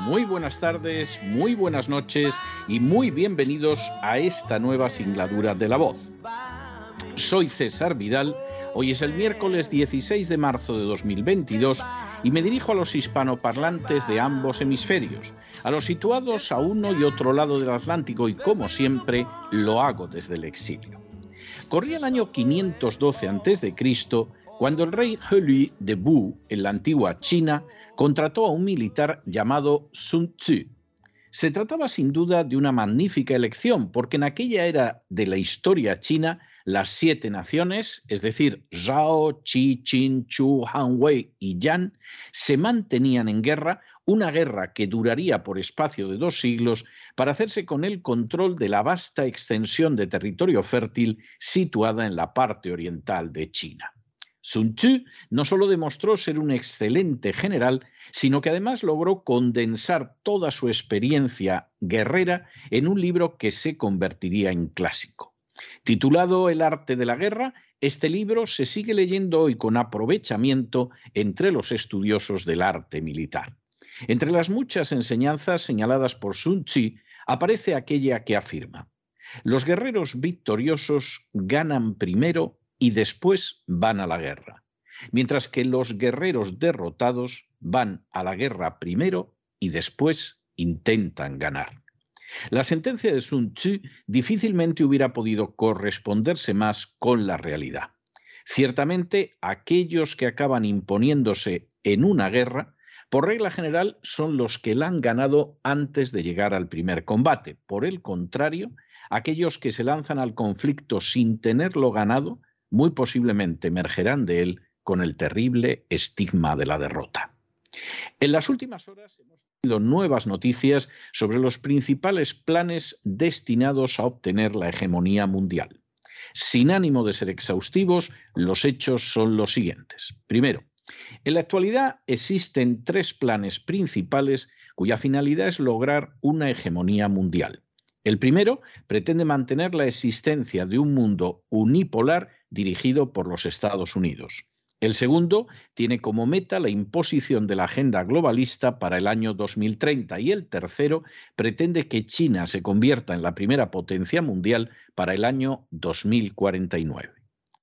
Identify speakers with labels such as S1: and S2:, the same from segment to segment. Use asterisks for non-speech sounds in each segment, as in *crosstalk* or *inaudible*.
S1: muy buenas tardes, muy buenas noches y muy bienvenidos a esta nueva singladura de la voz. Soy César Vidal, hoy es el miércoles 16 de marzo de 2022 y me dirijo a los hispanoparlantes de ambos hemisferios, a los situados a uno y otro lado del Atlántico y como siempre lo hago desde el exilio. Corría el año 512 a.C. cuando el rey Heli de Bu, en la antigua China, contrató a un militar llamado Sun Tzu. Se trataba sin duda de una magnífica elección, porque en aquella era de la historia china, las siete naciones, es decir, Zhao, Qi, Qin, Chu, Han Wei y Yan, se mantenían en guerra, una guerra que duraría por espacio de dos siglos para hacerse con el control de la vasta extensión de territorio fértil situada en la parte oriental de China. Sun Tzu no solo demostró ser un excelente general, sino que además logró condensar toda su experiencia guerrera en un libro que se convertiría en clásico. Titulado El arte de la guerra, este libro se sigue leyendo hoy con aprovechamiento entre los estudiosos del arte militar. Entre las muchas enseñanzas señaladas por Sun Tzu aparece aquella que afirma, los guerreros victoriosos ganan primero y después van a la guerra, mientras que los guerreros derrotados van a la guerra primero y después intentan ganar. La sentencia de Sun Tzu difícilmente hubiera podido corresponderse más con la realidad. Ciertamente, aquellos que acaban imponiéndose en una guerra, por regla general, son los que la han ganado antes de llegar al primer combate. Por el contrario, aquellos que se lanzan al conflicto sin tenerlo ganado muy posiblemente emergerán de él con el terrible estigma de la derrota. En las últimas horas hemos tenido nuevas noticias sobre los principales planes destinados a obtener la hegemonía mundial. Sin ánimo de ser exhaustivos, los hechos son los siguientes. Primero, en la actualidad existen tres planes principales cuya finalidad es lograr una hegemonía mundial. El primero pretende mantener la existencia de un mundo unipolar dirigido por los Estados Unidos. El segundo tiene como meta la imposición de la agenda globalista para el año 2030 y el tercero pretende que China se convierta en la primera potencia mundial para el año 2049.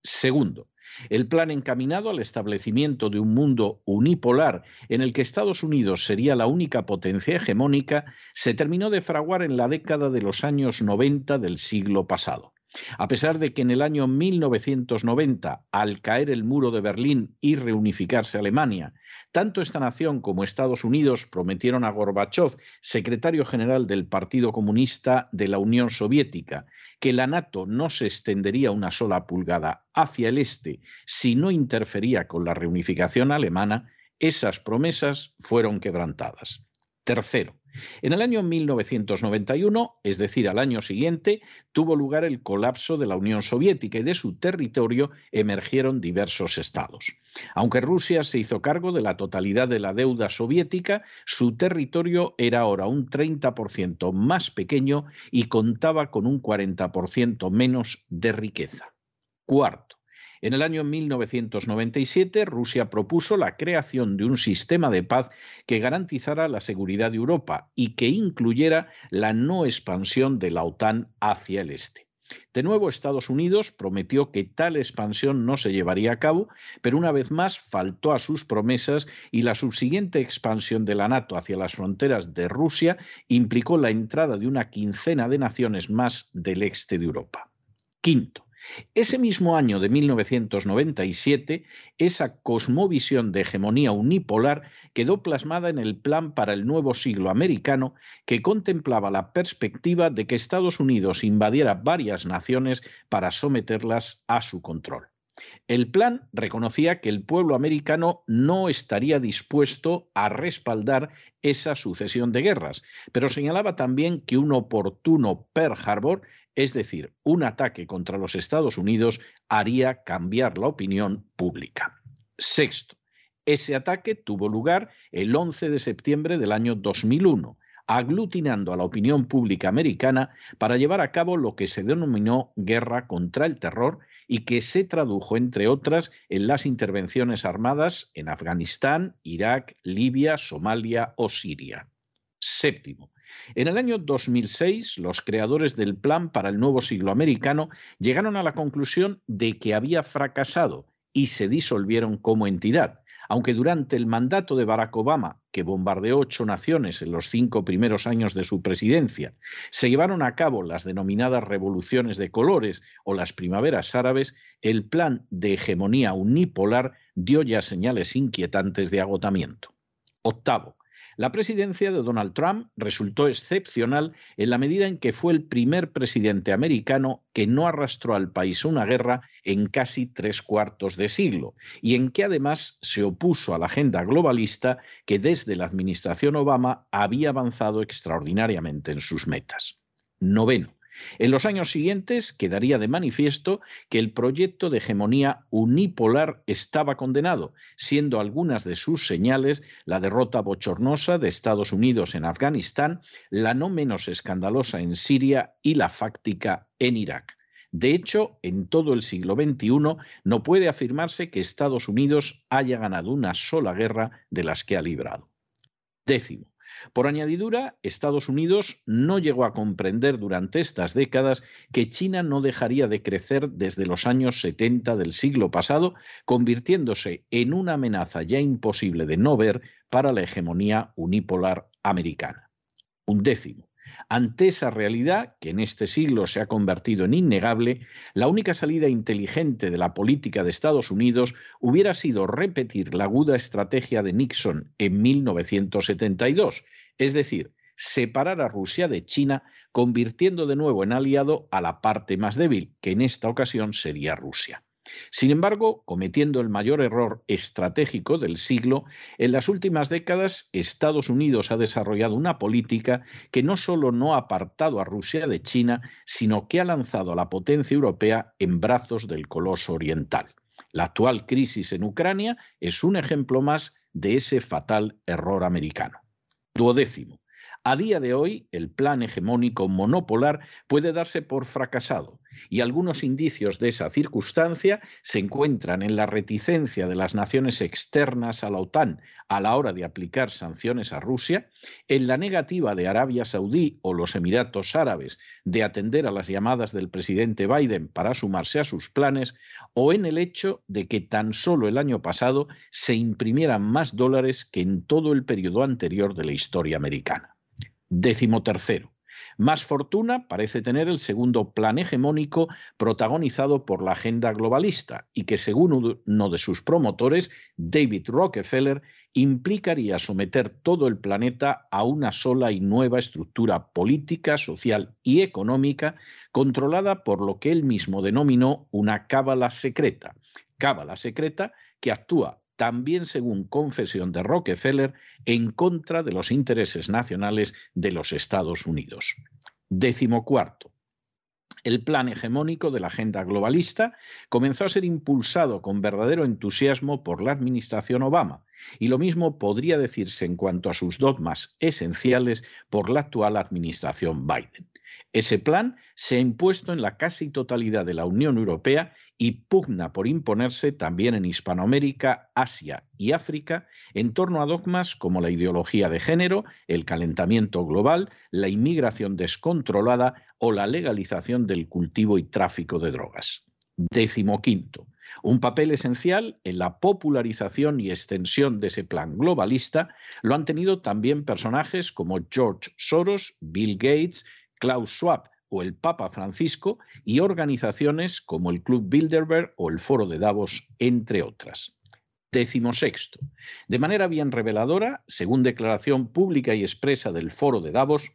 S1: Segundo, el plan encaminado al establecimiento de un mundo unipolar en el que Estados Unidos sería la única potencia hegemónica se terminó de fraguar en la década de los años 90 del siglo pasado. A pesar de que en el año 1990, al caer el muro de Berlín y reunificarse Alemania, tanto esta nación como Estados Unidos prometieron a Gorbachev, secretario general del Partido Comunista de la Unión Soviética, que la NATO no se extendería una sola pulgada hacia el este si no interfería con la reunificación alemana, esas promesas fueron quebrantadas. Tercero, en el año 1991, es decir, al año siguiente, tuvo lugar el colapso de la Unión Soviética y de su territorio emergieron diversos estados. Aunque Rusia se hizo cargo de la totalidad de la deuda soviética, su territorio era ahora un 30% más pequeño y contaba con un 40% menos de riqueza. Cuarto, en el año 1997, Rusia propuso la creación de un sistema de paz que garantizara la seguridad de Europa y que incluyera la no expansión de la OTAN hacia el este. De nuevo, Estados Unidos prometió que tal expansión no se llevaría a cabo, pero una vez más faltó a sus promesas y la subsiguiente expansión de la NATO hacia las fronteras de Rusia implicó la entrada de una quincena de naciones más del este de Europa. Quinto, ese mismo año de 1997, esa cosmovisión de hegemonía unipolar quedó plasmada en el Plan para el Nuevo Siglo Americano, que contemplaba la perspectiva de que Estados Unidos invadiera varias naciones para someterlas a su control. El plan reconocía que el pueblo americano no estaría dispuesto a respaldar esa sucesión de guerras, pero señalaba también que un oportuno Pearl Harbor es decir, un ataque contra los Estados Unidos haría cambiar la opinión pública. Sexto, ese ataque tuvo lugar el 11 de septiembre del año 2001, aglutinando a la opinión pública americana para llevar a cabo lo que se denominó guerra contra el terror y que se tradujo, entre otras, en las intervenciones armadas en Afganistán, Irak, Libia, Somalia o Siria. Séptimo, en el año 2006, los creadores del Plan para el Nuevo Siglo Americano llegaron a la conclusión de que había fracasado y se disolvieron como entidad, aunque durante el mandato de Barack Obama, que bombardeó ocho naciones en los cinco primeros años de su presidencia, se llevaron a cabo las denominadas revoluciones de colores o las primaveras árabes, el plan de hegemonía unipolar dio ya señales inquietantes de agotamiento. Octavo, la presidencia de Donald Trump resultó excepcional en la medida en que fue el primer presidente americano que no arrastró al país una guerra en casi tres cuartos de siglo y en que además se opuso a la agenda globalista que desde la administración Obama había avanzado extraordinariamente en sus metas. Noveno. En los años siguientes quedaría de manifiesto que el proyecto de hegemonía unipolar estaba condenado, siendo algunas de sus señales la derrota bochornosa de Estados Unidos en Afganistán, la no menos escandalosa en Siria y la fáctica en Irak. De hecho, en todo el siglo XXI no puede afirmarse que Estados Unidos haya ganado una sola guerra de las que ha librado. Décimo, por añadidura, Estados Unidos no llegó a comprender durante estas décadas que China no dejaría de crecer desde los años 70 del siglo pasado, convirtiéndose en una amenaza ya imposible de no ver para la hegemonía unipolar americana. Un décimo. Ante esa realidad, que en este siglo se ha convertido en innegable, la única salida inteligente de la política de Estados Unidos hubiera sido repetir la aguda estrategia de Nixon en 1972, es decir, separar a Rusia de China, convirtiendo de nuevo en aliado a la parte más débil, que en esta ocasión sería Rusia. Sin embargo, cometiendo el mayor error estratégico del siglo, en las últimas décadas Estados Unidos ha desarrollado una política que no solo no ha apartado a Rusia de China, sino que ha lanzado a la potencia europea en brazos del coloso oriental. La actual crisis en Ucrania es un ejemplo más de ese fatal error americano. Duodécimo. A día de hoy, el plan hegemónico monopolar puede darse por fracasado y algunos indicios de esa circunstancia se encuentran en la reticencia de las naciones externas a la OTAN a la hora de aplicar sanciones a Rusia, en la negativa de Arabia Saudí o los Emiratos Árabes de atender a las llamadas del presidente Biden para sumarse a sus planes, o en el hecho de que tan solo el año pasado se imprimieran más dólares que en todo el periodo anterior de la historia americana. Décimo tercero. Más fortuna parece tener el segundo plan hegemónico protagonizado por la agenda globalista y que, según uno de sus promotores, David Rockefeller, implicaría someter todo el planeta a una sola y nueva estructura política, social y económica controlada por lo que él mismo denominó una cábala secreta. Cábala secreta que actúa también según confesión de Rockefeller, en contra de los intereses nacionales de los Estados Unidos. Décimo cuarto. El plan hegemónico de la agenda globalista comenzó a ser impulsado con verdadero entusiasmo por la administración Obama, y lo mismo podría decirse en cuanto a sus dogmas esenciales por la actual administración Biden. Ese plan se ha impuesto en la casi totalidad de la Unión Europea y pugna por imponerse también en Hispanoamérica, Asia y África en torno a dogmas como la ideología de género, el calentamiento global, la inmigración descontrolada o la legalización del cultivo y tráfico de drogas. Décimo quinto, un papel esencial en la popularización y extensión de ese plan globalista lo han tenido también personajes como George Soros, Bill Gates, Klaus Schwab o el Papa Francisco y organizaciones como el Club Bilderberg o el Foro de Davos, entre otras. Décimo sexto. De manera bien reveladora, según declaración pública y expresa del Foro de Davos,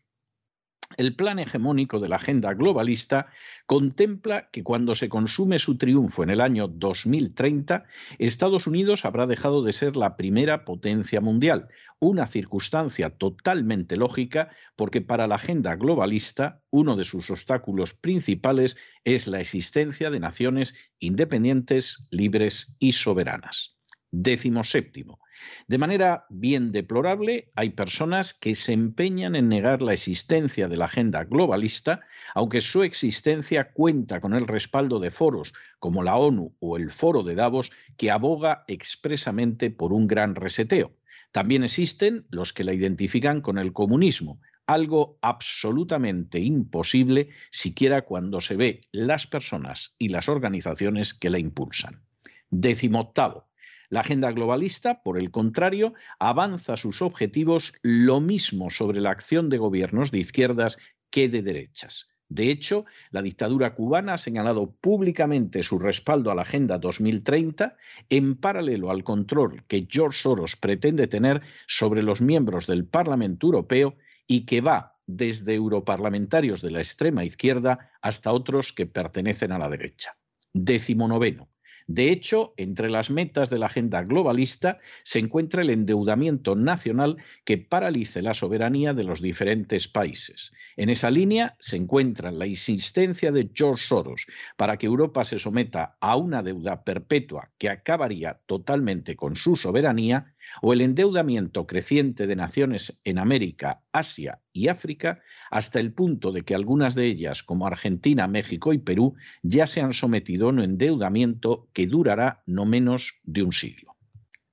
S1: el plan hegemónico de la agenda globalista contempla que cuando se consume su triunfo en el año 2030, Estados Unidos habrá dejado de ser la primera potencia mundial, una circunstancia totalmente lógica porque para la agenda globalista uno de sus obstáculos principales es la existencia de naciones independientes, libres y soberanas. Décimo séptimo. De manera bien deplorable, hay personas que se empeñan en negar la existencia de la agenda globalista, aunque su existencia cuenta con el respaldo de foros como la ONU o el Foro de Davos, que aboga expresamente por un gran reseteo. También existen los que la identifican con el comunismo, algo absolutamente imposible siquiera cuando se ve las personas y las organizaciones que la impulsan. Décimo octavo. La agenda globalista, por el contrario, avanza sus objetivos lo mismo sobre la acción de gobiernos de izquierdas que de derechas. De hecho, la dictadura cubana ha señalado públicamente su respaldo a la Agenda 2030 en paralelo al control que George Soros pretende tener sobre los miembros del Parlamento Europeo y que va desde europarlamentarios de la extrema izquierda hasta otros que pertenecen a la derecha. Décimo noveno. De hecho, entre las metas de la agenda globalista se encuentra el endeudamiento nacional que paralice la soberanía de los diferentes países. En esa línea se encuentra la insistencia de George Soros para que Europa se someta a una deuda perpetua que acabaría totalmente con su soberanía o el endeudamiento creciente de naciones en América, Asia y África, hasta el punto de que algunas de ellas, como Argentina, México y Perú, ya se han sometido a un endeudamiento que durará no menos de un siglo.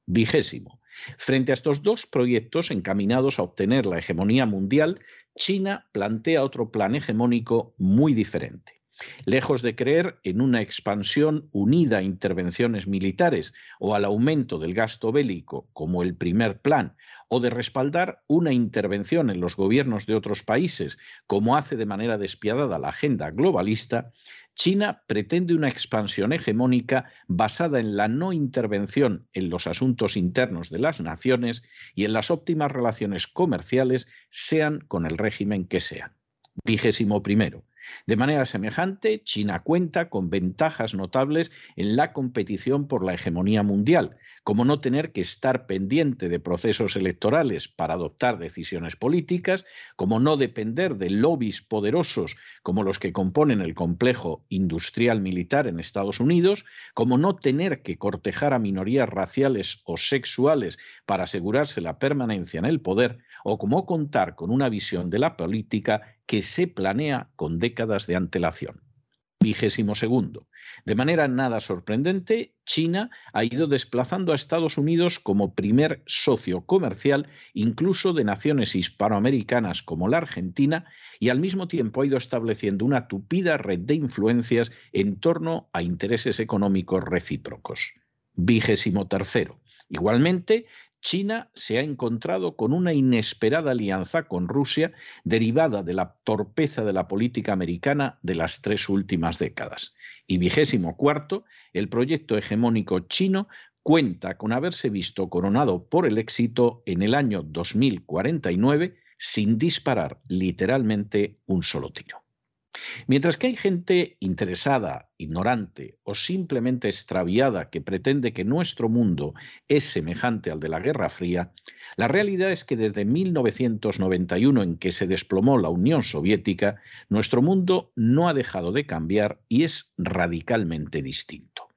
S1: Vigésimo. Frente a estos dos proyectos encaminados a obtener la hegemonía mundial, China plantea otro plan hegemónico muy diferente. Lejos de creer en una expansión unida a intervenciones militares o al aumento del gasto bélico como el primer plan, o de respaldar una intervención en los gobiernos de otros países como hace de manera despiadada la agenda globalista, China pretende una expansión hegemónica basada en la no intervención en los asuntos internos de las naciones y en las óptimas relaciones comerciales, sean con el régimen que sean. Vigésimo primero. De manera semejante, China cuenta con ventajas notables en la competición por la hegemonía mundial, como no tener que estar pendiente de procesos electorales para adoptar decisiones políticas, como no depender de lobbies poderosos como los que componen el complejo industrial militar en Estados Unidos, como no tener que cortejar a minorías raciales o sexuales para asegurarse la permanencia en el poder, o como contar con una visión de la política que se planea con décadas de antelación. Vigésimo segundo. De manera nada sorprendente, China ha ido desplazando a Estados Unidos como primer socio comercial, incluso de naciones hispanoamericanas como la Argentina, y al mismo tiempo ha ido estableciendo una tupida red de influencias en torno a intereses económicos recíprocos. Vigésimo tercero. Igualmente, China se ha encontrado con una inesperada alianza con Rusia derivada de la torpeza de la política americana de las tres últimas décadas. Y vigésimo cuarto, el proyecto hegemónico chino cuenta con haberse visto coronado por el éxito en el año 2049 sin disparar literalmente un solo tiro. Mientras que hay gente interesada, ignorante o simplemente extraviada que pretende que nuestro mundo es semejante al de la Guerra Fría, la realidad es que desde 1991 en que se desplomó la Unión Soviética, nuestro mundo no ha dejado de cambiar y es radicalmente distinto.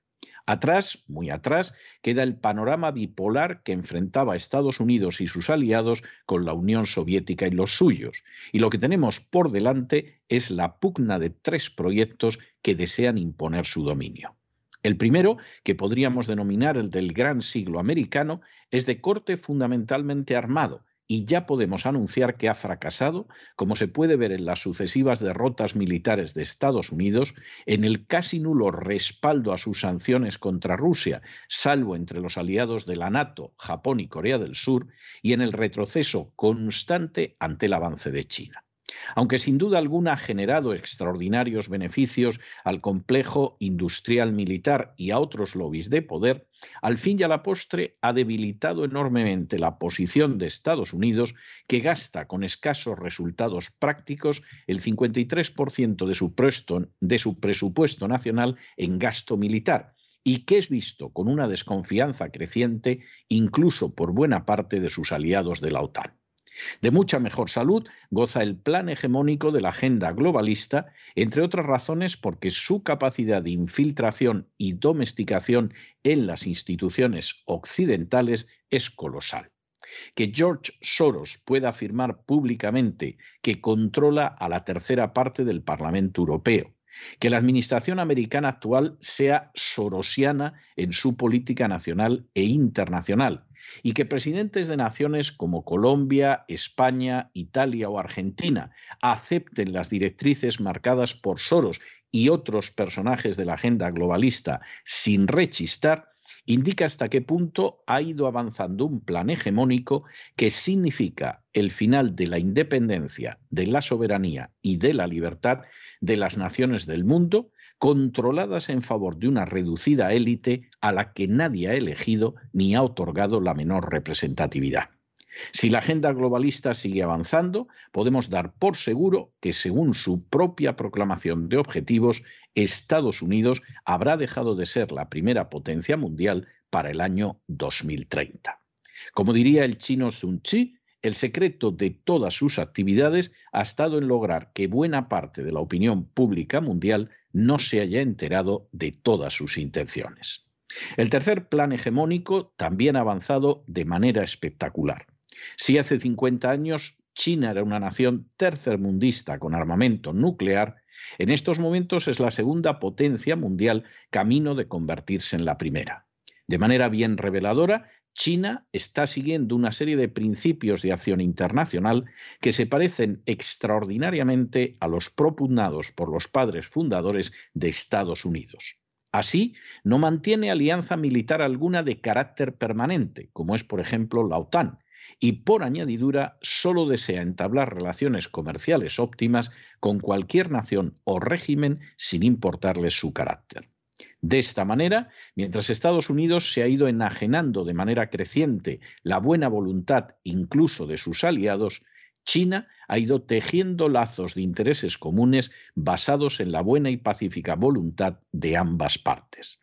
S1: Atrás, muy atrás, queda el panorama bipolar que enfrentaba a Estados Unidos y sus aliados con la Unión Soviética y los suyos. Y lo que tenemos por delante es la pugna de tres proyectos que desean imponer su dominio. El primero, que podríamos denominar el del gran siglo americano, es de corte fundamentalmente armado y ya podemos anunciar que ha fracasado, como se puede ver en las sucesivas derrotas militares de Estados Unidos, en el casi nulo respaldo a sus sanciones contra Rusia, salvo entre los aliados de la NATO, Japón y Corea del Sur, y en el retroceso constante ante el avance de China. Aunque sin duda alguna ha generado extraordinarios beneficios al complejo industrial militar y a otros lobbies de poder, al fin y a la postre ha debilitado enormemente la posición de Estados Unidos, que gasta con escasos resultados prácticos el 53% de su, de su presupuesto nacional en gasto militar y que es visto con una desconfianza creciente incluso por buena parte de sus aliados de la OTAN. De mucha mejor salud goza el plan hegemónico de la agenda globalista, entre otras razones porque su capacidad de infiltración y domesticación en las instituciones occidentales es colosal. Que George Soros pueda afirmar públicamente que controla a la tercera parte del Parlamento Europeo, que la administración americana actual sea sorosiana en su política nacional e internacional, y que presidentes de naciones como Colombia, España, Italia o Argentina acepten las directrices marcadas por Soros y otros personajes de la agenda globalista sin rechistar, indica hasta qué punto ha ido avanzando un plan hegemónico que significa el final de la independencia, de la soberanía y de la libertad de las naciones del mundo, controladas en favor de una reducida élite a la que nadie ha elegido ni ha otorgado la menor representatividad. Si la agenda globalista sigue avanzando, podemos dar por seguro que, según su propia proclamación de objetivos, Estados Unidos habrá dejado de ser la primera potencia mundial para el año 2030. Como diría el chino Sun Chi, el secreto de todas sus actividades ha estado en lograr que buena parte de la opinión pública mundial no se haya enterado de todas sus intenciones. El tercer plan hegemónico también ha avanzado de manera espectacular. Si hace 50 años China era una nación tercermundista con armamento nuclear, en estos momentos es la segunda potencia mundial camino de convertirse en la primera. De manera bien reveladora, China está siguiendo una serie de principios de acción internacional que se parecen extraordinariamente a los propugnados por los padres fundadores de Estados Unidos. Así, no mantiene alianza militar alguna de carácter permanente, como es por ejemplo la OTAN, y por añadidura solo desea entablar relaciones comerciales óptimas con cualquier nación o régimen sin importarles su carácter. De esta manera, mientras Estados Unidos se ha ido enajenando de manera creciente la buena voluntad incluso de sus aliados, China ha ido tejiendo lazos de intereses comunes basados en la buena y pacífica voluntad de ambas partes.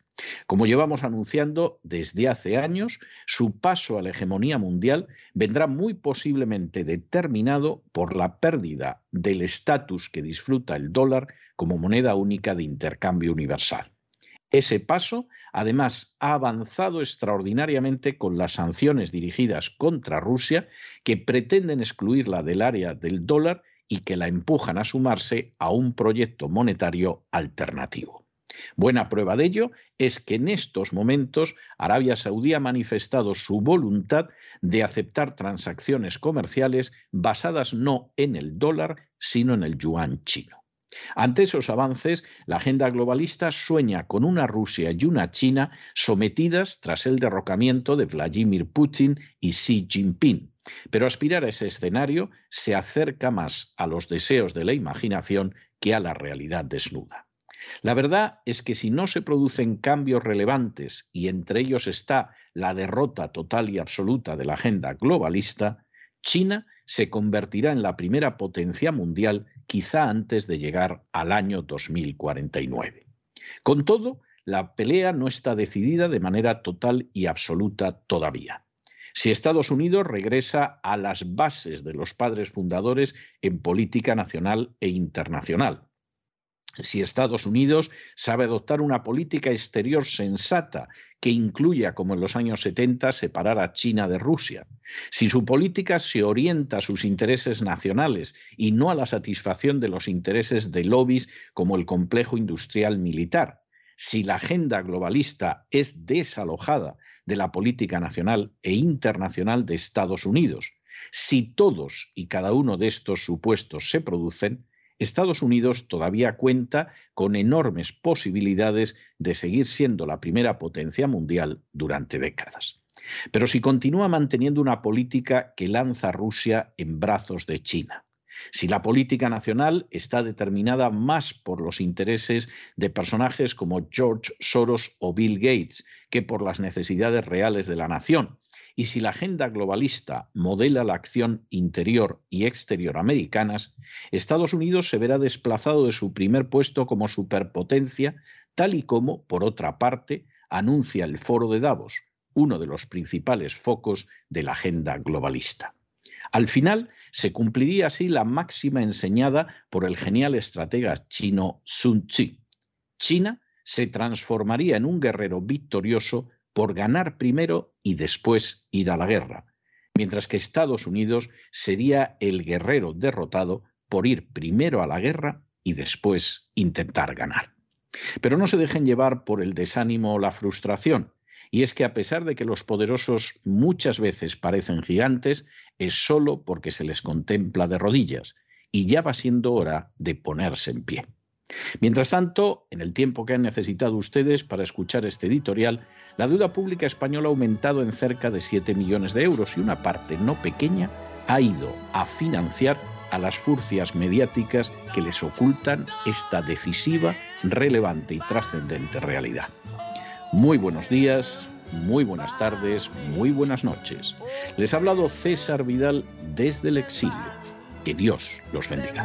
S1: Como llevamos anunciando desde hace años, su paso a la hegemonía mundial vendrá muy posiblemente determinado por la pérdida del estatus que disfruta el dólar como moneda única de intercambio universal. Ese paso, además, ha avanzado extraordinariamente con las sanciones dirigidas contra Rusia que pretenden excluirla del área del dólar y que la empujan a sumarse a un proyecto monetario alternativo. Buena prueba de ello es que en estos momentos Arabia Saudí ha manifestado su voluntad de aceptar transacciones comerciales basadas no en el dólar, sino en el yuan chino. Ante esos avances, la agenda globalista sueña con una Rusia y una China sometidas tras el derrocamiento de Vladimir Putin y Xi Jinping. Pero aspirar a ese escenario se acerca más a los deseos de la imaginación que a la realidad desnuda. La verdad es que si no se producen cambios relevantes, y entre ellos está la derrota total y absoluta de la agenda globalista, China se convertirá en la primera potencia mundial quizá antes de llegar al año 2049. Con todo, la pelea no está decidida de manera total y absoluta todavía. Si Estados Unidos regresa a las bases de los padres fundadores en política nacional e internacional, si Estados Unidos sabe adoptar una política exterior sensata que incluya, como en los años 70, separar a China de Rusia, si su política se orienta a sus intereses nacionales y no a la satisfacción de los intereses de lobbies como el complejo industrial militar, si la agenda globalista es desalojada de la política nacional e internacional de Estados Unidos, si todos y cada uno de estos supuestos se producen, Estados Unidos todavía cuenta con enormes posibilidades de seguir siendo la primera potencia mundial durante décadas. Pero si continúa manteniendo una política que lanza a Rusia en brazos de China, si la política nacional está determinada más por los intereses de personajes como George Soros o Bill Gates que por las necesidades reales de la nación, y si la agenda globalista modela la acción interior y exterior americanas, Estados Unidos se verá desplazado de su primer puesto como superpotencia, tal y como, por otra parte, anuncia el Foro de Davos, uno de los principales focos de la agenda globalista. Al final, se cumpliría así la máxima enseñada por el genial estratega chino Sun Tzu. China se transformaría en un guerrero victorioso por ganar primero y después ir a la guerra, mientras que Estados Unidos sería el guerrero derrotado por ir primero a la guerra y después intentar ganar. Pero no se dejen llevar por el desánimo o la frustración. Y es que a pesar de que los poderosos muchas veces parecen gigantes, es solo porque se les contempla de rodillas, y ya va siendo hora de ponerse en pie. Mientras tanto, en el tiempo que han necesitado ustedes para escuchar este editorial, la deuda pública española ha aumentado en cerca de 7 millones de euros y una parte no pequeña ha ido a financiar a las furcias mediáticas que les ocultan esta decisiva, relevante y trascendente realidad. Muy buenos días, muy buenas tardes, muy buenas noches. Les ha hablado César Vidal desde el exilio. Que Dios los bendiga.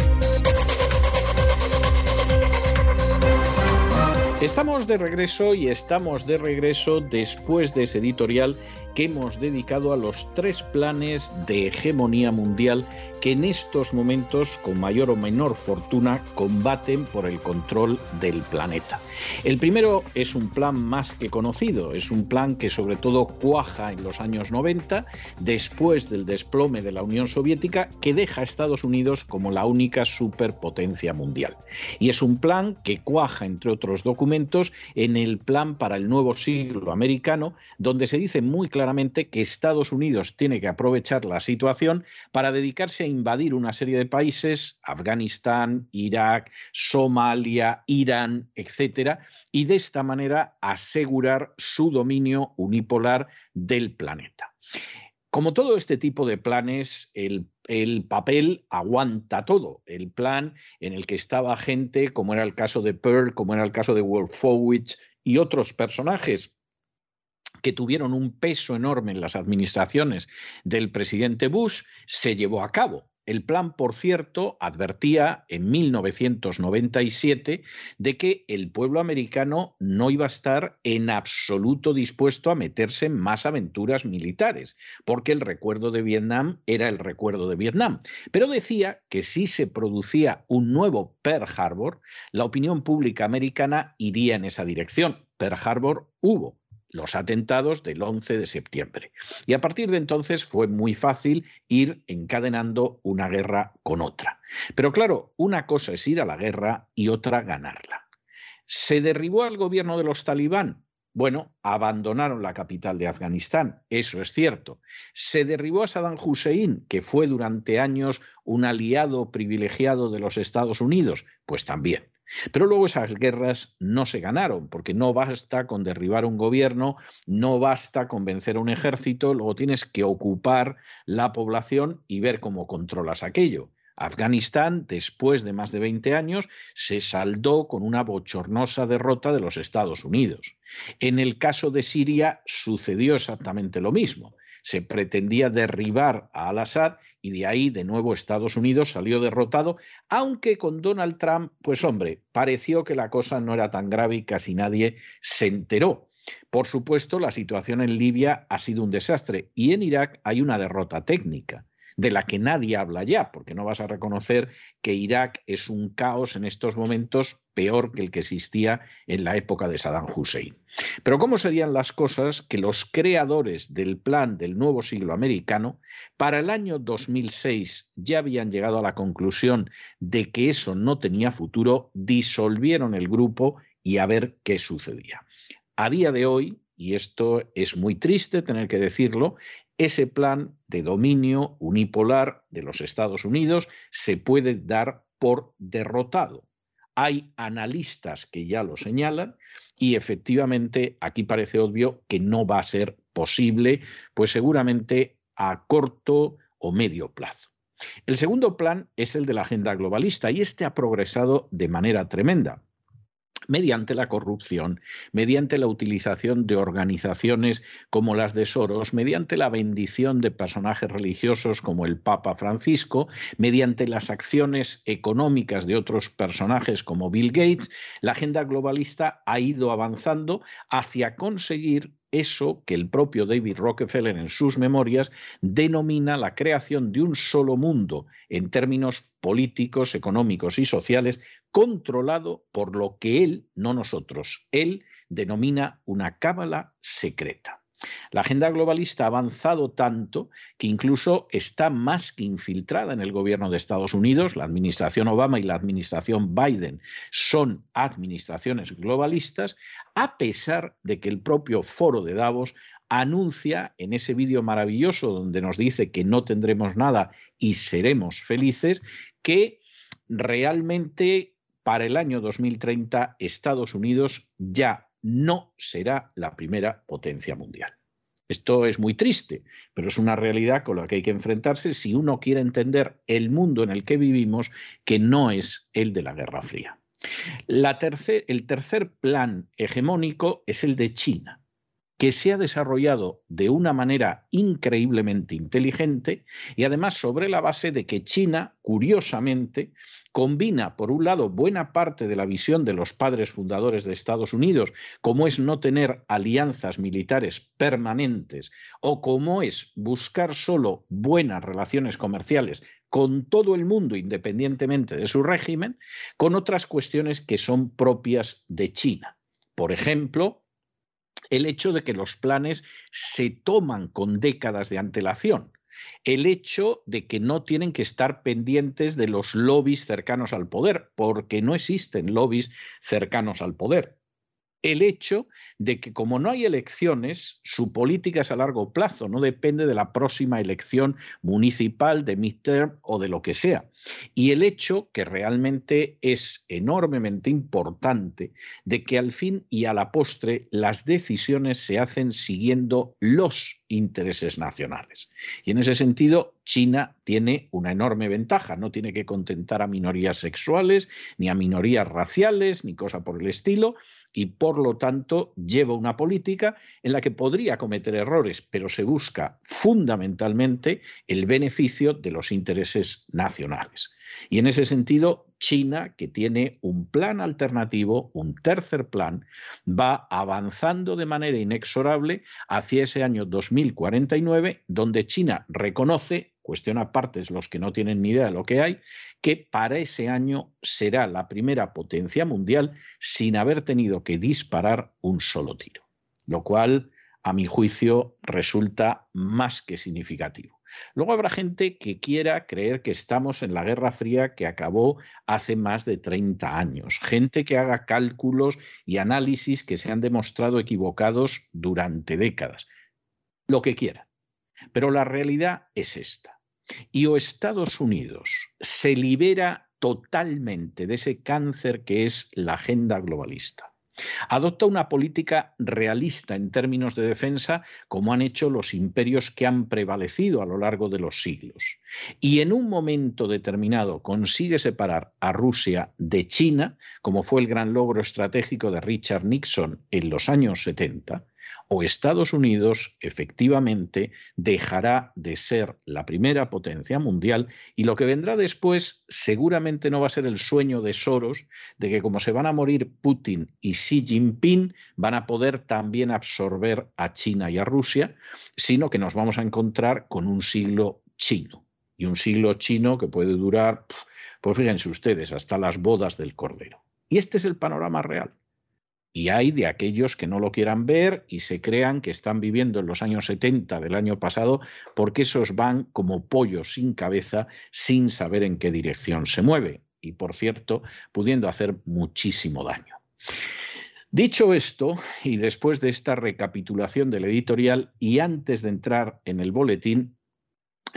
S1: Estamos de regreso y estamos de regreso después de ese editorial que hemos dedicado a los tres planes de hegemonía mundial que en estos momentos, con mayor o menor fortuna, combaten por el control del planeta. El primero es un plan más que conocido, es un plan que sobre todo cuaja en los años 90, después del desplome de la Unión Soviética, que deja a Estados Unidos como la única superpotencia mundial. Y es un plan que cuaja, entre otros documentos, en el plan para el nuevo siglo americano, donde se dice muy claramente que Estados Unidos tiene que aprovechar la situación para dedicarse a invadir una serie de países, Afganistán, Irak, Somalia, Irán, etcétera, y de esta manera asegurar su dominio unipolar del planeta. Como todo este tipo de planes, el, el, papel aguanta todo. El plan en el que estaba gente, como era el caso de Pearl, como era el caso de Wolfowitz y otros personajes que tuvieron un peso enorme en las administraciones del presidente Bush, se llevó a cabo. El plan, por cierto, advertía en 1997 de que el pueblo americano no iba a estar en absoluto dispuesto a meterse en más aventuras militares, porque el recuerdo de Vietnam era el recuerdo de Vietnam. Pero decía que si se producía un nuevo Pearl Harbor, la opinión pública americana iría en esa dirección. Pearl Harbor hubo, los atentados del 11 de septiembre. Y a partir de entonces fue muy fácil ir encadenando una guerra con otra. Pero claro, una cosa es ir a la guerra y otra ganarla. ¿Se derribó al gobierno de los talibán? Bueno, abandonaron la capital de Afganistán, eso es cierto. Se derribó a Saddam Hussein, que fue durante años un aliado privilegiado de los Estados Unidos, pues también. Pero luego esas guerras no se ganaron, porque no basta con derribar un gobierno, no basta con vencer a un ejército, luego tienes que ocupar la población y ver cómo controlas aquello. Afganistán, después de más de 20 años, se saldó con una bochornosa derrota de los Estados Unidos. En el caso de Siria sucedió exactamente lo mismo. Se pretendía derribar a Al-Assad y de ahí de nuevo Estados Unidos salió derrotado, aunque con Donald Trump, pues hombre, pareció que la cosa no era tan grave y casi nadie se enteró. Por supuesto, la situación en Libia ha sido un desastre y en Irak hay una derrota técnica de la que nadie habla ya, porque no vas a reconocer que Irak es un caos en estos momentos peor que el que existía en la época de Saddam Hussein. Pero ¿cómo serían las cosas que los creadores del plan del nuevo siglo americano para el año 2006 ya habían llegado a la conclusión de que eso no tenía futuro, disolvieron el grupo y a ver qué sucedía? A día de hoy, y esto es muy triste tener que decirlo, ese plan de dominio unipolar de los Estados Unidos se puede dar por derrotado. Hay analistas que ya lo señalan y efectivamente aquí parece obvio que no va a ser posible, pues seguramente a corto o medio plazo. El segundo plan es el de la agenda globalista y este ha progresado de manera tremenda mediante la corrupción, mediante la utilización de organizaciones como las de Soros, mediante la bendición de personajes religiosos como el Papa Francisco, mediante las acciones económicas de otros personajes como Bill Gates, la agenda globalista ha ido avanzando hacia conseguir eso que el propio David Rockefeller en sus memorias denomina la creación de un solo mundo en términos políticos, económicos y sociales, controlado por lo que él, no nosotros, él denomina una cábala secreta. La agenda globalista ha avanzado tanto que incluso está más que infiltrada en el gobierno de Estados Unidos. La administración Obama y la administración Biden son administraciones globalistas, a pesar de que el propio foro de Davos anuncia en ese vídeo maravilloso donde nos dice que no tendremos nada y seremos felices, que realmente para el año 2030 Estados Unidos ya no será la primera potencia mundial. Esto es muy triste, pero es una realidad con la que hay que enfrentarse si uno quiere entender el mundo en el que vivimos, que no es el de la Guerra Fría. el tercer plan hegemónico es el de China, que se ha desarrollado de una manera increíblemente inteligente y además sobre la base de que China, curiosamente, combina, por un lado, buena parte de la visión de los padres fundadores de Estados Unidos, como es no tener alianzas militares permanentes o como es buscar solo buenas relaciones comerciales con todo el mundo independientemente de su régimen, con otras cuestiones que son propias de China. Por ejemplo, el hecho de que los planes se toman con décadas de antelación el hecho de que no tienen que estar pendientes de los lobbies cercanos al poder, porque no existen lobbies cercanos al poder el hecho de que como no hay elecciones, su política es a largo plazo, no depende de la próxima elección municipal, de midterm o de lo que sea. Y el hecho, que realmente es enormemente importante, de que al fin y a la postre las decisiones se hacen siguiendo los intereses nacionales. Y en ese sentido, China tiene una enorme ventaja, no tiene que contentar a minorías sexuales, ni a minorías raciales, ni cosa por el estilo, y por lo tanto lleva una política en la que podría cometer errores, pero se busca fundamentalmente el beneficio de los intereses nacionales. Y en ese sentido, China, que tiene un plan alternativo, un tercer plan, va avanzando de manera inexorable hacia ese año 2049, donde China reconoce, cuestión aparte es los que no tienen ni idea de lo que hay, que para ese año será la primera potencia mundial sin haber tenido que disparar un solo tiro, lo cual, a mi juicio, resulta más que significativo. Luego habrá gente que quiera creer que estamos en la Guerra Fría que acabó hace más de 30 años, gente que haga cálculos y análisis que se han demostrado equivocados durante décadas, lo que quiera. Pero la realidad es esta. Y o Estados Unidos se libera totalmente de ese cáncer que es la agenda globalista Adopta una política realista en términos de defensa, como han hecho los imperios que han prevalecido a lo largo de los siglos. Y en un momento determinado consigue separar a Rusia de China, como fue el gran logro estratégico de Richard Nixon en los años 70, o Estados Unidos efectivamente dejará de ser la primera potencia mundial y lo que vendrá después seguramente no va a ser el sueño de Soros de que como se van a morir Putin y Xi Jinping van a poder también absorber a China y a Rusia, sino que nos vamos a encontrar con un siglo chino y un siglo chino que puede durar, pues fíjense ustedes, hasta las bodas del Cordero. Y este es el panorama real. Y hay de aquellos que no lo quieran ver y se crean que están viviendo en los años 70 del año pasado porque esos van como pollos sin cabeza sin saber en qué dirección se mueve y, por cierto, pudiendo hacer muchísimo daño. Dicho esto, y después de esta recapitulación del editorial y antes de entrar en el boletín,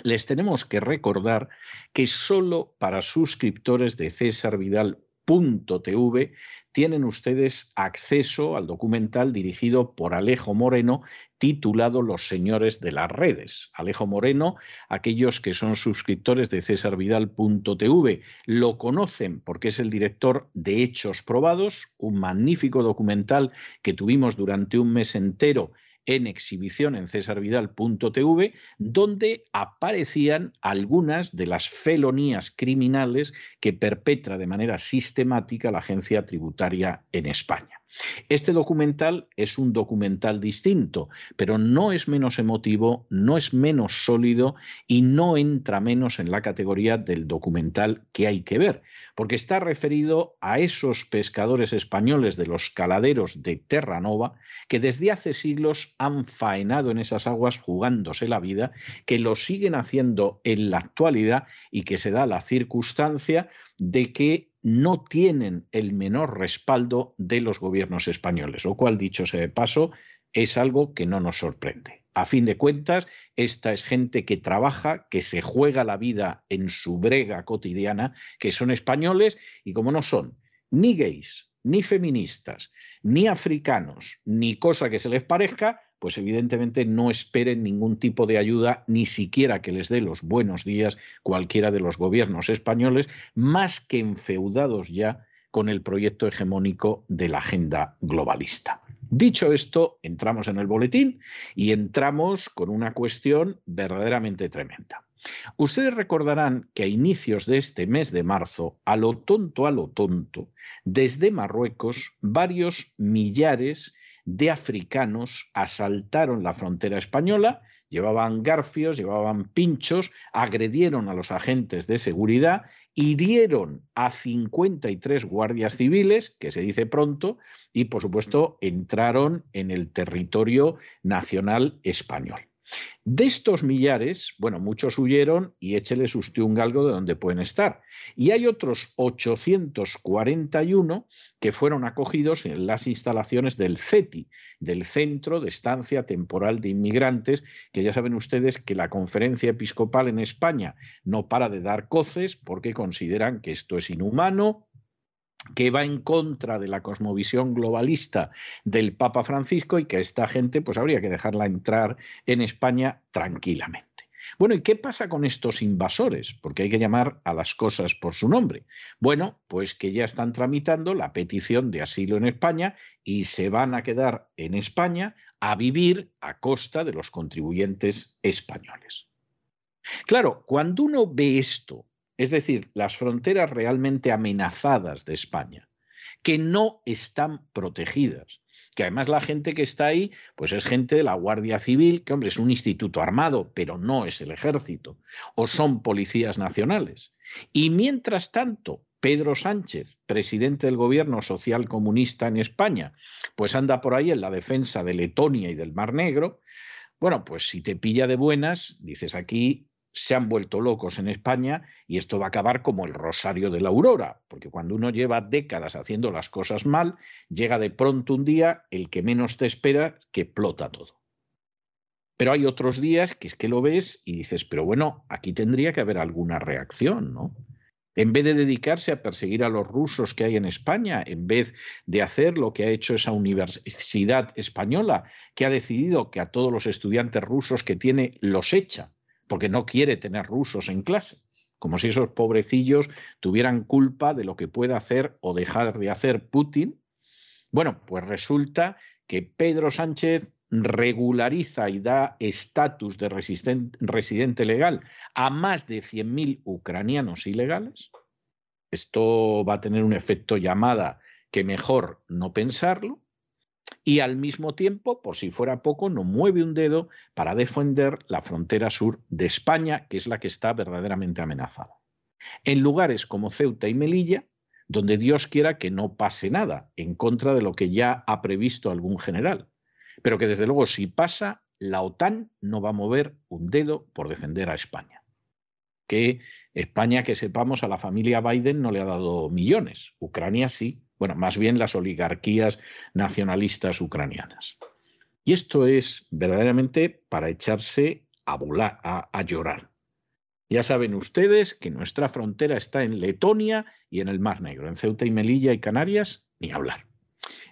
S1: les tenemos que recordar que solo para suscriptores de César Vidal .tv tienen ustedes acceso al documental dirigido por Alejo Moreno titulado Los señores de las redes. Alejo Moreno, aquellos que son suscriptores de cesarvidal.tv lo conocen porque es el director de Hechos Probados, un magnífico documental que tuvimos durante un mes entero en exhibición en cesarvidal.tv, donde aparecían algunas de las felonías criminales que perpetra de manera sistemática la agencia tributaria en España. Este documental es un documental distinto, pero no es menos emotivo, no es menos sólido y no entra menos en la categoría del documental que hay que ver, porque está referido a esos pescadores españoles de los caladeros de Terranova que desde hace siglos han faenado en esas aguas jugándose la vida, que lo siguen haciendo en la actualidad y que se da la circunstancia de que no tienen el menor respaldo de los gobiernos españoles, lo cual, dicho sea de paso, es algo que no nos sorprende. A fin de cuentas, esta es gente que trabaja, que se juega la vida en su brega cotidiana, que son españoles y como no son ni gays, ni feministas, ni africanos, ni cosa que se les parezca, pues evidentemente no esperen ningún tipo de ayuda, ni siquiera que les dé los buenos días cualquiera de los gobiernos españoles, más que enfeudados ya con el proyecto hegemónico de la agenda globalista. Dicho esto, entramos en el boletín y entramos con una cuestión verdaderamente tremenda. Ustedes recordarán que a inicios de este mes de marzo, a lo tonto, a lo tonto, desde Marruecos, varios millares de africanos asaltaron la frontera española, llevaban garfios, llevaban pinchos, agredieron a los agentes de seguridad, hirieron a 53 guardias civiles, que se dice pronto, y por supuesto entraron en el territorio nacional español. De estos millares, bueno, muchos huyeron y écheles usted un galgo de donde pueden estar. Y hay otros 841 que fueron acogidos en las instalaciones del CETI, del Centro de Estancia Temporal de Inmigrantes, que ya saben ustedes que la Conferencia Episcopal en España no para de dar coces porque consideran que esto es inhumano, que va en contra de la cosmovisión globalista del Papa Francisco y que esta gente pues habría que dejarla entrar en España tranquilamente. Bueno, ¿y qué pasa con estos invasores? Porque hay que llamar a las cosas por su nombre. Bueno, pues que ya están tramitando la petición de asilo en España y se van a quedar en España a vivir a costa de los contribuyentes españoles. Claro, cuando uno ve esto es decir, las fronteras realmente amenazadas de España, que no están protegidas, que además la gente que está ahí, pues es gente de la Guardia Civil, que hombre, es un instituto armado, pero no es el ejército, o son policías nacionales. Y mientras tanto, Pedro Sánchez, presidente del gobierno social comunista en España, pues anda por ahí en la defensa de Letonia y del Mar Negro, bueno, pues si te pilla de buenas, dices aquí se han vuelto locos en España y esto va a acabar como el rosario de la aurora, porque cuando uno lleva décadas haciendo las cosas mal, llega de pronto un día el que menos te espera que explota todo. Pero hay otros días que es que lo ves y dices, pero bueno, aquí tendría que haber alguna reacción, ¿no? En vez de dedicarse a perseguir a los rusos que hay en España, en vez de hacer lo que ha hecho esa universidad española, que ha decidido que a todos los estudiantes rusos que tiene los echa, porque no quiere tener rusos en clase, como si esos pobrecillos tuvieran culpa de lo que pueda hacer o dejar de hacer Putin. Bueno, pues resulta que Pedro Sánchez regulariza y da estatus de residente legal a más de 100.000 ucranianos ilegales. Esto va a tener un efecto llamada que mejor no pensarlo. Y al mismo tiempo, por si fuera poco, no mueve un dedo para defender la frontera sur de España, que es la que está verdaderamente amenazada. En lugares como Ceuta y Melilla, donde Dios quiera que no pase nada en contra de lo que ya ha previsto algún general, pero que desde luego si pasa, la OTAN no va a mover un dedo por defender a España. Que España, que sepamos, a la familia Biden no le ha dado millones, Ucrania sí, bueno, más bien las oligarquías nacionalistas ucranianas. Y esto es verdaderamente para echarse a, volar, a llorar. Ya saben ustedes que nuestra frontera está en Letonia y en el Mar Negro, en Ceuta y Melilla y Canarias, ni hablar.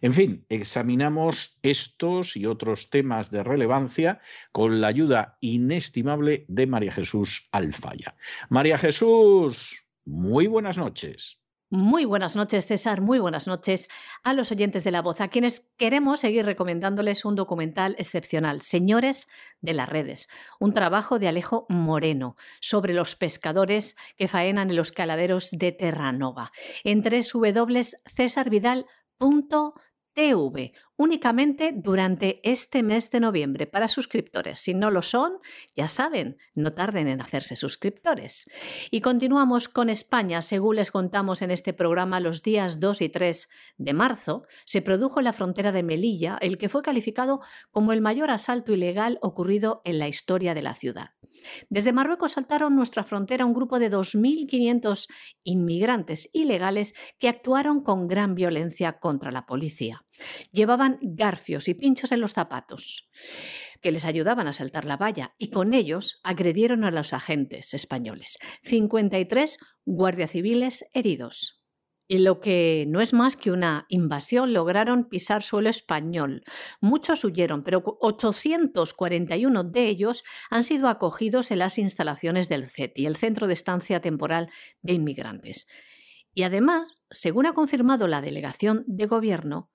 S1: En fin, examinamos estos y otros temas de relevancia con la ayuda inestimable de María Jesús Alfaya. María Jesús, muy buenas noches.
S2: Muy buenas noches, César. Muy buenas noches a los oyentes de La Voz, a quienes queremos seguir recomendándoles un documental excepcional, Señores de las Redes, un trabajo de Alejo Moreno sobre los pescadores que faenan en los caladeros de Terranova. En www.cesarvidal.com TV únicamente durante este mes de noviembre para suscriptores. Si no lo son, ya saben, no tarden en hacerse suscriptores. Y continuamos con España. Según les contamos en este programa, los días 2 y 3 de marzo se produjo en la frontera de Melilla el que fue calificado como el mayor asalto ilegal ocurrido en la historia de la ciudad. Desde Marruecos saltaron nuestra frontera un grupo de 2.500 inmigrantes ilegales que actuaron con gran violencia contra la policía. Llevaban garfios y pinchos en los zapatos que les ayudaban a saltar la valla y con ellos agredieron a los agentes españoles. 53 guardias civiles heridos. Y lo que no es más que una invasión, lograron pisar suelo español. Muchos huyeron, pero 841 de ellos han sido acogidos en las instalaciones del CETI, el Centro de Estancia Temporal de Inmigrantes. Y además, según ha confirmado la delegación de gobierno,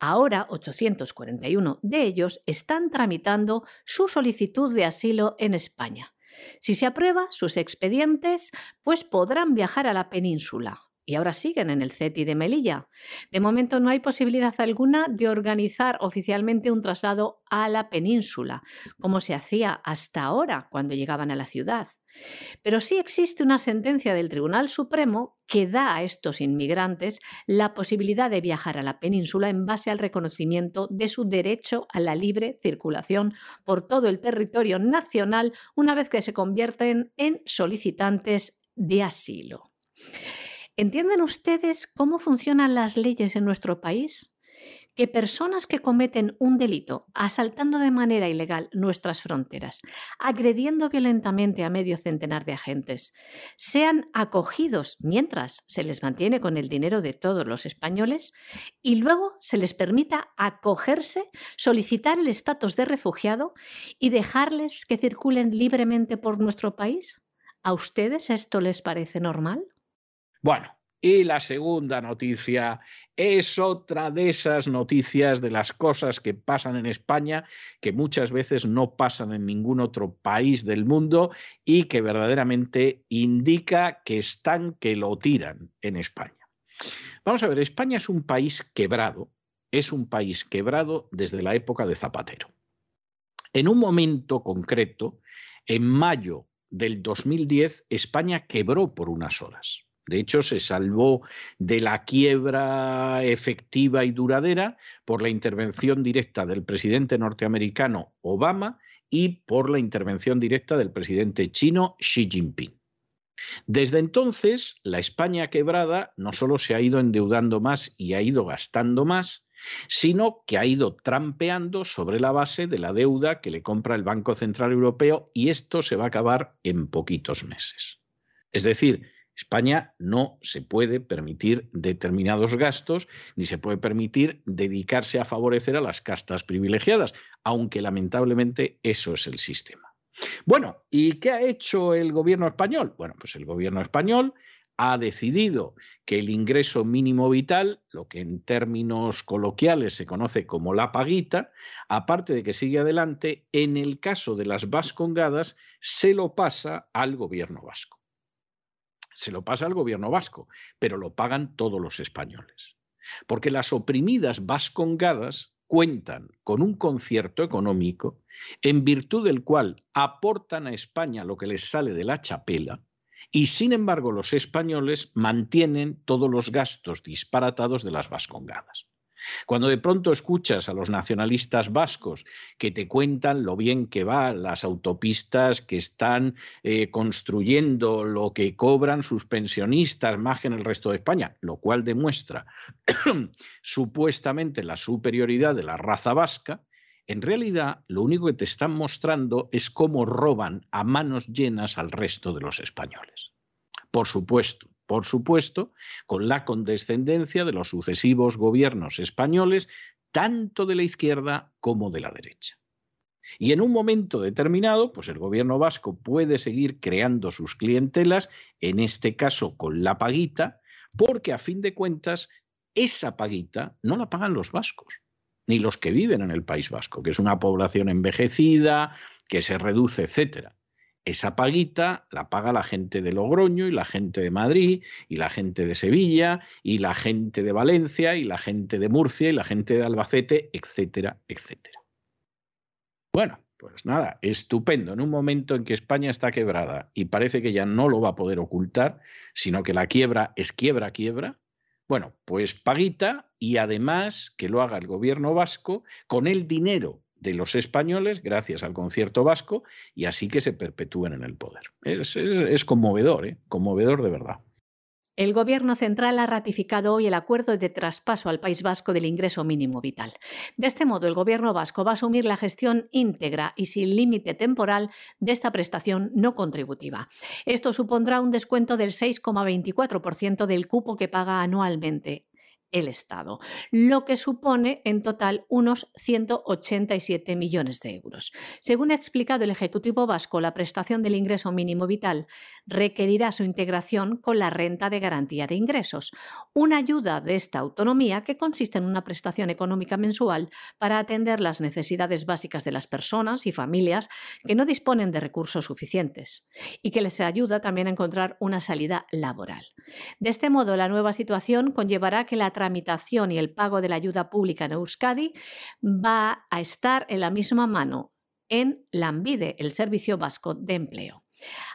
S2: Ahora 841 de ellos están tramitando su solicitud de asilo en España. Si se aprueba sus expedientes, pues podrán viajar a la península, y ahora siguen en el CETI de Melilla. De momento no hay posibilidad alguna de organizar oficialmente un traslado a la península, como se hacía hasta ahora cuando llegaban a la ciudad. Pero sí existe una sentencia del Tribunal Supremo que da a estos inmigrantes la posibilidad de viajar a la península en base al reconocimiento de su derecho a la libre circulación por todo el territorio nacional una vez que se convierten en solicitantes de asilo. ¿Entienden ustedes cómo funcionan las leyes en nuestro país? Que personas que cometen un delito asaltando de manera ilegal nuestras fronteras, agrediendo violentamente a medio centenar de agentes, sean acogidos mientras se les mantiene con el dinero de todos los españoles y luego se les permita acogerse, solicitar el estatus de refugiado y dejarles que circulen libremente por nuestro país? ¿A ustedes esto les parece normal?
S1: Bueno, y la segunda noticia es otra de esas noticias de las cosas que pasan en España, que muchas veces no pasan en ningún otro país del mundo y que verdaderamente indica que están que lo tiran en España. Vamos a ver, España es un país quebrado, es un país quebrado desde la época de Zapatero. En un momento concreto, en mayo del 2010, España quebró por unas horas. De hecho, se salvó de la quiebra efectiva y duradera por la intervención directa del presidente norteamericano Obama y por la intervención directa del presidente chino Xi Jinping. Desde entonces, la España quebrada no solo se ha ido endeudando más y ha ido gastando más, sino que ha ido trampeando sobre la base de la deuda que le compra el Banco Central Europeo y esto se va a acabar en poquitos meses. Es decir, España no se puede permitir determinados gastos ni se puede permitir dedicarse a favorecer a las castas privilegiadas, aunque lamentablemente eso es el sistema. Bueno, ¿y qué ha hecho el gobierno español? Bueno, pues el gobierno español ha decidido que el ingreso mínimo vital, lo que en términos coloquiales se conoce como la paguita, aparte de que sigue adelante, en el caso de las vascongadas se lo pasa al gobierno vasco. Se lo pasa al gobierno vasco, pero lo pagan todos los españoles. Porque las oprimidas vascongadas cuentan con un concierto económico en virtud del cual aportan a España lo que les sale de la chapela y sin embargo los españoles mantienen todos los gastos disparatados de las vascongadas. Cuando de pronto escuchas a los nacionalistas vascos que te cuentan lo bien que van las autopistas que están eh, construyendo, lo que cobran sus pensionistas más que en el resto de España, lo cual demuestra *clears throat* supuestamente la superioridad de la raza vasca, en realidad lo único que te están mostrando es cómo roban a manos llenas al resto de los españoles. Por supuesto, por supuesto, con la condescendencia de los sucesivos gobiernos españoles, tanto de la izquierda como de la derecha. Y en un momento determinado, pues el gobierno vasco puede seguir creando sus clientelas, en este caso con la paguita, porque a fin de cuentas esa paguita no la pagan los vascos ni los que viven en el País Vasco, que es una población envejecida, que se reduce, etcétera. Esa paguita la paga la gente de Logroño y la gente de Madrid y la gente de Sevilla y la gente de Valencia y la gente de Murcia y la gente de Albacete, etcétera, etcétera. Bueno, pues nada, estupendo. En un momento en que España está quebrada y parece que ya no lo va a poder ocultar, sino que la quiebra es quiebra, quiebra, bueno, pues paguita y además que lo haga el gobierno vasco con el dinero de los españoles gracias al concierto vasco y así que se perpetúen en el poder. Es, conmovedor, ¿eh? conmovedor de verdad.
S2: El Gobierno central ha ratificado hoy el acuerdo de traspaso al País Vasco del ingreso mínimo vital. De este modo, el Gobierno vasco va a asumir la gestión íntegra y sin límite temporal de esta prestación no contributiva. Esto supondrá un descuento del 6,24% del cupo que paga anualmente el Estado, lo que supone en total unos 187 millones de euros. Según ha explicado el Ejecutivo Vasco, la prestación del ingreso mínimo vital requerirá su integración con la renta de garantía de ingresos, una ayuda de esta autonomía que consiste en una prestación económica mensual para atender las necesidades básicas de las personas y familias que no disponen de recursos suficientes y que les ayuda también a encontrar una salida laboral. De este modo, la nueva situación conllevará que la tramitación y el pago de la ayuda pública en Euskadi va a estar en la misma mano en Lambide, el Servicio Vasco de Empleo.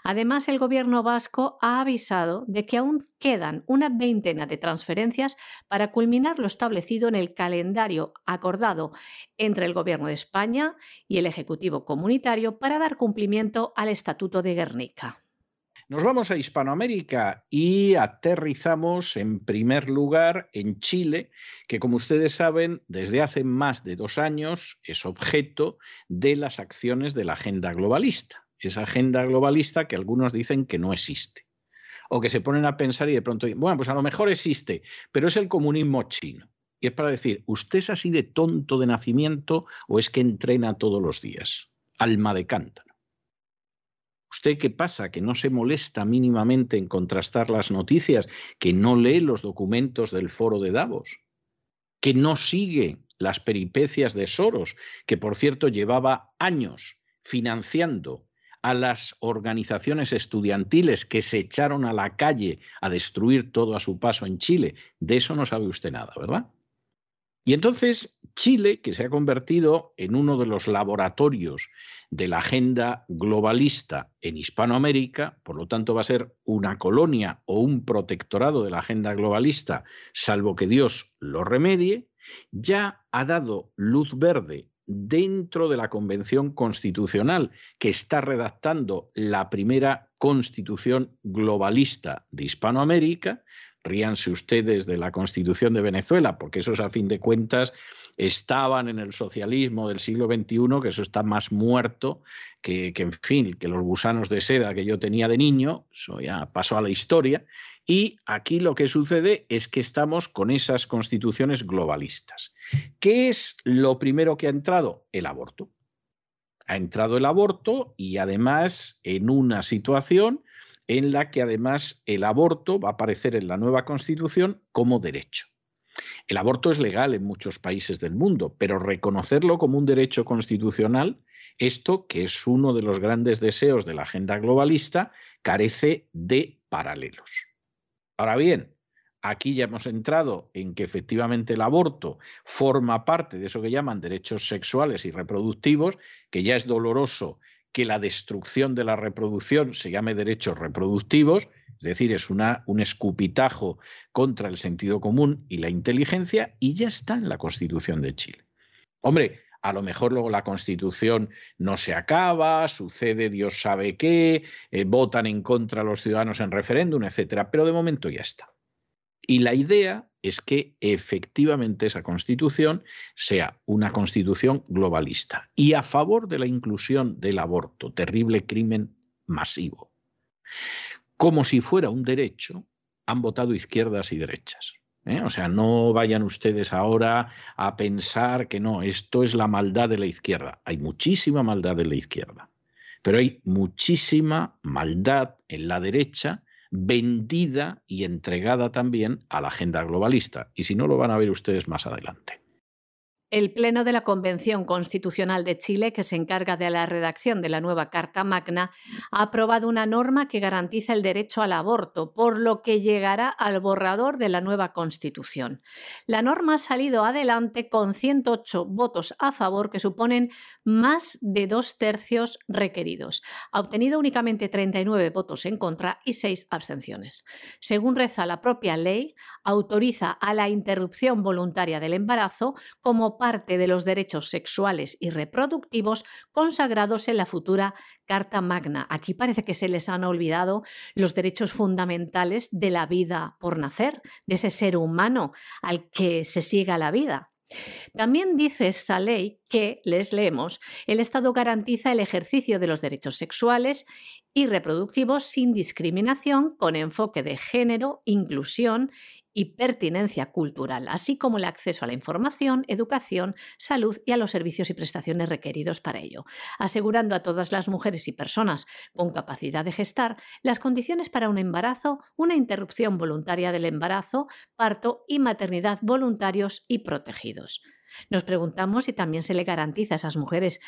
S2: Además, el gobierno vasco ha avisado de que aún quedan una veintena de transferencias para culminar lo establecido en el calendario acordado entre el gobierno de España y el Ejecutivo Comunitario para dar cumplimiento al Estatuto de Guernica.
S1: Nos vamos a Hispanoamérica y aterrizamos en primer lugar en Chile, que como ustedes saben, desde hace más de dos años es objeto de las acciones de la agenda globalista. Esa agenda globalista que algunos dicen que no existe. O que se ponen a pensar y de pronto, bueno, pues a lo mejor existe, pero es el comunismo chino. Y es para decir, ¿usted es así de tonto de nacimiento o es que entrena todos los días? Alma de cántaro. ¿Usted qué pasa? ¿Que no se molesta mínimamente en contrastar las noticias? ¿Que no lee los documentos del foro de Davos? ¿Que no sigue las peripecias de Soros, que por cierto llevaba años financiando a las organizaciones estudiantiles que se echaron a la calle a destruir todo a su paso en Chile? De eso no sabe usted nada, ¿verdad? Y entonces Chile, que se ha convertido en uno de los laboratorios de la agenda globalista en Hispanoamérica, por lo tanto va a ser una colonia o un protectorado de la agenda globalista, salvo que Dios lo remedie, ya ha dado luz verde dentro de la Convención Constitucional que está redactando la primera constitución globalista de Hispanoamérica. Ríanse ustedes de la Constitución de Venezuela, porque eso es a fin de cuentas estaban en el socialismo del siglo XXI, que eso está más muerto que, en fin, que los gusanos de seda que yo tenía de niño, eso ya pasó a la historia, y aquí lo que sucede es que estamos con esas constituciones globalistas. ¿Qué es lo primero que ha entrado? El aborto. Ha entrado el aborto y además en una situación en la que además el aborto va a aparecer en la nueva constitución como derecho. El aborto es legal en muchos países del mundo, pero reconocerlo como un derecho constitucional, esto que es uno de los grandes deseos de la agenda globalista, carece de paralelos. Ahora bien, aquí ya hemos entrado en que efectivamente el aborto forma parte de eso que llaman derechos sexuales y reproductivos, que ya es doloroso que la destrucción de la reproducción se llame derechos reproductivos, es decir, es una, un escupitajo contra el sentido común y la inteligencia, y ya está en la Constitución de Chile. Hombre, a lo mejor luego la Constitución no se acaba, sucede Dios sabe qué, eh, votan en contra los ciudadanos en referéndum, etcétera, pero de momento ya está. Y la idea es que efectivamente esa constitución sea una constitución globalista y a favor de la inclusión del aborto, terrible crimen masivo. Como si fuera un derecho, han votado izquierdas y derechas. ¿eh? O sea, no vayan ustedes ahora a pensar que no, esto es la maldad de la izquierda. Hay muchísima maldad de la izquierda, pero hay muchísima maldad en la derecha vendida y entregada también a la agenda globalista. Y si no, lo van a ver ustedes más adelante.
S2: El Pleno de la Convención Constitucional de Chile, que se encarga de la redacción de la nueva Carta Magna, ha aprobado una norma que garantiza el derecho al aborto, por lo que llegará al borrador de la nueva Constitución. La norma ha salido adelante con 108 votos a favor, que suponen más de dos tercios requeridos. Ha obtenido únicamente 39 votos en contra y 6 abstenciones. Según reza la propia ley, autoriza a la interrupción voluntaria del embarazo como parte de los derechos sexuales y reproductivos consagrados en la futura Carta Magna. Aquí parece que se les han olvidado los derechos fundamentales de la vida por nacer, de ese ser humano al que se siga la vida. También dice esta ley que, les leemos, el Estado garantiza el ejercicio de los derechos sexuales y reproductivos sin discriminación, con enfoque de género, inclusión y pertinencia cultural, así como el acceso a la información, educación, salud y a los servicios y prestaciones requeridos para ello, asegurando a todas las mujeres y personas con capacidad de gestar las condiciones para un embarazo, una interrupción voluntaria del embarazo, parto y maternidad voluntarios y protegidos. Nos preguntamos si también se le garantiza a esas mujeres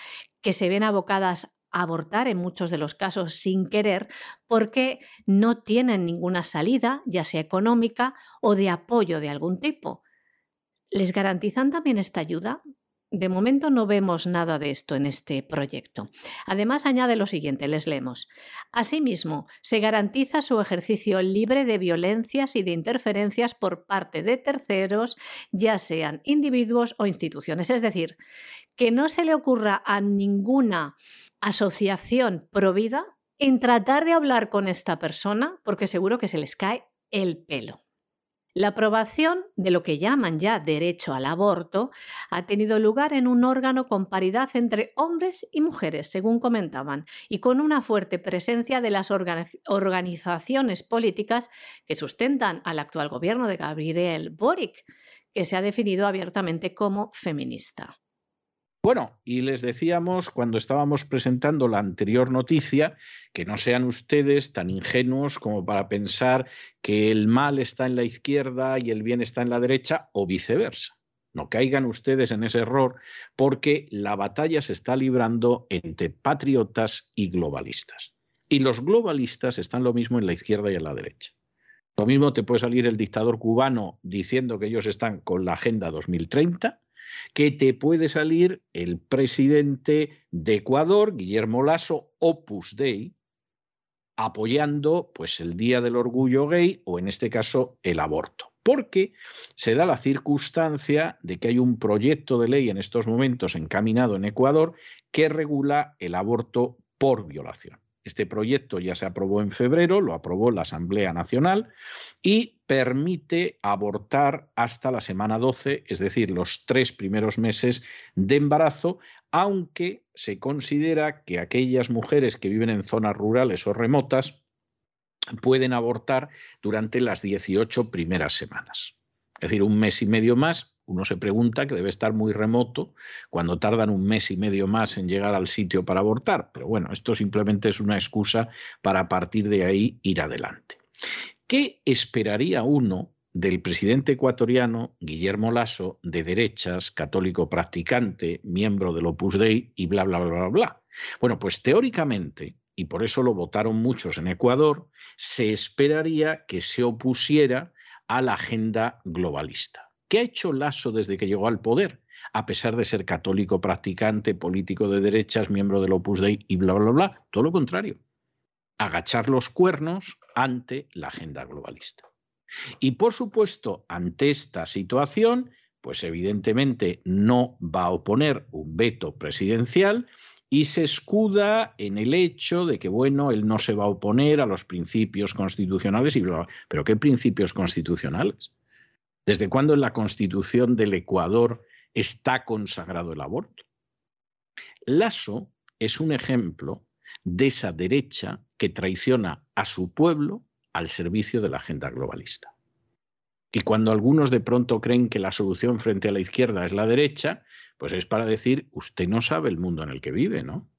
S2: que se ven abocadas abortar en muchos de los casos sin querer porque no tienen ninguna salida, ya sea económica o de apoyo de algún tipo. ¿Les garantizan también esta ayuda? De momento no vemos nada de esto en este proyecto. Además, añade lo siguiente, les leemos. Asimismo, se garantiza su ejercicio libre de violencias y de interferencias por parte de terceros, ya sean individuos o instituciones. Es decir, que no se le ocurra a ninguna asociación provida en tratar de hablar con esta persona porque seguro que se les cae el pelo. La aprobación de lo que llaman ya derecho al aborto ha tenido lugar en un órgano con paridad entre hombres y mujeres, según comentaban, y con una fuerte presencia de las organizaciones políticas que sustentan al actual gobierno de Gabriel Boric, que se ha definido abiertamente como feminista.
S1: Bueno, y les decíamos cuando estábamos presentando la anterior noticia que no sean ustedes tan ingenuos como para pensar que el mal está en la izquierda y el bien está en la derecha o viceversa. No caigan ustedes en ese error porque la batalla se está librando entre patriotas y globalistas. Y los globalistas están lo mismo en la izquierda y en la derecha. Lo mismo te puede salir el dictador cubano diciendo que ellos están con la Agenda 2030 que te puede salir el presidente de Ecuador, Guillermo Lasso, Opus Dei, apoyando pues el Día del Orgullo Gay o en este caso el aborto. Porque se da la circunstancia de que hay un proyecto de ley en estos momentos encaminado en Ecuador que regula el aborto por violación. Este proyecto ya se aprobó en febrero, lo aprobó la Asamblea Nacional y permite abortar hasta la semana 12, es decir, los tres primeros meses de embarazo, aunque se considera que aquellas mujeres que viven en zonas rurales o remotas pueden abortar durante las 18 primeras semanas. Es decir, un mes y medio más Uno se pregunta que debe estar muy remoto cuando tardan un mes y medio más en llegar al sitio para abortar. Pero bueno, esto simplemente es una excusa para partir de ahí ir adelante. ¿Qué esperaría uno del presidente ecuatoriano Guillermo Lasso, de derechas, católico practicante, miembro del Opus Dei y bla, bla, bla, bla, bla? Bueno, pues teóricamente, y por eso lo votaron muchos en Ecuador, se esperaría que se opusiera a la agenda globalista. ¿Qué ha hecho Lasso desde que llegó al poder? A pesar de ser católico practicante, político de derechas, miembro del Opus Dei y bla, bla, bla, todo lo contrario. Agachar los cuernos ante la agenda globalista. Y por supuesto, ante esta situación, pues evidentemente no va a oponer un veto presidencial y se escuda en el hecho de que, bueno, él no se va a oponer a los principios constitucionales y Pero ¿qué principios constitucionales? ¿Desde cuándo en la constitución del Ecuador está consagrado el aborto? Lasso es un ejemplo de esa derecha que traiciona a su pueblo al servicio de la agenda globalista. Y cuando algunos de pronto creen que la solución frente a la izquierda es la derecha, pues es para decir, usted no sabe el mundo en el que vive, ¿no?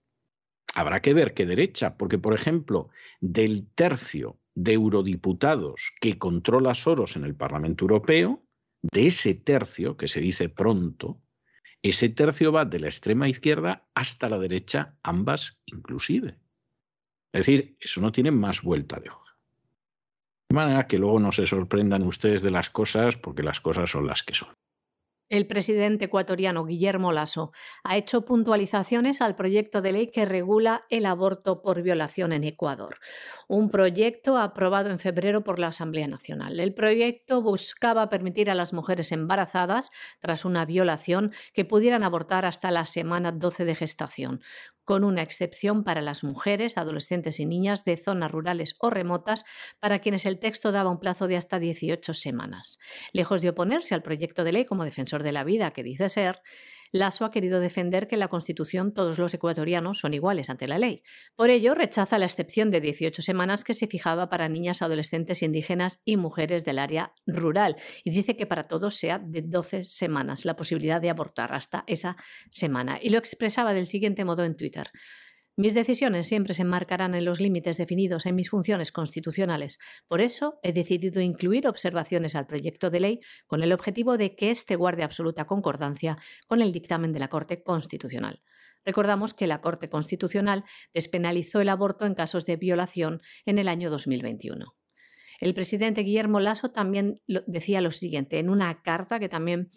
S1: Habrá que ver qué derecha, porque por ejemplo, del tercio de eurodiputados que controla Soros en el Parlamento Europeo, de ese tercio, que se dice pronto, ese tercio va de la extrema izquierda hasta la derecha, ambas inclusive. Es decir, eso no tiene más vuelta de hoja. De manera que luego no se sorprendan ustedes de las cosas porque las cosas son las que son.
S2: El presidente ecuatoriano Guillermo Lasso ha hecho puntualizaciones al proyecto de ley que regula el aborto por violación en Ecuador, un proyecto aprobado en febrero por la Asamblea Nacional. El proyecto buscaba permitir a las mujeres embarazadas tras una violación que pudieran abortar hasta la semana 12 de gestación, con una excepción para las mujeres, adolescentes y niñas de zonas rurales o remotas, para quienes el texto daba un plazo de hasta 18 semanas. Lejos de oponerse al proyecto de ley como defensor de la vida que dice ser, Lasso ha querido defender que en la Constitución todos los ecuatorianos son iguales ante la ley. Por ello, rechaza la excepción de 18 semanas que se fijaba para niñas, adolescentes indígenas y mujeres del área rural y dice que para todos sea de 12 semanas la posibilidad de abortar hasta esa semana. Y lo expresaba del siguiente modo en Twitter. Mis decisiones siempre se enmarcarán en los límites definidos en mis funciones constitucionales. Por eso he decidido incluir observaciones al proyecto de ley con el objetivo de que éste guarde absoluta concordancia con el dictamen de la Corte Constitucional. Recordamos que la Corte Constitucional despenalizó el aborto en casos de violación en el año 2021. El presidente Guillermo Lasso también decía lo siguiente en una carta que también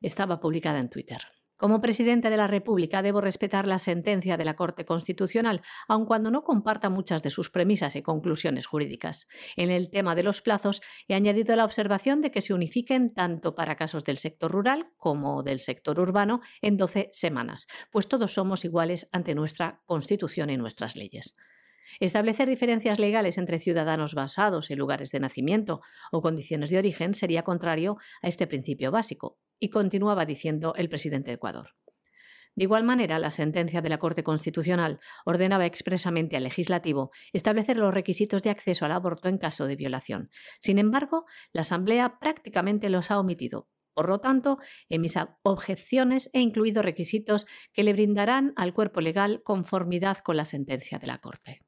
S2: estaba publicada en Twitter. Como presidente de la República debo respetar la sentencia de la Corte Constitucional, aun cuando no comparta muchas de sus premisas y conclusiones jurídicas. En el tema de los plazos he añadido la observación de que se unifiquen tanto para casos del sector rural como del sector urbano en 12 semanas, pues todos somos iguales ante nuestra Constitución y nuestras leyes. Establecer diferencias legales entre ciudadanos basados en lugares de nacimiento o condiciones de origen sería contrario a este principio básico, y continuaba diciendo el presidente de Ecuador. De igual manera, la sentencia de la Corte Constitucional ordenaba expresamente al legislativo establecer los requisitos de acceso al aborto en caso de violación. Sin embargo, la Asamblea prácticamente los ha omitido. Por lo tanto, en mis objeciones he incluido requisitos que le brindarán al cuerpo legal conformidad con la sentencia de la Corte.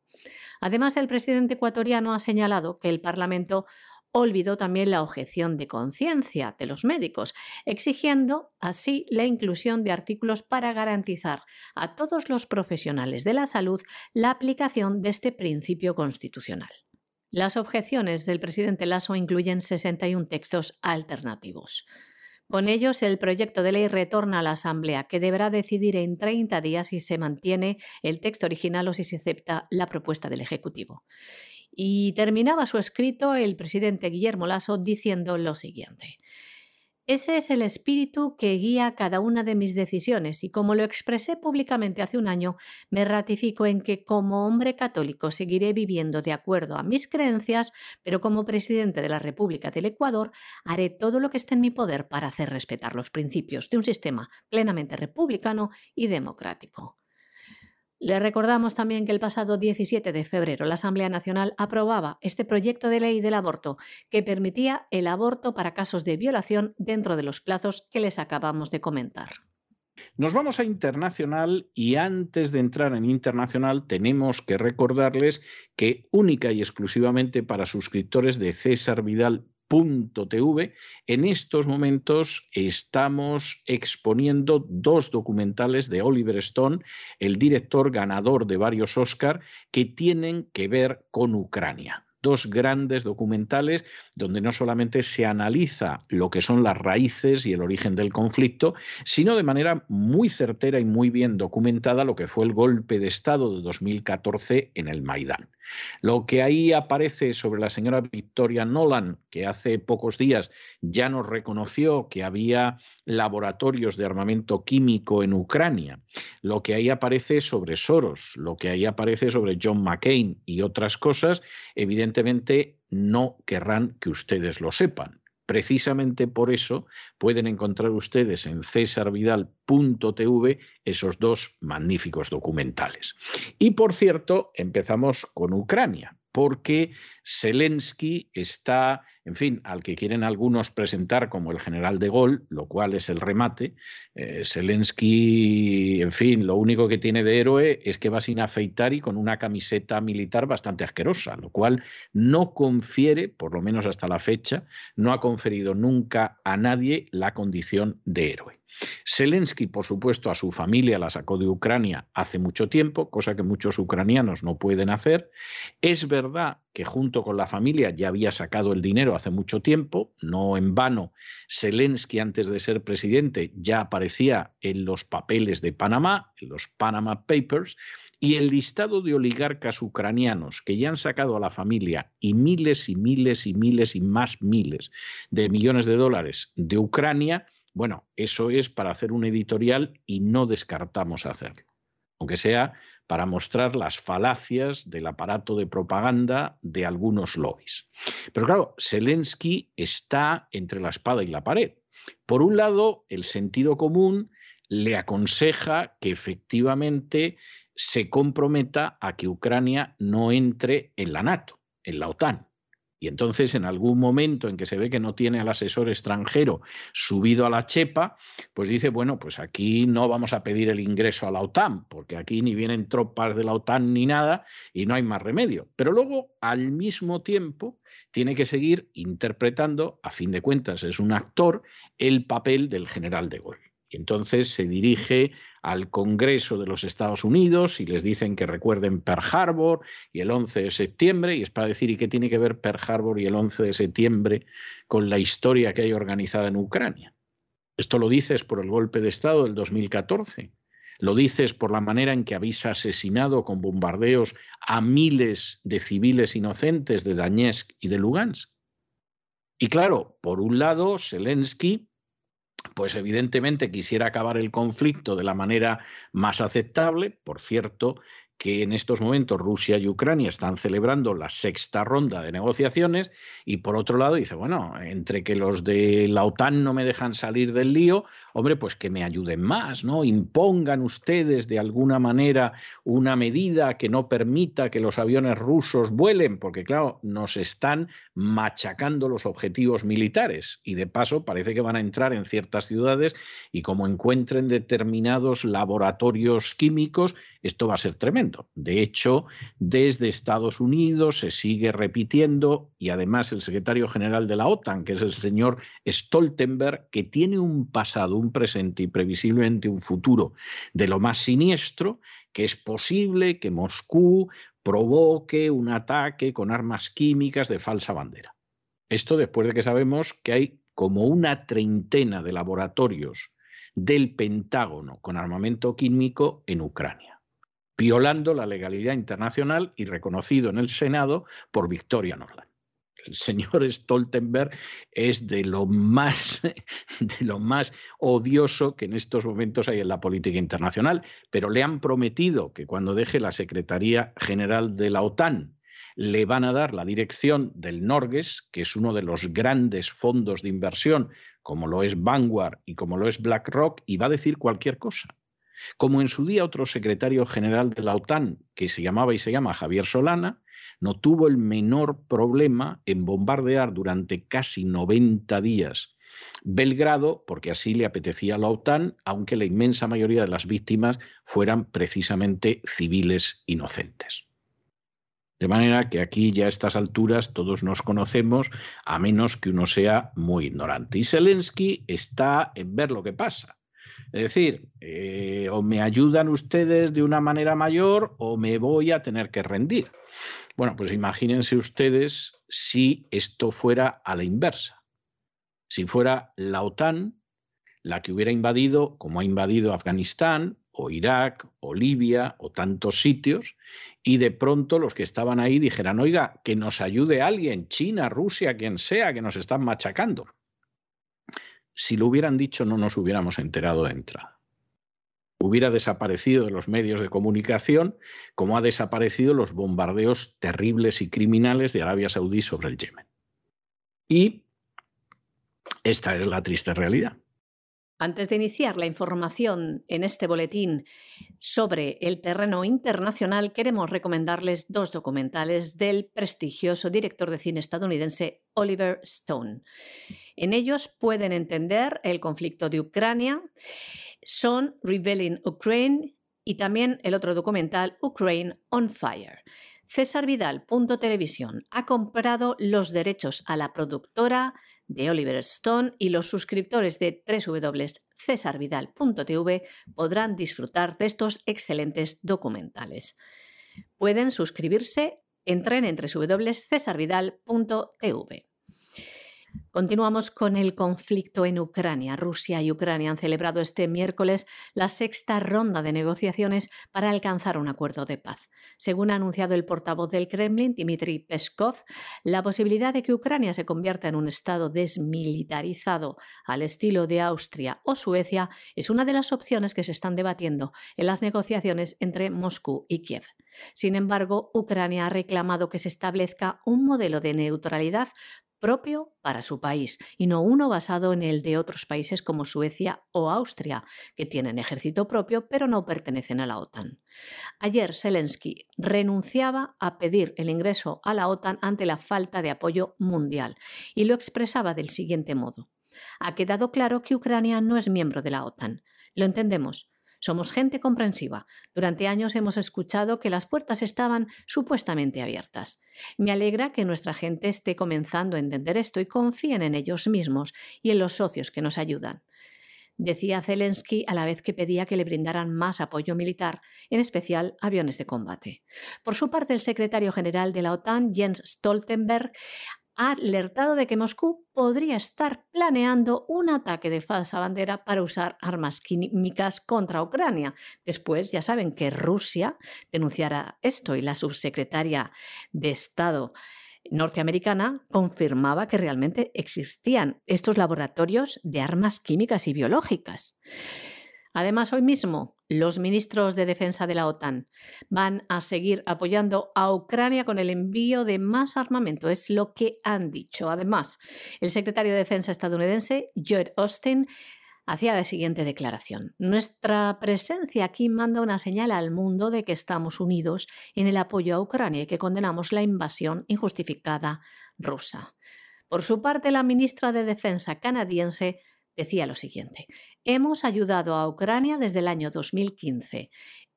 S2: Además, el presidente ecuatoriano ha señalado que el Parlamento olvidó también la objeción de conciencia de los médicos, exigiendo así la inclusión de artículos para garantizar a todos los profesionales de la salud la aplicación de este principio constitucional. Las objeciones del presidente Lasso incluyen 61 textos alternativos. Con ellos, el proyecto de ley retorna a la Asamblea, que deberá decidir en 30 días si se mantiene el texto original o si se acepta la propuesta del Ejecutivo. Y terminaba su escrito el presidente Guillermo Lasso diciendo lo siguiente. Ese es el espíritu que guía cada una de mis decisiones y como lo expresé públicamente hace un año, me ratifico en que como hombre católico seguiré viviendo de acuerdo a mis creencias, pero como presidente de la República del Ecuador haré todo lo que esté en mi poder para hacer respetar los principios de un sistema plenamente republicano y democrático. Le recordamos también que el pasado 17 de febrero la Asamblea Nacional aprobaba este proyecto de ley del aborto que permitía el aborto para casos de violación dentro de los plazos que les acabamos de comentar.
S1: Nos vamos a internacional y antes de entrar en internacional tenemos que recordarles que única y exclusivamente para suscriptores de César Vidal .tv, en estos momentos estamos exponiendo dos documentales de Oliver Stone, el director ganador de varios Oscar, que tienen que ver con Ucrania dos grandes documentales donde no solamente se analiza lo que son las raíces y el origen del conflicto, sino de manera muy certera y muy bien documentada lo que fue el golpe de Estado de 2014 en el Maidán. Lo que ahí aparece sobre la señora Victoria Nolan, que hace pocos días ya nos reconoció que había laboratorios de armamento químico en Ucrania, lo que ahí aparece sobre Soros, lo que ahí aparece sobre John McCain y otras cosas, evidentemente no querrán que ustedes lo sepan. Precisamente por eso pueden encontrar ustedes en cesarvidal.tv esos dos magníficos documentales. Y por cierto, empezamos con Ucrania, porque Zelensky está en fin, al que quieren algunos presentar como el general de Gaulle, lo cual es el remate. Eh, Zelensky, en fin, lo único que tiene de héroe es que va sin afeitar y con una camiseta militar bastante asquerosa, lo cual no confiere, por lo menos hasta la fecha, no ha conferido nunca a nadie la condición de héroe. Zelensky, por supuesto, a su familia la sacó de Ucrania hace mucho tiempo, cosa que muchos ucranianos no pueden hacer. Es verdad que junto con la familia ya había sacado el dinero hace mucho tiempo, no en vano. Zelensky, antes de ser presidente, ya aparecía en los papeles de Panamá, en los Panama Papers, y el listado de oligarcas ucranianos que ya han sacado a la familia y miles y miles y miles y más miles de millones de dólares de Ucrania, bueno, eso es para hacer un editorial y no descartamos hacerlo, aunque sea para mostrar las falacias del aparato de propaganda de algunos lobbies. Pero claro, Zelensky está entre la espada y la pared. Por un lado, el sentido común le aconseja que efectivamente se comprometa a que Ucrania no entre en la NATO, en la OTAN. Y entonces, en algún momento en que se ve que no tiene al asesor extranjero subido a la chepa, pues dice, bueno, pues aquí no vamos a pedir el ingreso a la OTAN, porque aquí ni vienen tropas de la OTAN ni nada y no hay más remedio. Pero luego, al mismo tiempo, tiene que seguir interpretando, a fin de cuentas es un actor, el papel del general de Gaulle. Y entonces se dirige al Congreso de los Estados Unidos y les dicen que recuerden Pearl Harbor y el 11 de septiembre, y es para decir, ¿y qué tiene que ver Pearl Harbor y el 11 de septiembre con la historia que hay organizada en Ucrania? Esto lo dices por el golpe de Estado del 2014. Lo dices por la manera en que habéis asesinado con bombardeos a miles de civiles inocentes de Donetsk y de Lugansk. Y claro, por un lado, Zelensky pues evidentemente quisiera acabar el conflicto de la manera más aceptable. Por cierto, que en estos momentos Rusia y Ucrania están celebrando la sexta ronda de negociaciones y por otro lado dice, bueno, entre que los de la OTAN no me dejan salir del lío, hombre, pues que me ayuden más, ¿no? Impongan ustedes de alguna manera una medida que no permita que los aviones rusos vuelen, porque claro, nos están machacando los objetivos militares y de paso parece que van a entrar en ciertas ciudades y como encuentren determinados laboratorios químicos, esto va a ser tremendo. De hecho, desde Estados Unidos se sigue repitiendo y además el secretario general de la OTAN, que es el señor Stoltenberg, que tiene un pasado, un presente y previsiblemente un futuro de lo más siniestro, que es posible que Moscú provoque un ataque con armas químicas de falsa bandera. Esto después de que sabemos que hay como una treintena de laboratorios del Pentágono con armamento químico en Ucrania violando la legalidad internacional y reconocido en el Senado por Victoria Norland. El señor *laughs* Stoltenberg es de lo más *laughs* de lo más odioso que en estos momentos hay en la política internacional, pero le han prometido que cuando deje la Secretaría General de la OTAN le van a dar la dirección del Norges, que es uno de los grandes fondos de inversión, como lo es Vanguard y como lo es BlackRock, y va a decir cualquier cosa. Como en su día otro secretario general de la OTAN, que se llamaba y se llama Javier Solana, no tuvo el menor problema en bombardear durante casi 90 días Belgrado, porque así le apetecía a la OTAN, aunque la inmensa mayoría de las víctimas fueran precisamente civiles inocentes. De manera que aquí ya a estas alturas todos nos conocemos, a menos que uno sea muy ignorante. Y Zelensky está en ver lo que pasa. Es decir, eh, o me ayudan ustedes de una manera mayor o me voy a tener que rendir. Bueno, pues imagínense ustedes si esto fuera a la inversa. Si fuera la OTAN la que hubiera invadido, como ha invadido Afganistán o Irak o Libia o tantos sitios, y de pronto los que estaban ahí dijeran, oiga, que nos ayude alguien, China, Rusia, quien sea, que nos están machacando. Si lo hubieran dicho, no nos hubiéramos enterado de entrada. Hubiera desaparecido de los medios de comunicación, como ha desaparecido los bombardeos terribles y criminales de Arabia Saudí sobre el Yemen. Y esta es la triste realidad.
S2: Antes de iniciar la información en este boletín sobre el terreno internacional, queremos recomendarles dos documentales del prestigioso director de cine estadounidense Oliver Stone. En ellos pueden entender el conflicto de Ucrania, son Revealing Ukraine y también el otro documental Ukraine on Fire. César Vidal, Televisión, ha comprado los derechos a la productora de Oliver Stone y los suscriptores de www.cesarvidal.tv podrán disfrutar de estos excelentes documentales. Pueden suscribirse, entren en www.cesarvidal.tv. Continuamos con el conflicto en Ucrania. Rusia y Ucrania han celebrado este miércoles la sexta ronda de negociaciones para alcanzar un acuerdo de paz. Según ha anunciado el portavoz del Kremlin, Dmitry Peskov, la posibilidad de que Ucrania se convierta en un Estado desmilitarizado al estilo de Austria o Suecia es una de las opciones que se están debatiendo en las negociaciones entre Moscú y Kiev. Sin embargo, Ucrania ha reclamado que se establezca un modelo de neutralidad propio para su país y no uno basado en el de otros países como Suecia o Austria, que tienen ejército propio pero no pertenecen a la OTAN. Ayer Zelensky renunciaba a pedir el ingreso a la OTAN ante la falta de apoyo mundial y lo expresaba del siguiente modo. Ha quedado claro que Ucrania no es miembro de la OTAN. Lo entendemos. Somos gente comprensiva. Durante años hemos escuchado que las puertas estaban supuestamente abiertas. Me alegra que nuestra gente esté comenzando a entender esto y confíen en ellos mismos y en los socios que nos ayudan. Decía Zelensky a la vez que pedía que le brindaran más apoyo militar, en especial aviones de combate. Por su parte, el secretario general de la OTAN, Jens Stoltenberg, ha alertado de que Moscú podría estar planeando un ataque de falsa bandera para usar armas químicas contra Ucrania. Después, ya saben que Rusia denunciará esto y la subsecretaria de Estado norteamericana confirmaba que realmente existían estos laboratorios de armas químicas y biológicas. Además, hoy mismo los ministros de defensa de la OTAN van a seguir apoyando a Ucrania con el envío de más armamento, es lo que han dicho. Además, el secretario de Defensa estadounidense, Joe Austin, hacía la siguiente declaración. Nuestra presencia aquí manda una señal al mundo de que estamos unidos en el apoyo a Ucrania y que condenamos la invasión injustificada rusa. Por su parte, la ministra de Defensa canadiense decía lo siguiente, hemos ayudado a Ucrania desde el año 2015.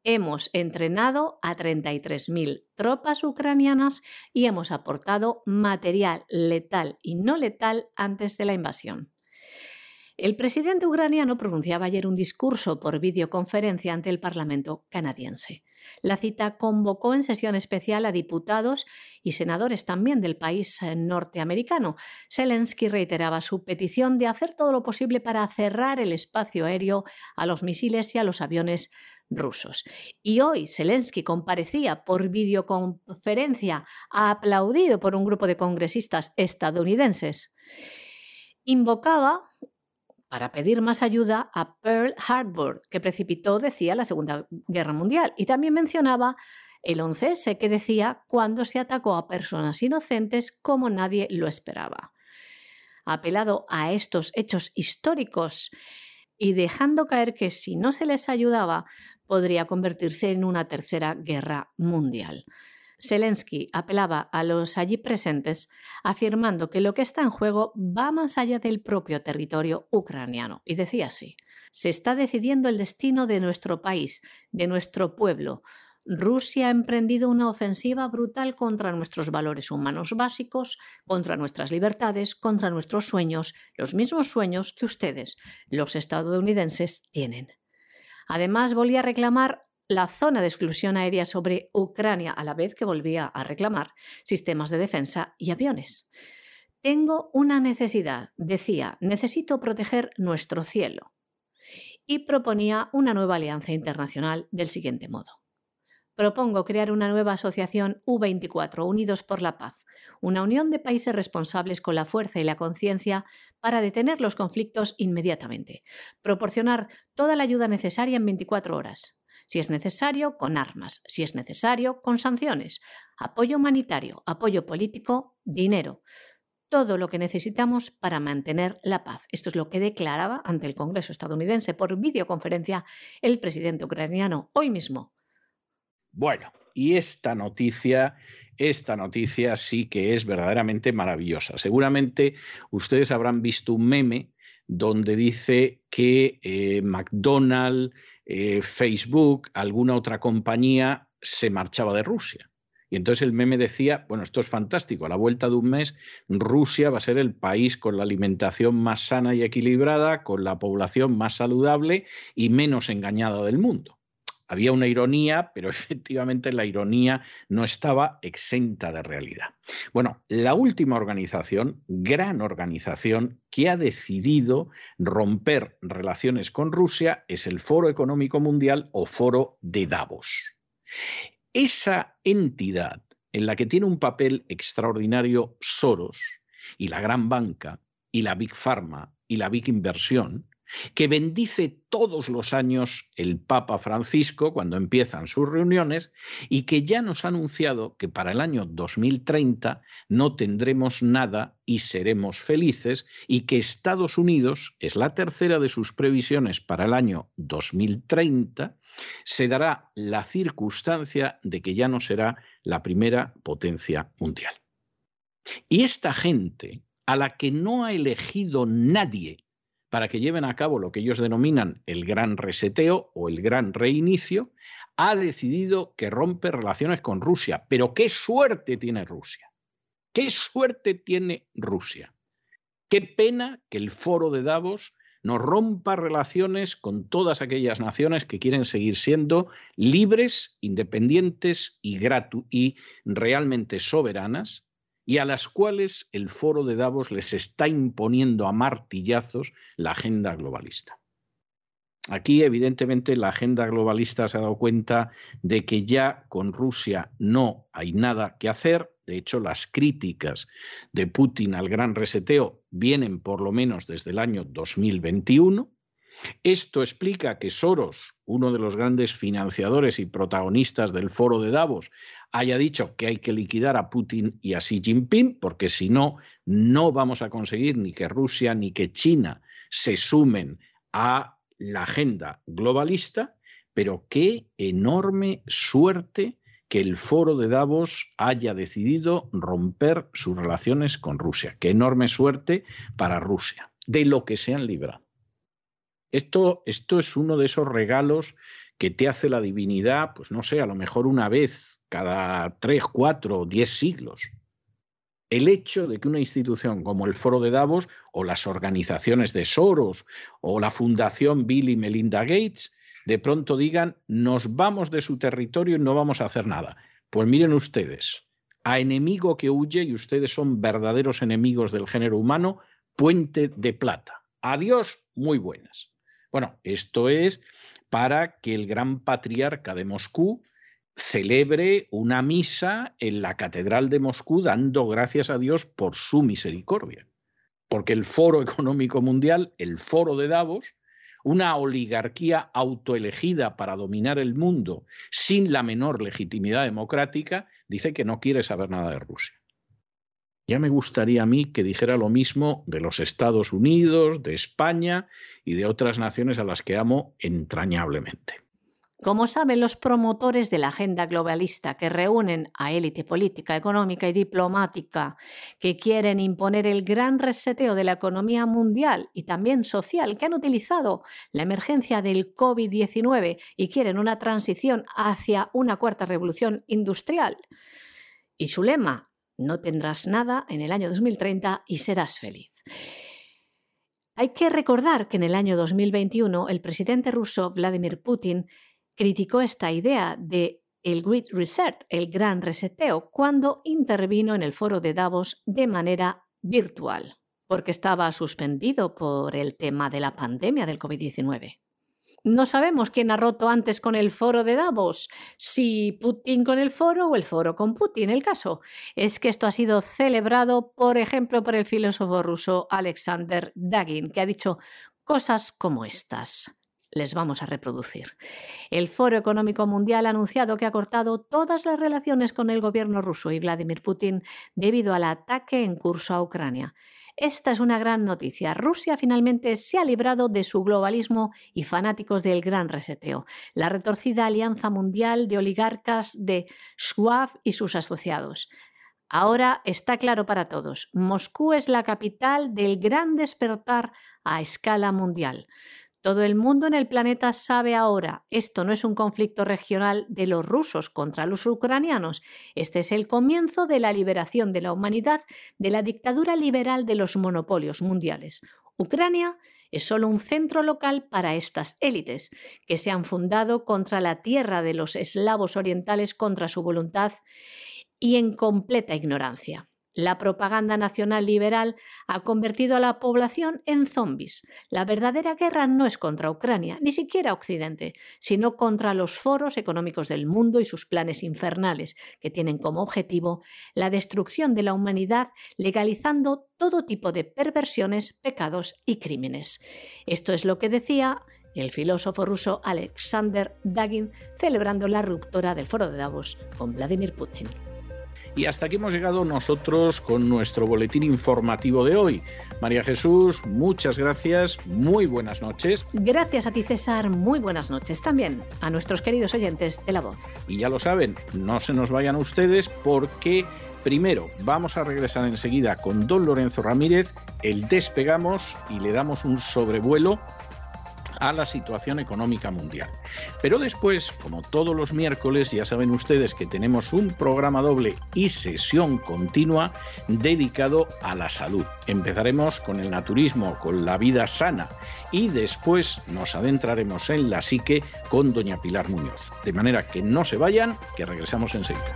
S2: Hemos entrenado a 33.000 tropas ucranianas y hemos aportado material letal y no letal antes de la invasión. El presidente ucraniano pronunciaba ayer un discurso por videoconferencia ante el Parlamento canadiense. La cita convocó en sesión especial a diputados y senadores también del país eh, norteamericano. Zelensky reiteraba su petición de hacer todo lo posible para cerrar el espacio aéreo a los misiles y a los aviones rusos. Y hoy Zelensky comparecía por videoconferencia, aplaudido por un grupo de congresistas estadounidenses. Invocaba para pedir más ayuda a Pearl Harbor, que precipitó, decía, la Segunda Guerra Mundial. Y también mencionaba el 11S, que decía cuando se atacó a personas inocentes como nadie lo esperaba. Apelado a estos hechos históricos y dejando caer que si no se les ayudaba podría convertirse en una tercera guerra mundial. Zelensky apelaba a los allí presentes afirmando que lo que está en juego va más allá del propio territorio ucraniano. Y decía así, se está decidiendo el destino de nuestro país, de nuestro pueblo. Rusia ha emprendido una ofensiva brutal contra nuestros valores humanos básicos, contra nuestras libertades, contra nuestros sueños, los mismos sueños que ustedes, los estadounidenses, tienen. Además, volvía a reclamar la zona de exclusión aérea sobre Ucrania a la vez que volvía a reclamar sistemas de defensa y aviones. Tengo una necesidad, decía, necesito proteger nuestro cielo. Y proponía una nueva alianza internacional del siguiente modo. Propongo crear una nueva asociación U24, Unidos por la Paz, una unión de países responsables con la fuerza y la conciencia para detener los conflictos inmediatamente, proporcionar toda la ayuda necesaria en 24 horas, si es necesario, con armas, si es necesario, con sanciones, apoyo humanitario, apoyo político, dinero, todo lo que necesitamos para mantener la paz. Esto es lo que declaraba ante el Congreso estadounidense por videoconferencia el presidente ucraniano hoy mismo.
S1: Bueno, y esta noticia, esta noticia sí que es verdaderamente maravillosa. Seguramente ustedes habrán visto un meme donde dice que eh, McDonald's, eh, Facebook, alguna otra compañía se marchaba de Rusia. Y entonces el meme decía, bueno, esto es fantástico, a la vuelta de un mes Rusia va a ser el país con la alimentación más sana y equilibrada, con la población más saludable y menos engañada del mundo. Había una ironía, pero *laughs* efectivamente la ironía no estaba exenta de realidad. Bueno, la última organización, gran organización, que ha decidido romper relaciones con Rusia es el Foro Económico Mundial o Foro de Davos. Esa entidad en la que tiene un papel extraordinario Soros y la gran banca y la Big Pharma y la Big Inversión, que bendice todos los años el Papa Francisco cuando empiezan sus reuniones y que ya nos ha anunciado que para el año 2030 no tendremos nada y seremos felices y que Estados Unidos, es la tercera de sus previsiones para el año 2030, se dará la circunstancia de que ya no será la primera potencia mundial. Y esta gente, a la que no ha elegido nadie para que lleven a cabo lo que ellos denominan el gran reseteo o el gran reinicio, ha decidido que rompe relaciones con Rusia. Pero qué suerte tiene Rusia. Qué suerte tiene Rusia. Qué pena que el foro de Davos no rompa relaciones con todas aquellas naciones que quieren seguir siendo libres, independientes y, y realmente soberanas, y a las cuales el foro de Davos les está imponiendo a martillazos la agenda globalista. Aquí, evidentemente, la agenda globalista se ha dado cuenta de que ya con Rusia no hay nada que hacer. De hecho, las críticas de Putin al gran reseteo vienen por lo menos desde el año 2021. Esto explica que Soros, uno de los grandes financiadores y protagonistas del foro de Davos, haya dicho que hay que liquidar a Putin y a Xi Jinping, porque si no, no vamos a conseguir ni que Rusia ni que China se sumen a la agenda globalista, pero qué enorme suerte que el foro de Davos haya decidido romper sus relaciones con Rusia. Qué enorme suerte para Rusia, de lo que se han librado. Esto, es uno de esos regalos que te hace la divinidad, pues no sé, a lo mejor una vez cada tres, cuatro, diez siglos. El hecho de que una institución como el Foro de Davos o las organizaciones de Soros o la Fundación Bill y Melinda Gates de pronto digan nos vamos de su territorio y no vamos a hacer nada. Pues miren ustedes, a enemigo que huye y ustedes son verdaderos enemigos del género humano, puente de plata. Adiós, muy buenas. Bueno, esto es para que el gran patriarca de Moscú celebre una misa en la Catedral de Moscú dando gracias a Dios por su misericordia. Porque el Foro *laughs* Económico Mundial, el Foro de Davos, una oligarquía autoelegida para dominar el mundo sin la menor legitimidad democrática, dice que no quiere saber nada de Rusia. Ya me gustaría a mí que dijera lo mismo de los Estados Unidos, de España y de otras naciones a las que amo entrañablemente.
S2: Como saben los promotores de la agenda globalista que reúnen a élite política, económica y diplomática que quieren imponer el gran reseteo de la economía mundial y también social, que han utilizado la emergencia del COVID-19 y quieren una transición hacia una cuarta revolución industrial. Y su lema, no tendrás nada en el año 2030 y serás feliz. Hay que recordar que en el año 2021 el presidente ruso Vladimir Putin criticó esta idea de el Great Reset, el gran reseteo, cuando intervino en el foro de Davos de manera virtual, porque estaba suspendido por el tema de la pandemia del COVID-19. No sabemos quién ha roto antes con el foro de Davos, si Putin con el foro o el foro con Putin. El caso es que esto ha sido celebrado, por ejemplo, por el filósofo ruso Alexander Dagin, que ha dicho cosas como estas les vamos a reproducir. El Foro Económico Mundial ha anunciado que ha cortado todas las relaciones con el gobierno ruso y Vladimir Putin debido al ataque en curso a Ucrania. Esta es una gran noticia. Rusia finalmente se ha librado de su globalismo y fanáticos del gran reseteo, la retorcida alianza mundial de oligarcas de Schwab y sus asociados. Ahora está claro para todos, Moscú es la capital del gran despertar a escala mundial. Todo el mundo en el planeta sabe ahora, esto no es un conflicto regional de los rusos contra los ucranianos, este es el comienzo de la liberación de la humanidad de la dictadura liberal de los monopolios mundiales. Ucrania es solo un centro local para estas élites, que se han fundado contra la tierra de los eslavos orientales contra su voluntad y en completa ignorancia. La propaganda nacional liberal ha convertido a la población en zombies. La verdadera guerra no es contra Ucrania, ni siquiera Occidente, sino contra los foros económicos del mundo y sus planes infernales, que tienen como objetivo la destrucción de la humanidad, legalizando todo tipo de perversiones, pecados y crímenes. Esto es lo que decía el filósofo ruso Alexander Dagin celebrando la ruptura del foro de Davos con Vladimir Putin.
S1: Y hasta aquí hemos llegado nosotros con nuestro boletín informativo de hoy. María Jesús, muchas gracias, muy buenas noches.
S2: Gracias a ti César, muy buenas noches también a nuestros queridos oyentes de La Voz.
S1: Y ya lo saben, no se nos vayan ustedes porque Primero, vamos a regresar enseguida con don Lorenzo Ramírez, el despegamos y le damos un sobrevuelo a la situación económica mundial. Pero después, como todos los miércoles, ya saben ustedes que tenemos un programa doble y sesión continua dedicado a la salud. Empezaremos con el naturismo, con la vida sana y después nos adentraremos en la psique con doña Pilar Muñoz. De manera que no se vayan, que regresamos enseguida.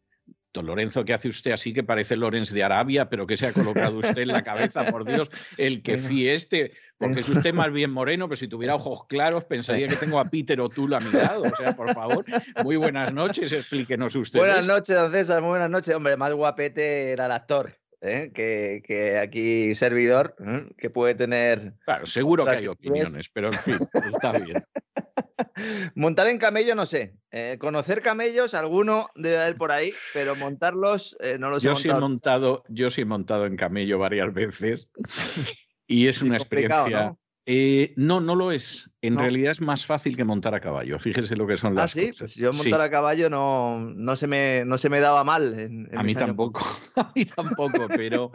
S1: Don Lorenzo, ¿qué hace usted así que parece Lorenz de Arabia, pero que se ha colocado usted en la cabeza, por Dios, el que fieste? Porque es usted más bien moreno, pero si tuviera *laughs* ojos claros pensaría que tengo a Peter O'Toole a mi lado. O sea, por favor, muy buenas noches, explíquenos usted.
S3: Buenas noches, don César, muy buenas noches. Hombre, más guapete era el actor. ¿Eh? Que, aquí servidor, ¿eh? que puede tener...
S1: Claro, seguro que hay opiniones, pero en fin, está bien. *laughs*
S3: Montar en camello, no sé. Eh, conocer camellos, alguno debe haber por ahí, pero montarlos no los
S1: yo
S3: he
S1: Sí he montado. Yo sí he montado en camello varias veces *laughs* y es una experiencia Eh, no, no lo es. En
S3: No.
S1: realidad es más fácil que montar a caballo. Fíjese lo que son
S3: Ah,
S1: las
S3: sí,
S1: cosas.
S3: pues yo
S1: Sí.
S3: montar a caballo no, no, se me, no se me daba mal. en- en
S1: A mí
S3: años
S1: tampoco, *laughs* a mí tampoco, pero,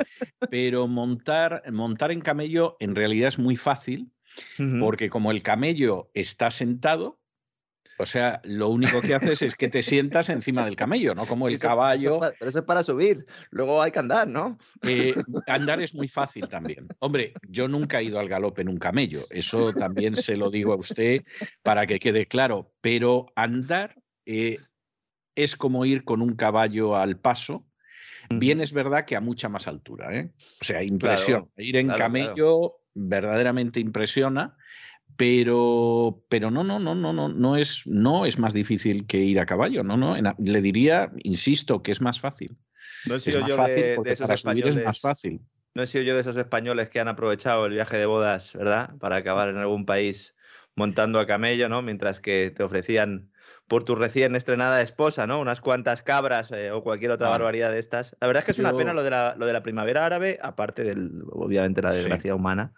S1: pero montar, montar en camello en realidad es muy fácil porque como el camello está sentado, o sea, lo único que haces es que te sientas encima del camello, no como el
S3: Eso- eso es
S1: caballo.
S3: pa- pero eso es para subir. Luego hay que andar, ¿no?
S1: Eh, *laughs* andar es muy fácil también. Hombre, yo nunca he ido al galope en un camello, eso también se lo digo a usted para que quede claro, pero andar eh, es como ir con un caballo al paso. Bien es verdad que a mucha más altura, ¿eh? O sea, impresiona. ir en
S3: claro, claro.
S1: camello verdaderamente impresiona, pero, pero no, no, no, no, no, no es, no es más difícil que ir a caballo, no, no. en le diría, insisto, que es más fácil.
S3: No he
S1: Es
S3: sido
S1: más
S3: yo
S1: fácil
S3: de, de
S1: porque
S3: esos
S1: para subir es más
S3: españoles.
S1: fácil.
S3: No he sido yo de esos españoles que han aprovechado el viaje de bodas, ¿verdad? Para acabar en algún país montando a camello, ¿no? Mientras que te ofrecían por tu recién estrenada esposa, ¿no? Unas cuantas cabras eh, o cualquier otra
S1: Ah.
S3: barbaridad de estas. La verdad es que es una
S1: Yo-
S3: pena lo de la, lo de la primavera árabe, aparte del, obviamente, la
S1: Sí.
S3: desgracia humana.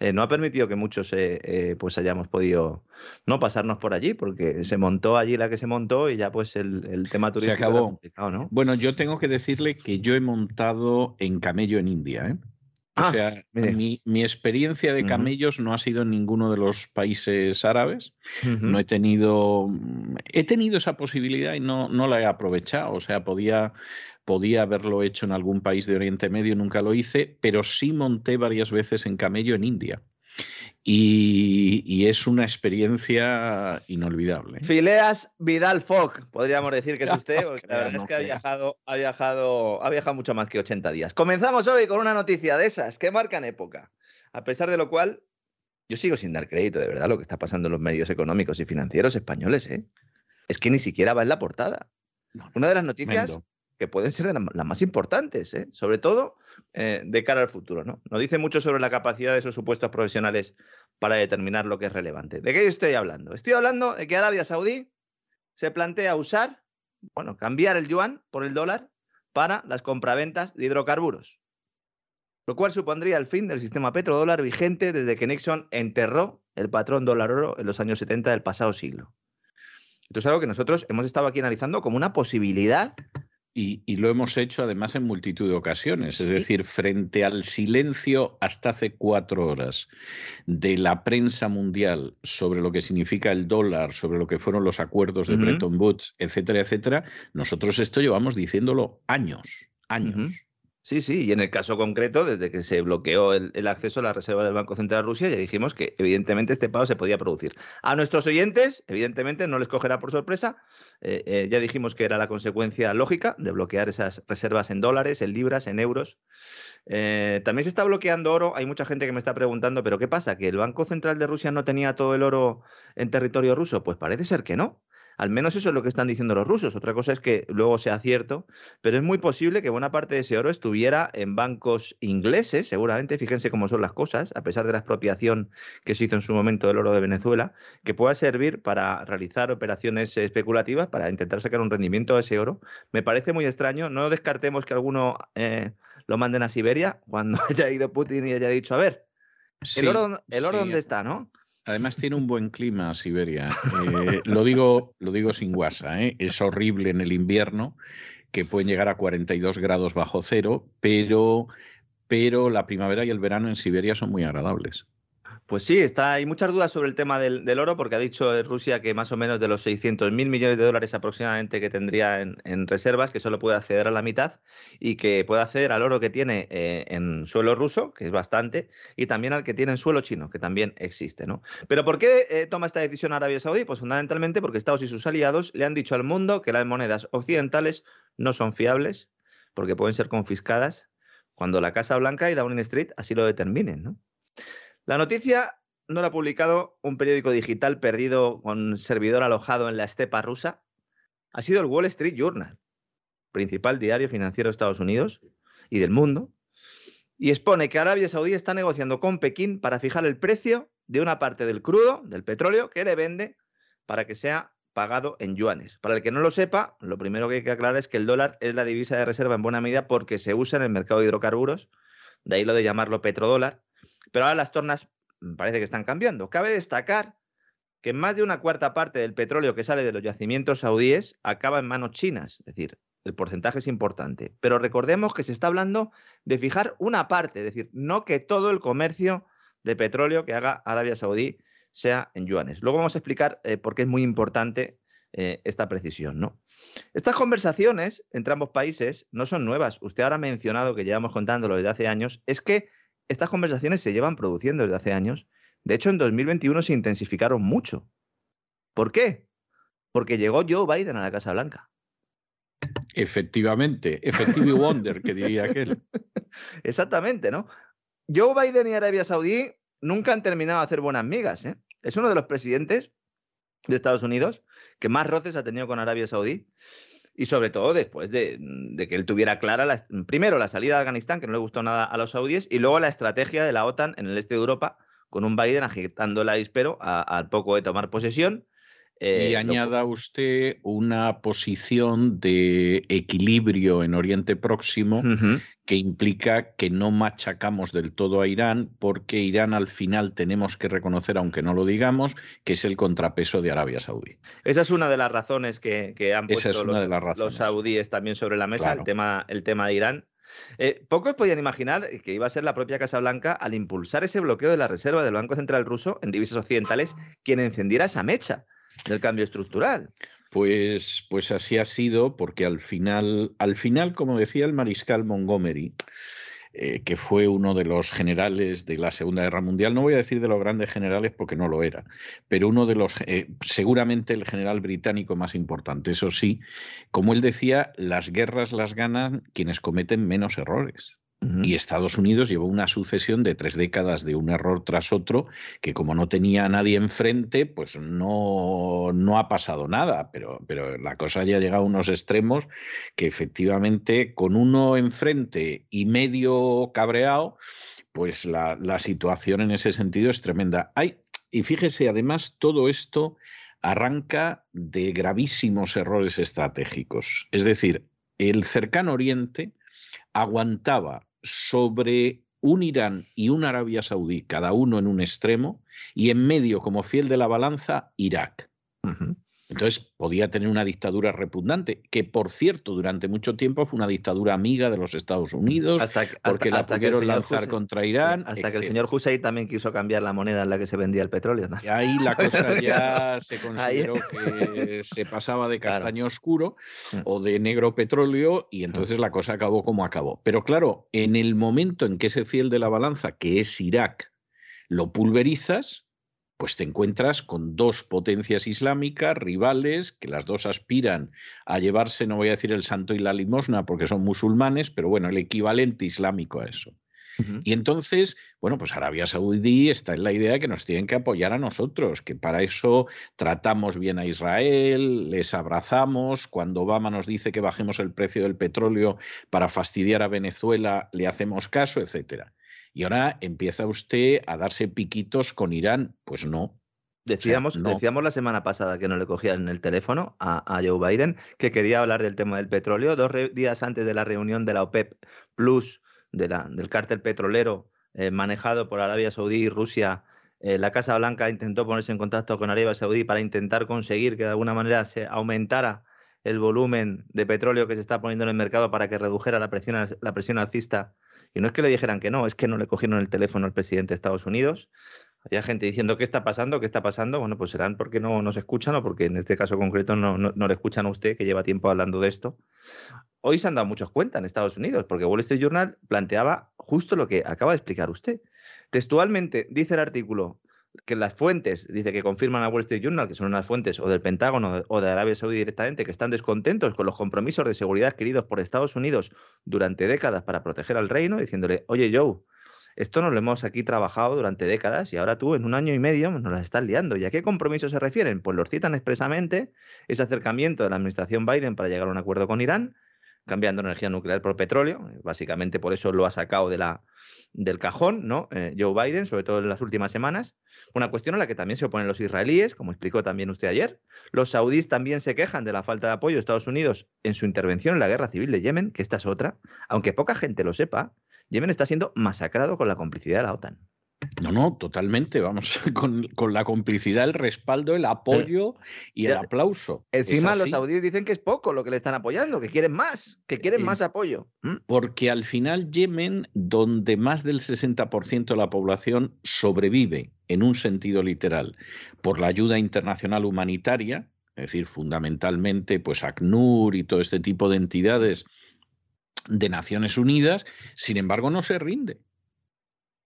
S3: Eh, no ha permitido que muchos eh, eh, pues hayamos podido no pasarnos por allí, porque se montó allí la que se montó y ya pues el, el tema turístico era
S1: acabó.
S3: complicado, ¿no?
S1: Bueno, yo tengo que decirle que yo he montado en camello en India, ¿eh? O
S3: Ah,
S1: sea, mi, mi experiencia de camellos no ha sido en ninguno de los países árabes. No he tenido. mm, He tenido esa posibilidad y no, no la he aprovechado. O sea, podía, podía haberlo hecho en algún país de Oriente Medio, nunca lo hice, pero sí monté varias veces en camello en India. Y, y es una experiencia inolvidable.
S3: Fileas Vidal Foc, podríamos decir que es *laughs* usted, porque la verdad es que ha viajado, ha viajado, ha viajado mucho más que 80 días. Comenzamos hoy con una noticia de esas que marcan época. A pesar de lo cual, yo sigo sin dar crédito de verdad lo que está pasando en los medios económicos y financieros españoles, ¿eh? Es que ni siquiera va en la portada. Una de las noticias. Que pueden ser de la- las más importantes, ¿eh? sobre todo eh, de cara al futuro. ¿no? Dice mucho sobre la capacidad de esos supuestos profesionales para determinar lo que es relevante. ¿De qué estoy hablando? Estoy hablando de que Arabia Saudí se plantea usar, bueno, cambiar el yuan por el dólar para las compraventas de hidrocarburos, lo cual supondría el fin del sistema petrodólar vigente desde que Nixon enterró el patrón dólar-oro en los años 70 del pasado siglo. Esto es algo que nosotros hemos estado aquí analizando como una posibilidad
S1: Y, y lo hemos hecho además en multitud de ocasiones, es decir, frente al silencio hasta hace cuatro horas de la prensa mundial sobre lo que significa el dólar, sobre lo que fueron los acuerdos de. Bretton Woods, etcétera, etcétera, nosotros esto llevamos diciéndolo años, años.
S3: Sí, sí, y en el caso concreto, desde que se bloqueó el, acceso a la reserva del Banco Central de Rusia, ya dijimos que evidentemente este pago se podía producir. A nuestros oyentes, evidentemente, no les cogerá por sorpresa. eh, eh, ya dijimos que era la consecuencia lógica de bloquear esas reservas en dólares, en libras, en euros. Eh, también se está bloqueando oro. Hay mucha gente que me está preguntando, ¿pero qué pasa? ¿Que el Banco Central de Rusia no tenía todo el oro en territorio ruso? Pues parece ser que no. Al menos eso es lo que están diciendo los rusos. Otra cosa es que luego sea cierto, pero es muy posible que buena parte de ese oro estuviera en bancos ingleses, seguramente. Fíjense cómo son las cosas, a pesar de la expropiación que se hizo en su momento del oro de Venezuela, que pueda servir para realizar operaciones especulativas, para intentar sacar un rendimiento de ese oro. Me parece muy extraño. No descartemos que alguno eh, lo manden a Siberia cuando *laughs* haya ido Putin y haya dicho, a ver,
S1: Sí,
S3: el oro, el oro
S1: sí.
S3: dónde está, ¿no?
S1: Además tiene un buen clima Siberia. Eh, lo, digo, lo digo sin guasa. ¿eh? Es horrible en el invierno, que pueden llegar a 42 grados bajo cero, pero, pero la primavera y el verano en Siberia son muy agradables.
S3: Pues sí, está, hay muchas dudas sobre el tema del, oro, porque ha dicho eh, Rusia que más o menos de los 600 mil millones de dólares aproximadamente que tendría en, en reservas, que solo puede acceder a la mitad y que puede acceder al oro que tiene eh, en suelo ruso, que es bastante, y también al que tiene en suelo chino, que también existe. ¿no? Pero ¿por qué eh, toma esta decisión Arabia Saudí? Pues fundamentalmente porque Estados y sus aliados le han dicho al mundo que las monedas occidentales no son fiables, porque pueden ser confiscadas cuando la Casa Blanca y Downing Street así lo determinen. ¿no? La noticia no la ha publicado un periódico digital perdido con servidor alojado en la estepa rusa. Ha sido el Wall Street Journal, principal diario financiero de Estados Unidos y del mundo. Y expone que Arabia Saudí está negociando con Pekín para fijar el precio de una parte del crudo, del petróleo, que le vende para que sea pagado en yuanes. Para el que no lo sepa, lo primero que hay que aclarar es que el dólar es la divisa de reserva en buena medida porque se usa en el mercado de hidrocarburos, de ahí lo de llamarlo petrodólar. Pero ahora las tornas parece que están cambiando. Cabe destacar que más de una cuarta parte del petróleo que sale de los yacimientos saudíes acaba en manos chinas, es decir, el porcentaje es importante. Pero recordemos que se está hablando de fijar una parte, es decir, no que todo el comercio de petróleo que haga Arabia Saudí sea en yuanes. Luego vamos a explicar eh, por qué es muy importante eh, esta precisión. ¿no? Estas conversaciones entre ambos países no son nuevas. Usted ahora ha mencionado que llevamos contándolo desde hace años. Es que estas conversaciones se llevan produciendo desde hace años. De hecho, en 2021 se intensificaron mucho. ¿Por qué? Porque llegó Joe Biden a la Casa Blanca.
S1: Efectivamente, efectivo wonder, que diría aquel. *laughs*
S3: Exactamente, ¿no? Joe Biden y Arabia Saudí nunca han terminado de hacer buenas migas. ¿eh? Es uno de los presidentes de Estados Unidos que más roces ha tenido con Arabia Saudí. Y sobre todo después de, que él tuviera clara, la, primero, la salida de Afganistán, que no le gustó nada a los saudíes, y luego la estrategia de la OTAN en el este de Europa, con un Biden agitando el avispero al poco de tomar posesión
S1: y eh, añada usted una posición de equilibrio en Oriente Próximo que implica que no machacamos del todo a Irán porque Irán al final tenemos que reconocer, aunque no lo digamos, que es el contrapeso de Arabia Saudí.
S3: Esa es una de las razones que, han puesto los, saudíes también sobre la mesa, el, tema, el tema de Irán. Eh, pocos podían imaginar que iba a ser la propia Casa Blanca, al impulsar ese bloqueo de la reserva del Banco Central ruso en divisas occidentales, quien encendiera esa mecha del cambio estructural.
S1: Pues, pues así ha sido, porque al final, al final, como decía el mariscal Montgomery, eh, que fue uno de los generales de la Segunda Guerra Mundial, no voy a decir de los grandes generales porque no lo era, pero uno de los, eh, seguramente el general británico más importante, eso sí, como él decía, las guerras las ganan quienes cometen menos errores. Y Estados Unidos llevó una sucesión de tres décadas de un error tras otro, que como no tenía a nadie enfrente, pues no, no ha pasado nada, pero, pero la cosa ya ha llegado a unos extremos que efectivamente con uno enfrente y medio cabreado, pues la, la situación en ese sentido es tremenda. Hay, y fíjese, además, todo esto arranca de gravísimos errores estratégicos. Es decir, el cercano oriente aguantaba sobre un Irán y una Arabia Saudí, cada uno en un extremo, y en medio, como fiel de la balanza, Irak. Entonces podía tener una dictadura repugnante, que por cierto durante mucho tiempo fue una dictadura amiga de los Estados Unidos, hasta, porque la pudieron lanzar contra Irán.
S3: Hasta que el señor Hussein también quiso cambiar la moneda en la que se vendía el petróleo.
S1: Y ahí la cosa *laughs* ya se consideró que se pasaba de castaño oscuro mm. o de negro petróleo y entonces mm. la cosa acabó como acabó. Pero claro, en el momento en que ese fiel de la balanza, que es Irak, lo pulverizas, pues te encuentras con dos potencias islámicas rivales que las dos aspiran a llevarse, no voy a decir el santo y la limosna porque son musulmanes, pero bueno, el equivalente islámico a eso. Y entonces, bueno, pues Arabia Saudí está en la idea de que nos tienen que apoyar a nosotros, que para eso tratamos bien a Israel, les abrazamos, cuando Obama nos dice que bajemos el precio del petróleo para fastidiar a Venezuela, le hacemos caso, etcétera. Y ahora empieza usted a darse piquitos con Irán. Pues no.
S3: Decíamos, decíamos la semana pasada que no le cogían el teléfono a, Joe Biden, que quería hablar del tema del petróleo. Dos días antes de la reunión de la OPEP Plus, de la, del cártel petrolero eh, manejado por Arabia Saudí y Rusia, eh, la Casa Blanca intentó ponerse en contacto con Arabia Saudí para intentar conseguir que de alguna manera se aumentara el volumen de petróleo que se está poniendo en el mercado para que redujera la presión, la presión alcista y no es que le dijeran que no, es que no le cogieron el teléfono al presidente de Estados Unidos. Había gente diciendo, ¿qué está pasando? ¿Qué está pasando? Bueno, pues serán porque no nos escuchan o porque en este caso concreto no, no, le escuchan a usted, que lleva tiempo hablando de esto. Hoy se han dado muchos cuenta en Estados Unidos, porque Wall Street Journal planteaba justo lo que acaba de explicar usted. Textualmente dice el artículo, que las fuentes, dice que confirman a Wall Street Journal, que son unas fuentes o del Pentágono o de Arabia Saudí directamente, que están descontentos con los compromisos de seguridad adquiridos por Estados Unidos durante décadas para proteger al reino, diciéndole, oye Joe, esto nos lo hemos aquí trabajado durante décadas y ahora tú en un año y medio nos las estás liando. ¿Y a qué compromisos se refieren? Pues los citan expresamente ese acercamiento de la administración Biden para llegar a un acuerdo con Irán, cambiando energía nuclear por petróleo. Básicamente por eso lo ha sacado de la, del cajón, ¿no? Eh, Joe Biden, sobre todo en las últimas semanas. Una cuestión a la que también se oponen los israelíes, como explicó también usted ayer. Los saudíes también se quejan de la falta de apoyo de Estados Unidos en su intervención en la guerra civil de Yemen, que esta es otra. Aunque poca gente lo sepa, Yemen está siendo masacrado con la complicidad de la OTAN.
S1: No, no, totalmente. Vamos, *laughs* con, la complicidad, el respaldo, el apoyo y el aplauso.
S3: Encima los saudíes dicen que es poco lo que le están apoyando, que quieren más, que quieren más apoyo.
S1: Porque al final Yemen, donde más del 60% de la población sobrevive en un sentido literal por la ayuda internacional humanitaria, es decir, fundamentalmente pues ACNUR y todo este tipo de entidades de Naciones Unidas, sin embargo no se rinde.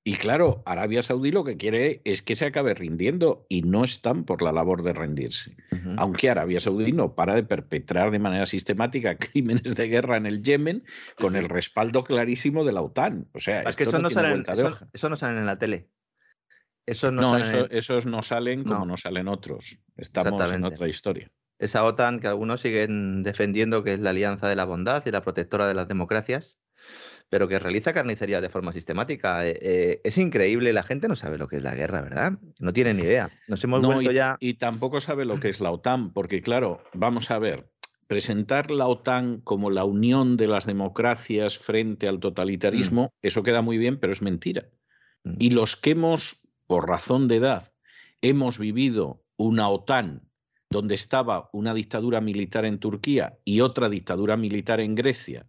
S1: Y claro, Arabia Saudí lo que quiere es que se acabe rindiendo y no están por la labor de rendirse. Aunque Arabia Saudí no para de perpetrar de manera sistemática *laughs* crímenes de guerra en el Yemen con el respaldo clarísimo de la OTAN. O sea,
S3: es que eso no, salen, eso, no salen en la tele.
S1: Eso no, esos no salen como no. salen otros. Estamos en otra historia.
S3: Esa OTAN que algunos siguen defendiendo que es la alianza de la bondad y la protectora de las democracias pero que realiza carnicería de forma sistemática. Eh, eh, es increíble, la gente no sabe lo que es la guerra, ¿verdad? No tiene ni idea. Nos hemos vuelto
S1: y,
S3: ya.
S1: Y tampoco sabe lo que es la OTAN, porque claro, vamos a ver, presentar la OTAN como la unión de las democracias frente al totalitarismo, mm. eso queda muy bien, pero es mentira. Mm. Y los que hemos, por razón de edad, hemos vivido una OTAN donde estaba una dictadura militar en Turquía y otra dictadura militar en Grecia,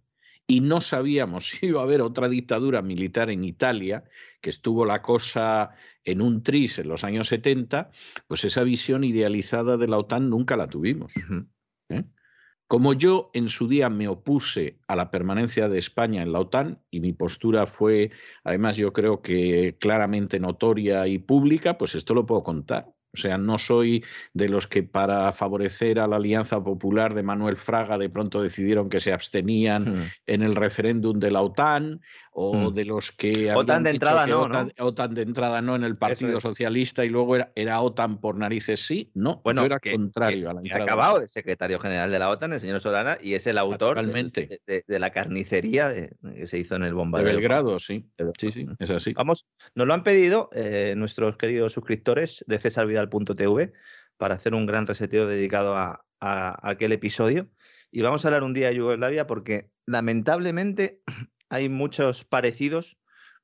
S1: y no sabíamos si iba a haber otra dictadura militar en Italia, que estuvo la cosa en un tris en los años 70, pues esa visión idealizada de la OTAN nunca la tuvimos. ¿eh? Como yo en su día me opuse a la permanencia de España en la OTAN, y mi postura fue, además yo creo que claramente notoria y pública, pues esto lo puedo contar. O sea, no soy de los que para favorecer a la Alianza Popular de Manuel Fraga de pronto decidieron que se abstenían hmm. en el referéndum de la OTAN o hmm. de los que...
S3: OTAN de entrada no,
S1: OTAN, de entrada no en el Partido Socialista y luego era, OTAN por narices sí. No,
S3: bueno,
S1: yo era contrario
S3: a
S1: la entrada.
S3: Acabado de secretario general de la OTAN, el señor Solana, y es el autor de, la carnicería que se hizo en el bombardeo.
S1: De Belgrado, sí. Sí, sí, es así.
S3: Vamos, nos lo han pedido eh, nuestros queridos suscriptores de César Vidal .tv para hacer un gran reseteo dedicado a, aquel episodio. Y vamos a hablar un día de Yugoslavia porque lamentablemente hay muchos parecidos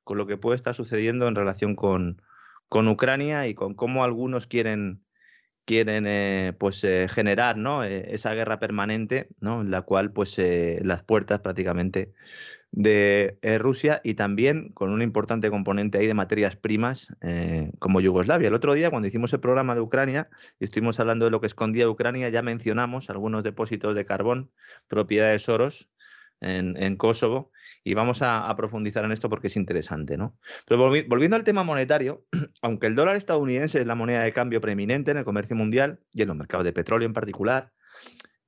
S3: con lo que puede estar sucediendo en relación con, con Ucrania y con cómo algunos quieren, quieren eh, pues, eh, generar ¿no? Eh, esa guerra permanente ¿no? en la cual pues, las puertas prácticamente de Rusia y también con un importante componente ahí de materias primas como Yugoslavia. El otro día, cuando hicimos el programa de Ucrania y estuvimos hablando de lo que escondía Ucrania, ya mencionamos algunos depósitos de carbón, propiedad de Soros en, Kosovo, y vamos a, profundizar en esto porque es interesante. ¿no? Pero volviendo al tema monetario, *clears throat* aunque el dólar estadounidense es la moneda de cambio preeminente en el comercio mundial y en los mercados de petróleo en particular,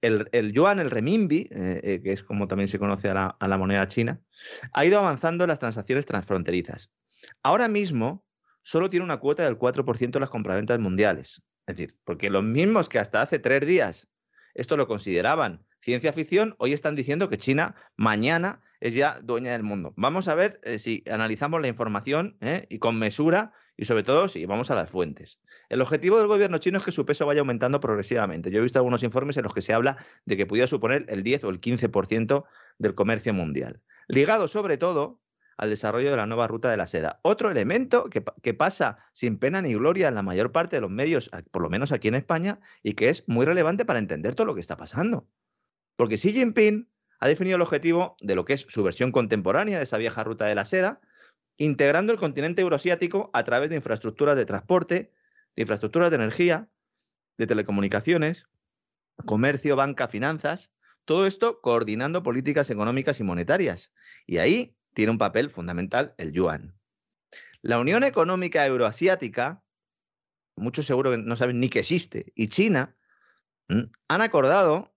S3: el, yuan, el renminbi, eh, eh, que es como también se conoce a la, moneda china, ha ido avanzando en las transacciones transfronterizas. Ahora mismo solo tiene una cuota del 4% de las compraventas mundiales. Es decir, porque los mismos que hasta hace tres días esto lo consideraban ciencia ficción, hoy están diciendo que China mañana es ya dueña del mundo. Vamos a ver eh, si analizamos la información y con mesura y sobre todo si vamos a las fuentes. El objetivo del gobierno chino es que su peso vaya aumentando progresivamente. Yo he visto algunos informes en los que se habla de que pudiera suponer el 10 o el 15% del comercio mundial, ligado sobre todo al desarrollo de la nueva ruta de la seda. Otro elemento que, pasa sin pena ni gloria en la mayor parte de los medios, por lo menos aquí en España, y que es muy relevante para entender todo lo que está pasando. Porque Xi Jinping ha definido el objetivo de lo que es su versión contemporánea de esa vieja ruta de la seda, integrando el continente euroasiático a través de infraestructuras de transporte, de infraestructuras de energía, de telecomunicaciones, comercio, banca, finanzas, todo esto coordinando políticas económicas y monetarias. Y ahí tiene un papel fundamental el yuan. La Unión Económica Euroasiática, muchos seguro que no saben ni que existe, y China han acordado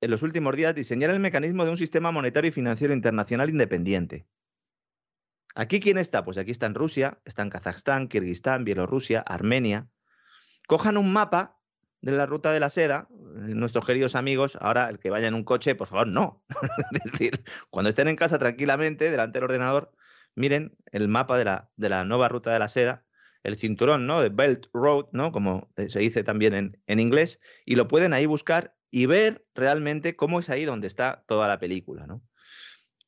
S3: en los últimos días diseñar el mecanismo de un sistema monetario y financiero internacional independiente. ¿Aquí quién está? Pues aquí está en Rusia, está en Kazajstán, Kirguistán, Bielorrusia, Armenia. Cojan un mapa de la ruta de la seda, eh, nuestros queridos amigos, ahora el que vaya en un coche, por favor, no. *laughs* es decir, cuando estén en casa tranquilamente, delante del ordenador, miren el mapa de la, de la nueva ruta de la seda, el cinturón, ¿no? De Belt Road, ¿no? Como eh, se dice también en, en inglés, y lo pueden ahí buscar y ver realmente cómo es ahí donde está toda la película, ¿no?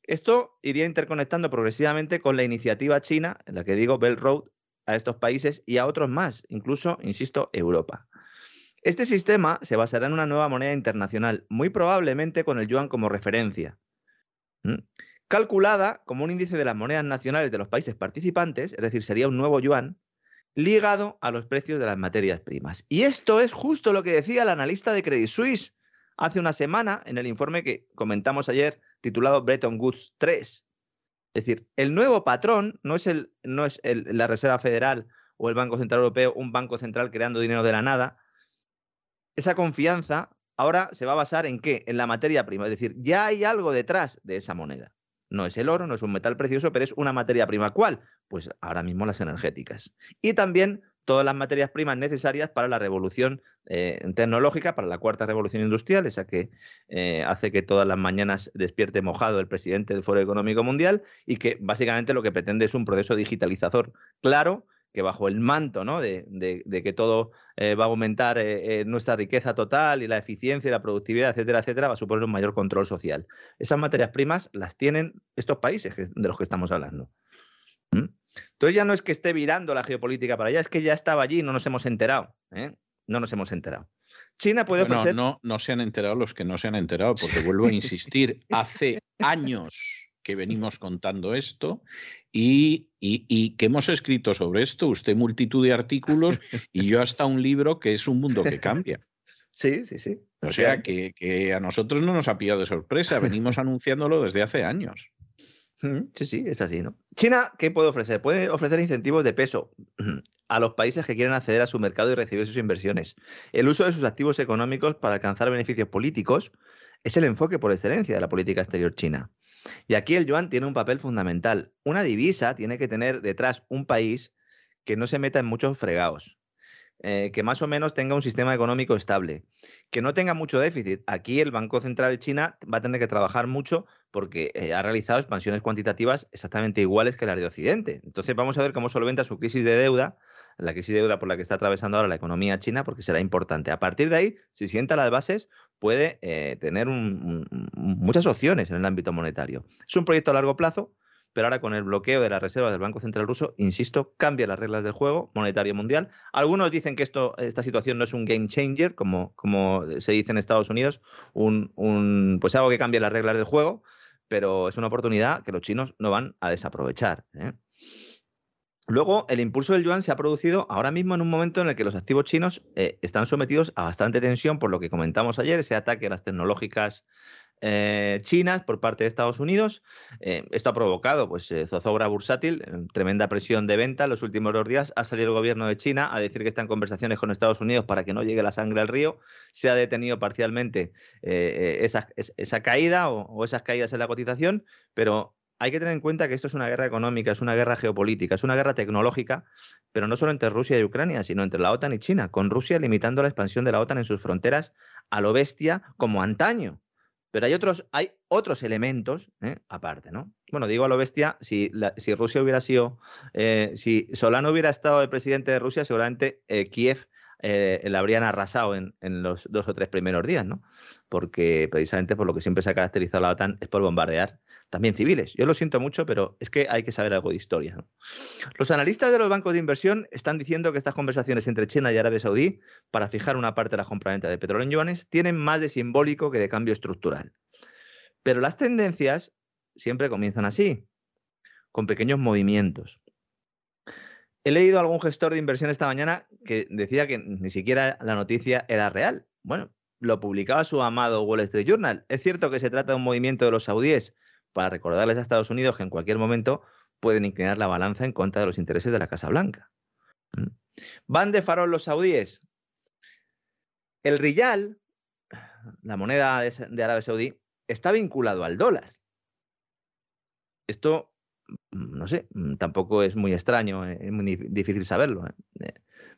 S3: Esto iría interconectando progresivamente con la iniciativa china, en la que digo Belt Road, a estos países y a otros más, incluso, insisto, Europa. Este sistema se basará en una nueva moneda internacional, muy probablemente con el yuan como referencia, calculada como un índice de las monedas nacionales de los países participantes, es decir, sería un nuevo yuan, ligado a los precios de las materias primas. Y esto es justo lo que decía el analista de Credit Suisse hace una semana en el informe que comentamos ayer titulado Bretton Woods 3. Es decir, el nuevo patrón no es, el, no es la Reserva Federal o el Banco Central Europeo, un banco central creando dinero de la nada, esa confianza ahora se va a basar en qué? En la materia prima. Es decir, ya hay algo detrás de esa moneda. No es el oro, no es un metal precioso, pero es una materia prima. ¿Cuál? Pues ahora mismo las energéticas. Y también todas las materias primas necesarias para la revolución eh, tecnológica, para la cuarta revolución industrial, esa que eh, hace que todas las mañanas despierte mojado el presidente del Foro Económico Mundial y que básicamente lo que pretende es un proceso digitalizador claro que bajo el manto ¿no? de, que todo eh, va a aumentar eh, eh, nuestra riqueza total y la eficiencia y la productividad, etcétera, etcétera, va a suponer un mayor control social. Esas materias primas las tienen estos países de los que estamos hablando. ¿Mm? Entonces ya no es que esté virando la geopolítica para allá, es que ya estaba allí y no nos hemos enterado. No nos hemos enterado. China puede ofrecer...
S1: No, no se han enterado los que no se han enterado, porque vuelvo a *laughs* insistir, hace años que venimos contando esto y, que hemos escrito sobre esto, usted multitud de artículos y yo hasta un libro que es un mundo que cambia.
S3: Sí, sí, sí.
S1: O sea, que, a nosotros no nos ha pillado de sorpresa, venimos anunciándolo desde hace años.
S3: Sí, sí, es así, ¿no? China, ¿qué puede ofrecer? Puede ofrecer incentivos de peso a los países que quieren acceder a su mercado y recibir sus inversiones. El uso de sus activos económicos para alcanzar beneficios políticos es el enfoque por excelencia de la política exterior china. Y aquí el yuan tiene un papel fundamental. Una divisa tiene que tener detrás un país que no se meta en muchos fregados, eh, que más o menos tenga un sistema económico estable, que no tenga mucho déficit. Aquí el Banco Central de China va a tener que trabajar mucho porque eh, ha realizado expansiones cuantitativas exactamente iguales que las de Occidente. Entonces vamos a ver cómo solventa su crisis de deuda, la crisis de deuda por la que está atravesando ahora la economía china, porque será importante. A partir de ahí, si sienta las bases, puede eh, tener muchas opciones en el ámbito monetario. Es un proyecto a largo plazo, pero ahora con el bloqueo de las reservas del Banco Central Ruso, insisto, cambia las reglas del juego monetario mundial. Algunos dicen que esto, esta situación no es un game changer, como, como se dice en Estados Unidos, un, pues algo que cambia las reglas del juego, pero es una oportunidad que los chinos no van a desaprovechar. ¿eh? Luego, el impulso del yuan se ha producido ahora mismo en un momento en el que los activos chinos eh, están sometidos a bastante tensión por lo que comentamos ayer, ese ataque a las tecnológicas eh, chinas por parte de Estados Unidos. Eh, esto ha provocado pues, zozobra bursátil, tremenda presión de venta. En los últimos dos días ha salido el gobierno de China a decir que está en conversaciones con Estados Unidos para que no llegue la sangre al río. Se ha detenido parcialmente esa, caída o, o esas caídas en la cotización, pero hay que tener en cuenta que esto es una guerra económica, es una guerra geopolítica, es una guerra tecnológica, pero no solo entre Rusia y Ucrania, sino entre la OTAN y China, con Rusia limitando la expansión de la OTAN en sus fronteras a lo bestia como antaño. Pero hay otros, hay otros elementos ¿eh? aparte, ¿no? Bueno, digo a lo bestia, si, si Rusia hubiera sido, eh, si Solano hubiera estado el presidente de Rusia, seguramente eh, Kiev eh, la habrían arrasado en, en, los dos o tres primeros días, ¿no? Porque precisamente por lo que siempre se ha caracterizado la OTAN es por bombardear también civiles. Yo lo siento mucho, pero es que hay que saber algo de historia. Los analistas de los bancos de inversión están diciendo que estas conversaciones entre China y Arabia Saudí para fijar una parte de la compraventa de petróleo en yuanes tienen más de simbólico que de cambio estructural. Pero las tendencias siempre comienzan así, con pequeños movimientos. He leído a algún gestor de inversión esta mañana que decía que ni siquiera la noticia era real. Bueno, lo publicaba su amado Wall Street Journal. Es cierto que se trata de un movimiento de los saudíes para recordarles a Estados Unidos que en cualquier momento pueden inclinar la balanza en contra de los intereses de la Casa Blanca. ¿Van de farol los saudíes? El riyal, la moneda de Arabia Saudí, está vinculado al dólar. Esto, mm, no sé, mm, tampoco es muy extraño, eh, es muy difícil saberlo. ¿eh? Eh,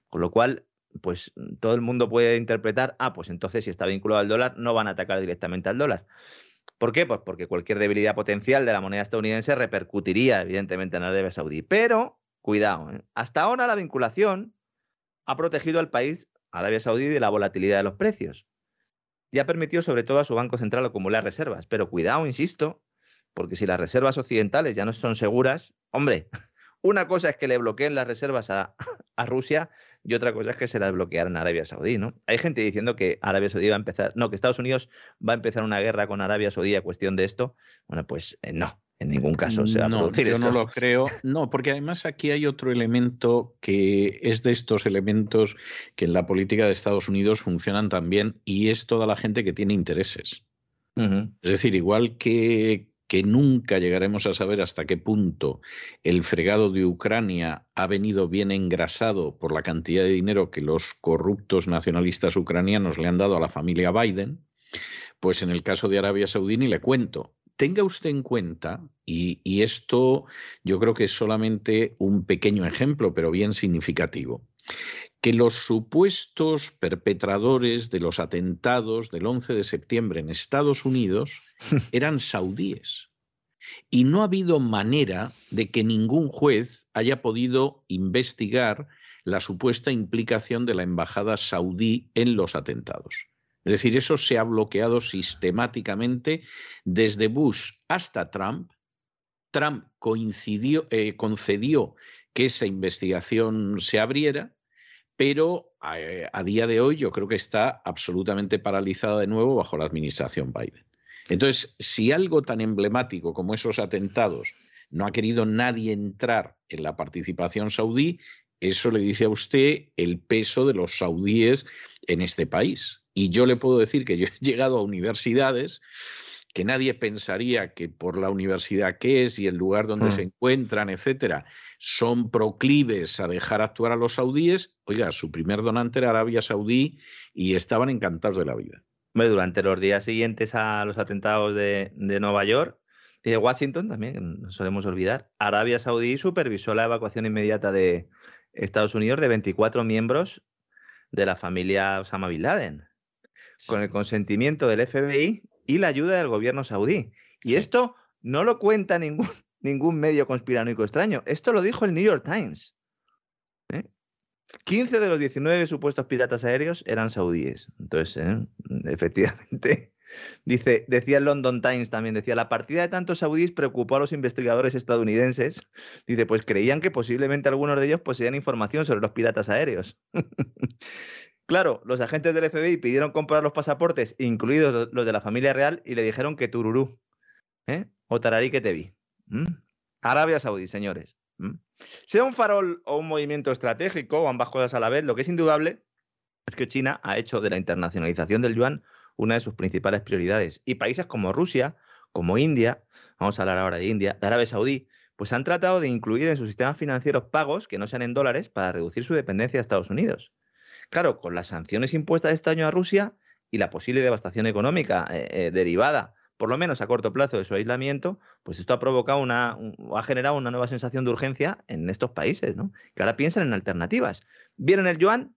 S3: con lo cual, pues todo el mundo puede interpretar, ah, pues entonces si está vinculado al dólar, no van a atacar directamente al dólar. ¿Por qué? Pues porque cualquier debilidad potencial de la moneda estadounidense repercutiría, evidentemente, en Arabia Saudí. Pero, cuidado, ¿eh? hasta ahora la vinculación ha protegido al país, Arabia Saudí, de la volatilidad de los precios. Y ha permitido, sobre todo, a su Banco Central acumular reservas. Pero cuidado, insisto, porque si las reservas occidentales ya no son seguras, hombre, *laughs* una cosa es que le bloqueen las reservas a, *laughs* a Rusia y otra cosa es que se las bloquearan a Arabia Saudí, ¿no? Hay gente diciendo que Arabia Saudí va a empezar, no, que Estados Unidos va a empezar una guerra con Arabia Saudí a cuestión de esto. Bueno, pues eh, no, en ningún caso se va
S1: no,
S3: a producir
S1: yo
S3: esto.
S1: no lo creo. *laughs* No, porque además aquí hay otro elemento que es de estos elementos que en la política de Estados Unidos funcionan también y es toda la gente que tiene intereses. Es decir, igual que, que nunca llegaremos a saber hasta qué punto el fregado de Ucrania ha venido bien engrasado por la cantidad de dinero que los corruptos nacionalistas ucranianos le han dado a la familia Biden, pues en el caso de Arabia Saudí ni le cuento. Tenga usted en cuenta, y, y esto yo creo que es solamente un pequeño ejemplo, pero bien significativo, que los supuestos perpetradores de los atentados del 11 de septiembre en Estados Unidos *laughs* eran saudíes. Y no ha habido manera de que ningún juez haya podido investigar la supuesta implicación de la embajada saudí en los atentados. Es decir, eso se ha bloqueado sistemáticamente desde Bush hasta Trump. Trump coincidió, eh, concedió que esa investigación se abriera, pero a, a, día de hoy yo creo que está absolutamente paralizada de nuevo bajo la administración Biden. Entonces, si algo tan emblemático como esos atentados no ha querido nadie entrar en la participación saudí, eso le dice a usted el peso de los saudíes en este país. Y yo le puedo decir que yo he llegado a universidades que nadie pensaría que por la universidad que es y el lugar donde
S3: Mm.
S1: se encuentran, etcétera, son proclives a dejar actuar a los saudíes. Oiga, su primer donante era Arabia Saudí y estaban encantados de la vida.
S3: Hombre, durante los días siguientes a los atentados de, de Nueva York y de Washington también, no solemos olvidar, Arabia Saudí supervisó la evacuación inmediata de Estados Unidos de 24 miembros de la familia Osama Bin Laden, con el consentimiento del FBI y la ayuda del gobierno saudí. Y esto no lo cuenta ningún, *laughs* ningún medio conspiranoico extraño. Esto lo dijo el New York Times. ¿eh? 15 de los 19 supuestos piratas aéreos eran saudíes. Entonces, ¿eh? efectivamente, *laughs* dice, decía el London Times también, decía, la partida de tantos saudíes preocupó a los investigadores estadounidenses. Dice, pues creían que posiblemente algunos de ellos poseían información sobre los piratas aéreos. *laughs* Claro, los agentes del FBI pidieron comprar los pasaportes, incluidos lo- los de la familia real, y le dijeron que tururú. ¿eh? O tararí que te vi. Arabia Saudí, señores. Sea un farol o un movimiento estratégico, o ambas cosas a la vez, lo que es indudable es que China ha hecho de la internacionalización del yuan una de sus principales prioridades. Y países como Rusia, como India, vamos a hablar ahora de India, de Arabia Saudí, pues han tratado de incluir en sus sistemas financieros pagos que no sean en dólares para reducir su dependencia de Estados Unidos. Claro, con las sanciones impuestas este año a Rusia y la posible devastación económica eh, eh, derivada, por lo menos a corto plazo, de su aislamiento, pues esto ha provocado una, un- ha generado una nueva sensación de urgencia en estos países, ¿no? Que ahora piensan en alternativas. Bien en el yuan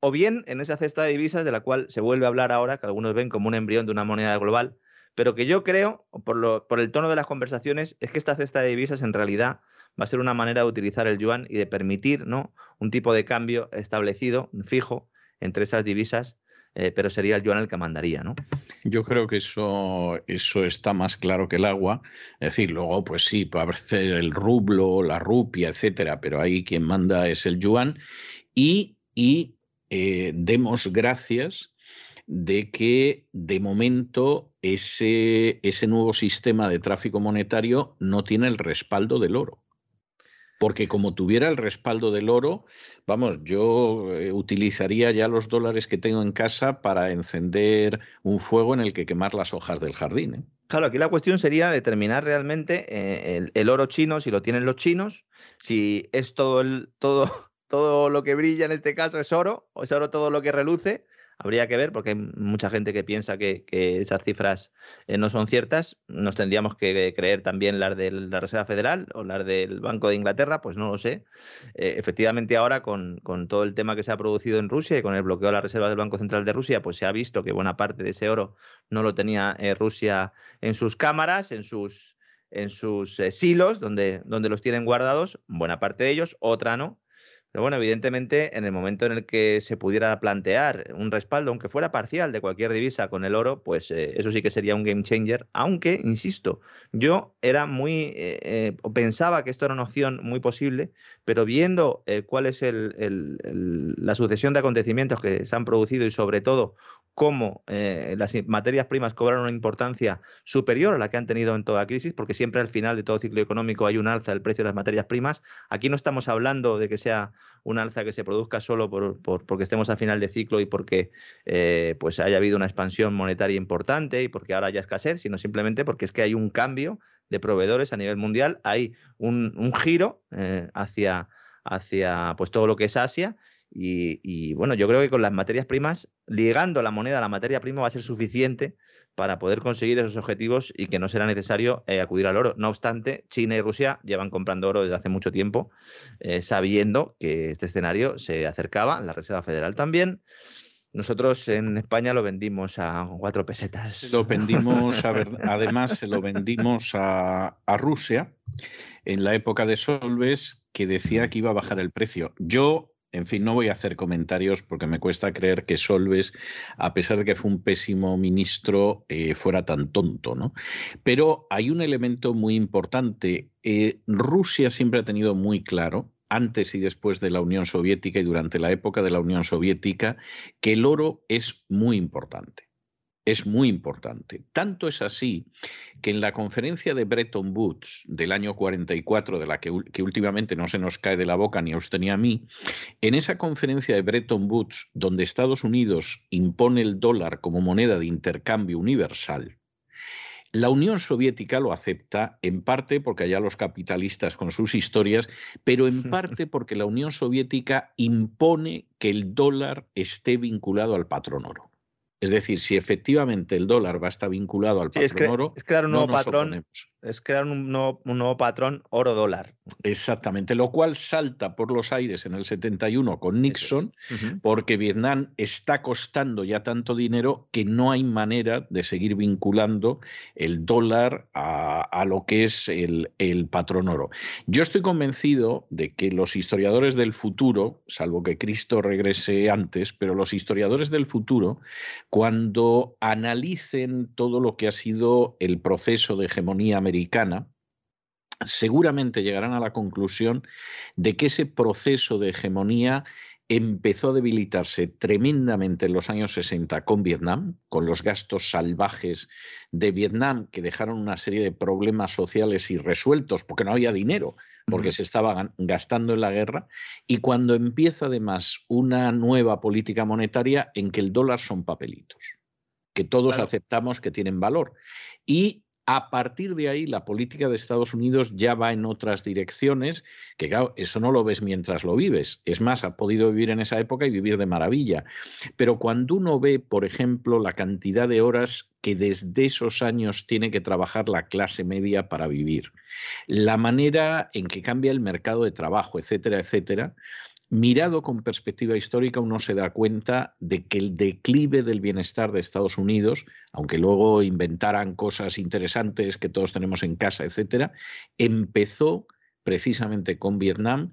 S3: o bien en esa cesta de divisas de la cual se vuelve a hablar ahora, que algunos ven como un embrión de una moneda global, pero que yo creo, por, lo- por el tono de las conversaciones, es que esta cesta de divisas en realidad va a ser una manera de utilizar el yuan y de permitir ¿no? un tipo de cambio establecido, fijo, entre esas divisas, eh, pero sería el yuan el que mandaría, ¿no?
S1: Yo creo que eso, eso está más claro que el agua. Es decir, luego, pues sí, puede aparecer el rublo, la rupia, etcétera, pero ahí quien manda es el yuan. Y, eh, demos gracias de que de momento ese, ese nuevo sistema de tráfico monetario no tiene el respaldo del oro. Porque como tuviera el respaldo del oro, vamos, yo eh, utilizaría ya los dólares que tengo en casa para encender un fuego en el que quemar las hojas del jardín. ¿eh?
S3: Claro, aquí la cuestión sería determinar realmente eh, el, el oro chino, si lo tienen los chinos, si es todo, el, todo, *laughs* todo lo que brilla en este caso es oro, o es oro todo lo que reluce. Habría que ver, porque hay mucha gente que piensa que, esas cifras eh, no son ciertas. Nos tendríamos que creer también las de la Reserva Federal o las del Banco de Inglaterra, pues no lo sé. Eh, efectivamente, ahora con, con, todo el tema que se ha producido en Rusia y con el bloqueo de las reservas del Banco Central de Rusia, pues se ha visto que buena parte de ese oro no lo tenía eh, Rusia en sus cámaras, en sus, en sus silos, donde, donde los tienen guardados, buena parte de ellos, otra no. Pero bueno, evidentemente, en el momento en el que se pudiera plantear un respaldo, aunque fuera parcial, de cualquier divisa con el oro, pues eh, eso sí que sería un game changer. Aunque, insisto, yo era muy, eh, eh, pensaba que esto era una opción muy posible, pero viendo cuál es la sucesión de acontecimientos que se han producido y sobre todo cómo las materias primas cobran una importancia superior a la que han tenido en toda crisis, porque siempre al final de todo ciclo económico hay un alza del precio de las materias primas. Aquí no estamos hablando de que sea un alza que se produzca solo por, porque estemos a final de ciclo y porque eh, pues haya habido una expansión monetaria importante y porque ahora haya escasez, sino simplemente porque es que hay un cambio de proveedores a nivel mundial, hay un, giro eh, hacia, hacia pues todo lo que es Asia y, bueno, yo creo que con las materias primas, ligando la moneda a la materia prima va a ser suficiente para poder conseguir esos objetivos y que no será necesario eh, acudir al oro. No obstante, China y Rusia llevan comprando oro desde hace mucho tiempo, eh, sabiendo que este escenario se acercaba, la Reserva Federal también. Nosotros en España lo vendimos a cuatro pesetas.
S1: Lo vendimos, *laughs* además, se lo vendimos a, a Rusia en la época de Solves, que decía que iba a bajar el precio. Yo en fin, no voy a hacer comentarios porque me cuesta creer que Solves, a pesar de que fue un pésimo ministro, eh, fuera tan tonto, ¿no? Pero hay un elemento muy importante. Eh, Rusia siempre ha tenido muy claro antes y después de la Unión Soviética y durante la época de la Unión Soviética, que el oro es muy importante es muy importante. Tanto es así que en la conferencia de Bretton Woods del año 44, de la que, últimamente no se nos cae de la boca ni a usted ni a mí, en esa conferencia de Bretton Woods, donde Estados Unidos impone el dólar como moneda de intercambio universal, la Unión Soviética lo acepta en parte porque allá los capitalistas con sus historias, pero en *laughs* parte porque la Unión Soviética impone que el dólar esté vinculado al patrón oro. Es decir, si efectivamente el dólar va a estar vinculado al patrón oro,
S3: es crear un nuevo patrón es crear un nuevo, patrón oro-dólar.
S1: Exactamente, lo cual salta por los aires en el 71 con Nixon, porque Vietnam está costando ya tanto dinero que no hay manera de seguir vinculando el dólar a, lo que es el, el, patrón oro. Yo estoy convencido de que los historiadores del futuro, salvo que Cristo regrese antes, pero los historiadores del futuro, cuando analicen todo lo que ha sido el proceso de hegemonía americana, seguramente llegarán a la conclusión de que ese proceso de hegemonía empezó a debilitarse tremendamente en los años 60 con Vietnam, con los gastos salvajes de Vietnam que dejaron una serie de problemas sociales irresueltos porque no había dinero, porque se estaba gastando en la guerra, y cuando empieza además una nueva política monetaria en que el dólar son papelitos, que todos aceptamos que tienen valor. Y a partir de ahí, la política de Estados Unidos ya va en otras direcciones, que claro, eso no lo ves mientras lo vives. Es más, ha podido vivir en esa época y vivir de maravilla. Pero cuando uno ve, por ejemplo, la cantidad de horas que desde esos años tiene que trabajar la clase media para vivir, la manera en que cambia el mercado de trabajo, etcétera, etcétera, mirado con perspectiva histórica, uno se da cuenta de que el declive del bienestar de Estados Unidos, aunque luego inventaran cosas interesantes que todos tenemos en casa, etcétera, empezó precisamente con Vietnam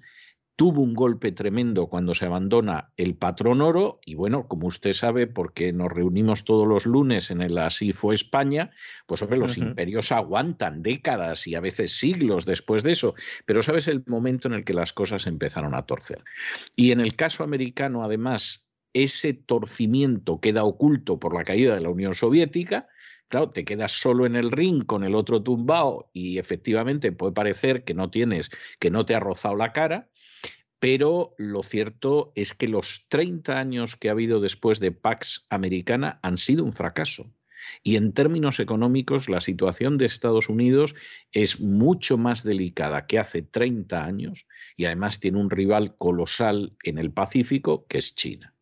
S1: tuvo un golpe tremendo cuando se abandona el patrón oro y bueno, como usted sabe, porque nos reunimos todos los lunes en el Así fue España, pues hombre, los imperios aguantan décadas y a veces siglos después de eso, pero sabes el momento en el que las cosas empezaron a torcer. Y en el caso americano, además, ese torcimiento queda oculto por la caída de la Unión Soviética, Claro, te quedas solo en el ring con el otro tumbao y efectivamente puede parecer que no tienes, que no te ha rozado la cara, pero lo cierto es que los 30 años que ha habido después de Pax Americana han sido un fracaso. Y en términos económicos, la situación de Estados Unidos es mucho más delicada que hace 30 años y además tiene un rival colosal en el Pacífico, que es China.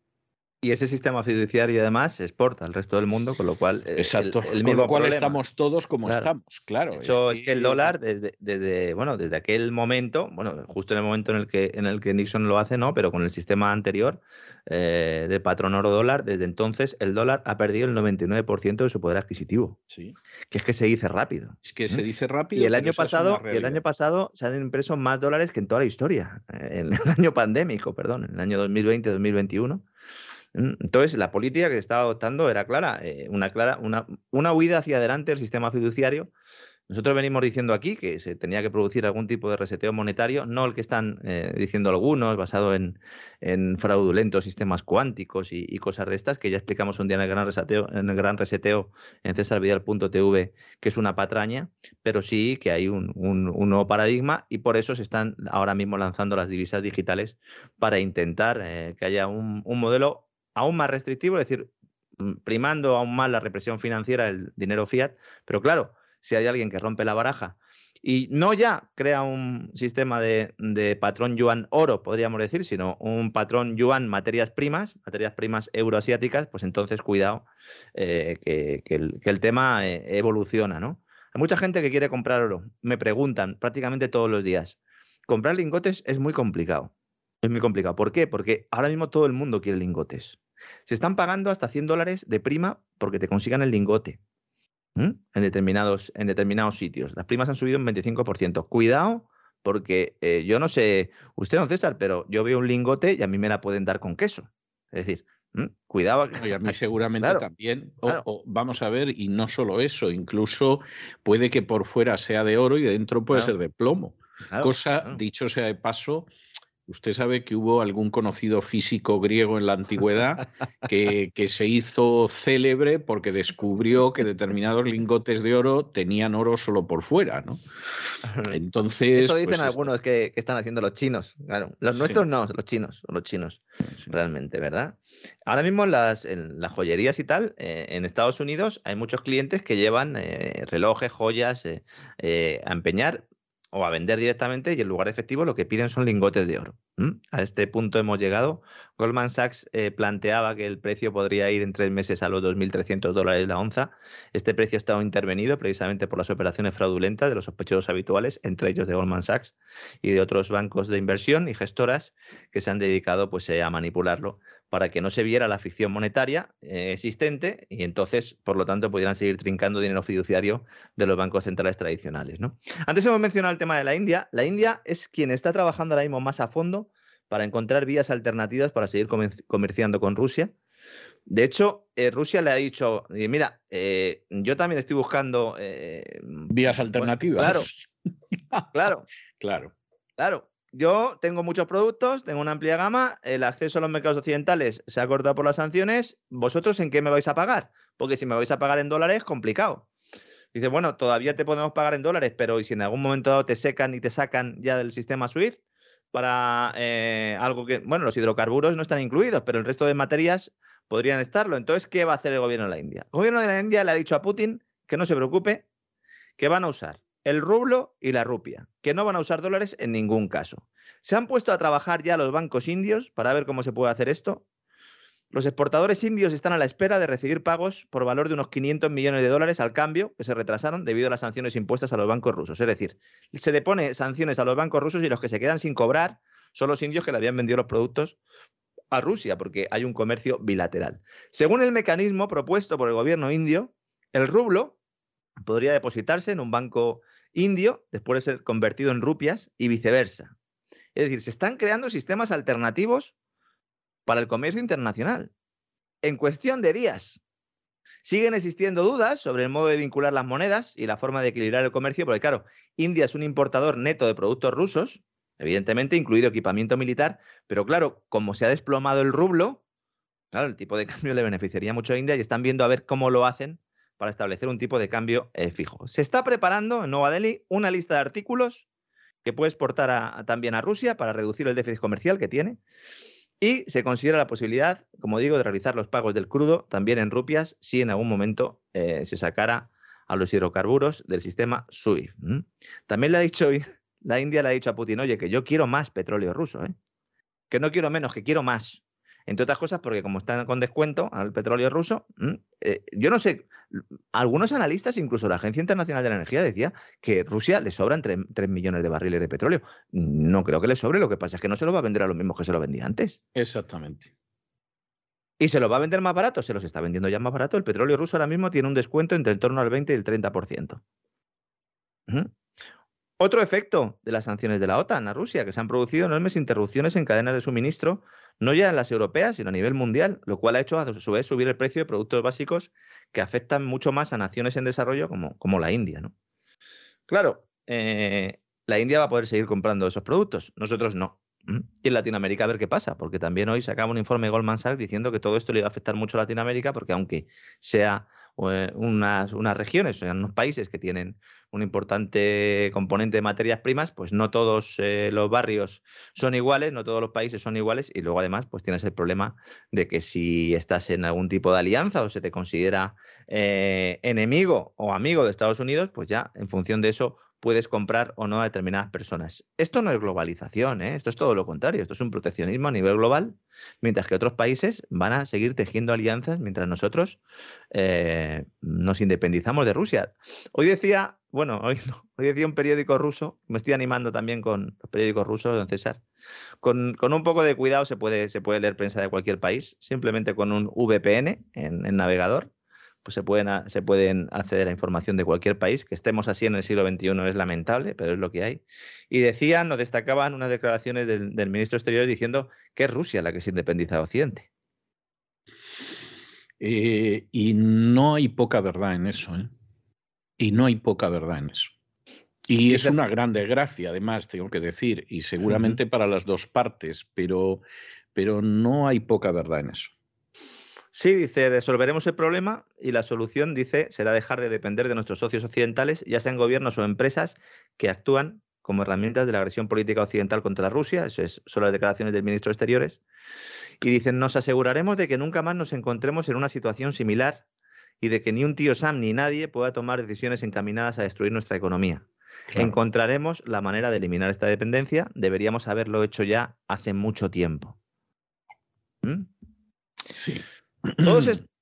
S3: Y ese sistema fiduciario además se exporta al resto del mundo, con lo cual...
S1: eh, Exacto, con lo cual estamos todos como estamos, claro.
S3: Eso es, que... el dólar desde, desde, bueno, desde aquel momento, bueno, justo en el momento en el que, en el que Nixon lo hace, no, pero con el sistema anterior eh, del patrón oro dólar, desde entonces el dólar ha perdido el 99% de su poder adquisitivo.
S1: Sí.
S3: Que es que se dice rápido.
S1: Es que se dice rápido.
S3: Y el año pasado, y el año pasado se han impreso más dólares que en toda la historia, en el *laughs* año pandémico, perdón, en el año 2020-2021. Mm, entonces, la política que se estaba adoptando era clara, eh, una, clara una, una, huida hacia adelante del sistema fiduciario. Nosotros venimos diciendo aquí que se tenía que producir algún tipo de reseteo monetario, no el que están eh, diciendo algunos, basado en, en fraudulentos sistemas cuánticos y, cosas de estas, que ya explicamos un día en el gran reseteo en, el gran reseteo en cesarvidal.tv, que es una patraña, pero sí que hay un, un, un, nuevo paradigma y por eso se están ahora mismo lanzando las divisas digitales para intentar eh, que haya un, un modelo aún más restrictivo, es decir, mm, primando aún más la represión financiera del dinero fiat, pero claro, si hay alguien que rompe la baraja y no ya crea un sistema de, patrón yuan oro, podríamos decir, sino un patrón yuan materias primas, materias primas euroasiáticas, pues entonces cuidado eh, que, el, tema eh, evoluciona. Hay mucha gente que quiere comprar oro, me preguntan prácticamente todos los días. Comprar lingotes es muy complicado. Es muy complicado. ¿Por qué? Porque ahora mismo todo el mundo quiere lingotes. Se están pagando hasta 100 dólares de prima porque te consigan el lingote en, determinados, en determinados sitios. Las primas han subido un 25%. Cuidado, porque eh, yo no sé, usted, don César, pero yo veo un lingote y a mí me la pueden dar con queso. Es decir, cuidado.
S1: Y a mí *laughs* seguramente claro, también. O, claro. o, vamos a ver, y no solo eso, incluso puede que por fuera sea de oro y dentro puede claro. ser de plomo. Cosa, dicho sea de paso, Usted sabe que hubo algún conocido físico griego en la antigüedad *laughs* que, que, se hizo célebre porque descubrió que determinados lingotes de oro tenían oro solo por fuera, ¿no? Entonces.
S3: Eso dicen pues, algunos que, que, están haciendo los chinos. Claro. Los nuestros sí. no, los chinos, los chinos, sí. realmente, ¿verdad? Ahora mismo en las, en las joyerías y tal, eh, en Estados Unidos hay muchos clientes que llevan eh, relojes, joyas eh, eh a empeñar o a vender directamente y en lugar de efectivo lo que piden son lingotes de oro. A este punto hemos llegado. Goldman Sachs eh, planteaba que el precio podría ir en tres meses a los 2.300 dólares la onza. Este precio ha estado intervenido precisamente por las operaciones fraudulentas de los sospechosos habituales, entre ellos de Goldman Sachs y de otros bancos de inversión y gestoras que se han dedicado pues, eh, a manipularlo para que no se viera la ficción monetaria eh, existente y entonces, por lo tanto, pudieran seguir trincando dinero fiduciario de los bancos centrales tradicionales. ¿no? Antes hemos mencionado el tema de la India. La India es quien está trabajando ahora mismo más a fondo para encontrar vías alternativas para seguir comerciando con Rusia. De hecho, eh, Rusia le ha dicho, mira, eh, yo también estoy buscando...
S1: Vías alternativas.
S3: Bueno, claro, claro. *laughs*
S1: claro.
S3: Claro, yo tengo muchos productos, tengo una amplia gama, el acceso a los mercados occidentales se ha cortado por las sanciones, ¿vosotros en qué me vais a pagar? Porque si me vais a pagar en dólares, complicado. Dice, bueno, todavía te podemos pagar en dólares, pero ¿y si en algún momento dado te secan y te sacan ya del sistema SWIFT? Para eh, algo que, bueno, los hidrocarburos no están incluidos, pero el resto de materias podrían estarlo. Entonces, ¿qué va a hacer el gobierno de la India? El gobierno de la India le ha dicho a Putin que no se preocupe, que van a usar el rublo y la rupia, que no van a usar dólares en ningún caso. Se han puesto a trabajar ya los bancos indios para ver cómo se puede hacer esto. Los exportadores indios están a la espera de recibir pagos por valor de unos 500 millones de dólares al cambio que se retrasaron debido a las sanciones impuestas a los bancos rusos. Es decir, se le pone sanciones a los bancos rusos y los que se quedan sin cobrar son los indios que le habían vendido los productos a Rusia, porque hay un comercio bilateral. Según el mecanismo propuesto por el gobierno indio, el rublo podría depositarse en un banco indio después de ser convertido en rupias y viceversa. Es decir, se están creando sistemas alternativos para el comercio internacional en cuestión de días. Siguen existiendo dudas sobre el modo de vincular las monedas y la forma de equilibrar el comercio, porque claro, India es un importador neto de productos rusos, evidentemente incluido equipamiento militar, pero claro, como se ha desplomado el rublo, claro, el tipo de *laughs* cambio le beneficiaría mucho a India y están viendo a ver cómo lo hacen para establecer un tipo de cambio eh, fijo. Se está preparando en Nueva Delhi una lista de artículos que puede exportar también a Rusia para reducir el déficit comercial que tiene. Y se considera la posibilidad, como digo, de realizar los pagos del crudo también en rupias si en algún momento eh, se sacara a los hidrocarburos del sistema SWIFT. También le ha dicho, *laughs* la India le ha dicho a Putin, oye, que yo quiero más petróleo ruso, ¿eh? que no quiero menos, que quiero más. Entre otras cosas porque como están con descuento al petróleo ruso, yo no sé, algunos analistas, incluso la Agencia Internacional de la Energía, decía que Rusia le sobran 3, millones de barriles de petróleo. No creo que le sobre, lo que pasa es que no se lo va a vender a los mismos que se lo vendía antes.
S1: Exactamente.
S3: ¿Y se lo va a vender más barato? Se los está vendiendo ya más barato. El petróleo ruso ahora mismo tiene un descuento entre el torno al 20 y el 30%. Otro efecto de las sanciones de la OTAN a Rusia, que se han producido enormes interrupciones en cadenas de suministro, no ya en las europeas, sino a nivel mundial, lo cual ha hecho a su vez subir el precio de productos básicos que afectan mucho más a naciones en desarrollo como, la India. ¿no? Claro, eh, la India va a poder seguir comprando esos productos, nosotros no. Y en Latinoamérica a ver qué pasa, porque también hoy sacamos un informe de Goldman Sachs diciendo que todo esto le iba a afectar mucho a Latinoamérica, porque aunque sea unas, unas regiones, o unos países que tienen un importante componente de materias primas, pues no todos eh, los barrios son iguales, no todos los países son iguales y luego además pues tienes el problema de que si estás en algún tipo de alianza o se te considera eh, enemigo o amigo de Estados Unidos, pues ya en función de eso puedes comprar o no a determinadas personas. Esto no es globalización, ¿eh? esto es todo lo contrario, esto es un proteccionismo a nivel global, mientras que otros países van a seguir tejiendo alianzas mientras nosotros eh, nos independizamos de Rusia. Hoy decía, bueno, hoy, decía un periódico ruso, me estoy animando también con los periódicos rusos, don César, con, un poco de cuidado se puede, se puede leer prensa de cualquier país, simplemente con un VPN en el navegador pues se pueden, se pueden acceder a información de cualquier país. Que estemos así en el siglo XXI es lamentable, pero es lo que hay. Y decían o destacaban unas declaraciones del, ministro exterior diciendo que es Rusia la que se independiza de Occidente.
S1: Eh, y no hay poca verdad en eso. ¿eh? Y no hay poca verdad en eso. Y es una gran desgracia, además, tengo que decir, y seguramente para las dos partes, pero, pero no hay poca verdad en eso.
S3: Sí, dice, resolveremos el problema y la solución, dice, será dejar de depender de nuestros socios occidentales, ya sean gobiernos o empresas que actúan como herramientas de la agresión política occidental contra Rusia. Esas son las declaraciones del ministro de Exteriores. Y dicen, nos aseguraremos de que nunca más nos encontremos en una situación similar y de que ni un tío Sam ni nadie pueda tomar decisiones encaminadas a destruir nuestra economía. Encontraremos la manera de eliminar esta dependencia. Deberíamos haberlo hecho ya hace mucho tiempo.
S1: ¿Mm? Sí. *clears throat*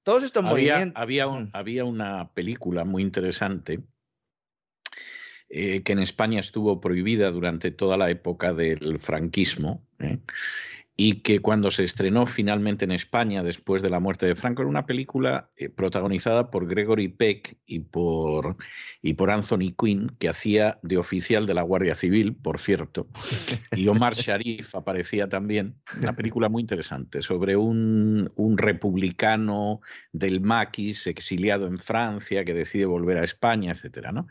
S3: Todos, estos
S1: había,
S3: movimientos.
S1: Había, mm. había, una película muy interesante eh, que en España estuvo prohibida durante toda la época del franquismo. ¿eh? Y que cuando se estrenó finalmente en España después de la muerte de Franco era una película eh, protagonizada por Gregory Peck y por, y por Anthony Quinn, que hacía de oficial de la Guardia Civil, por cierto, *laughs* y Omar Sharif aparecía también. Una película muy interesante sobre un, un republicano del maquis exiliado en Francia que decide volver a España, etc. ¿no?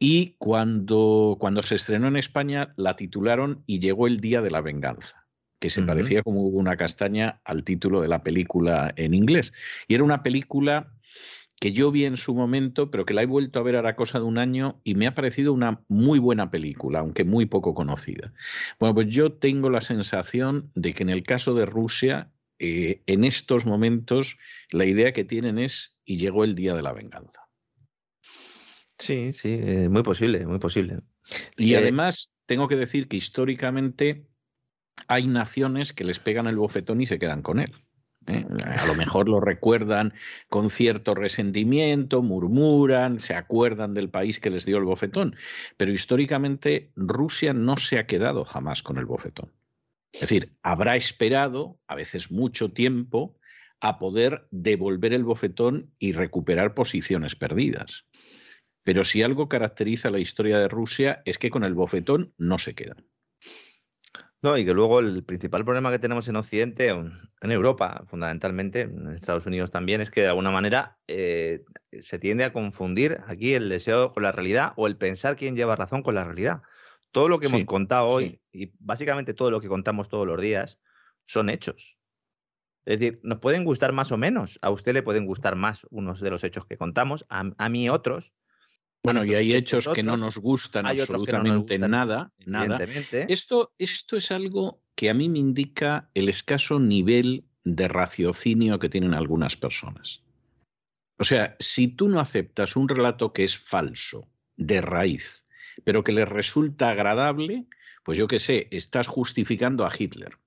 S1: Y cuando, cuando se estrenó en España la titularon Y llegó el día de la venganza que se parecía como una castaña al título de la película en inglés. Y era una película que yo vi en su momento, pero que la he vuelto a ver ahora cosa de un año y me ha parecido una muy buena película, aunque muy poco conocida. Bueno, pues yo tengo la sensación de que en el caso de Rusia, eh, en estos momentos, la idea que tienen es y llegó el día de la venganza.
S3: Sí, sí, eh, muy posible, muy posible.
S1: Y eh, además, tengo que decir que históricamente hay naciones que les pegan el bofetón y se quedan con él. ¿eh? A lo mejor lo recuerdan con cierto resentimiento, murmuran, se acuerdan del país que les dio el bofetón, pero históricamente Rusia no se ha quedado jamás con el bofetón. Es decir, habrá esperado, a veces mucho tiempo, a poder devolver el bofetón y recuperar posiciones perdidas. Pero si algo caracteriza la historia de Rusia es que con el bofetón no se quedan.
S3: No, y que luego el principal problema que tenemos en Occidente, en Europa fundamentalmente, en Estados Unidos también, es que de alguna manera eh, se tiende a confundir aquí el deseo con la realidad o el pensar quién lleva razón con la realidad. Todo lo que hemos contado hoy y básicamente todo lo que contamos todos los días son hechos. Es decir, nos pueden gustar más o menos. A usted le pueden gustar más unos de los hechos que contamos, a mí otros,
S1: bueno, y hay hechos que no nos gustan absolutamente nada, nada. Esto, esto es algo que a mí me indica el escaso nivel de raciocinio que tienen algunas personas. O sea, si tú no aceptas un relato que es falso, de raíz, pero que le resulta agradable, pues yo qué sé, estás justificando a Hitler.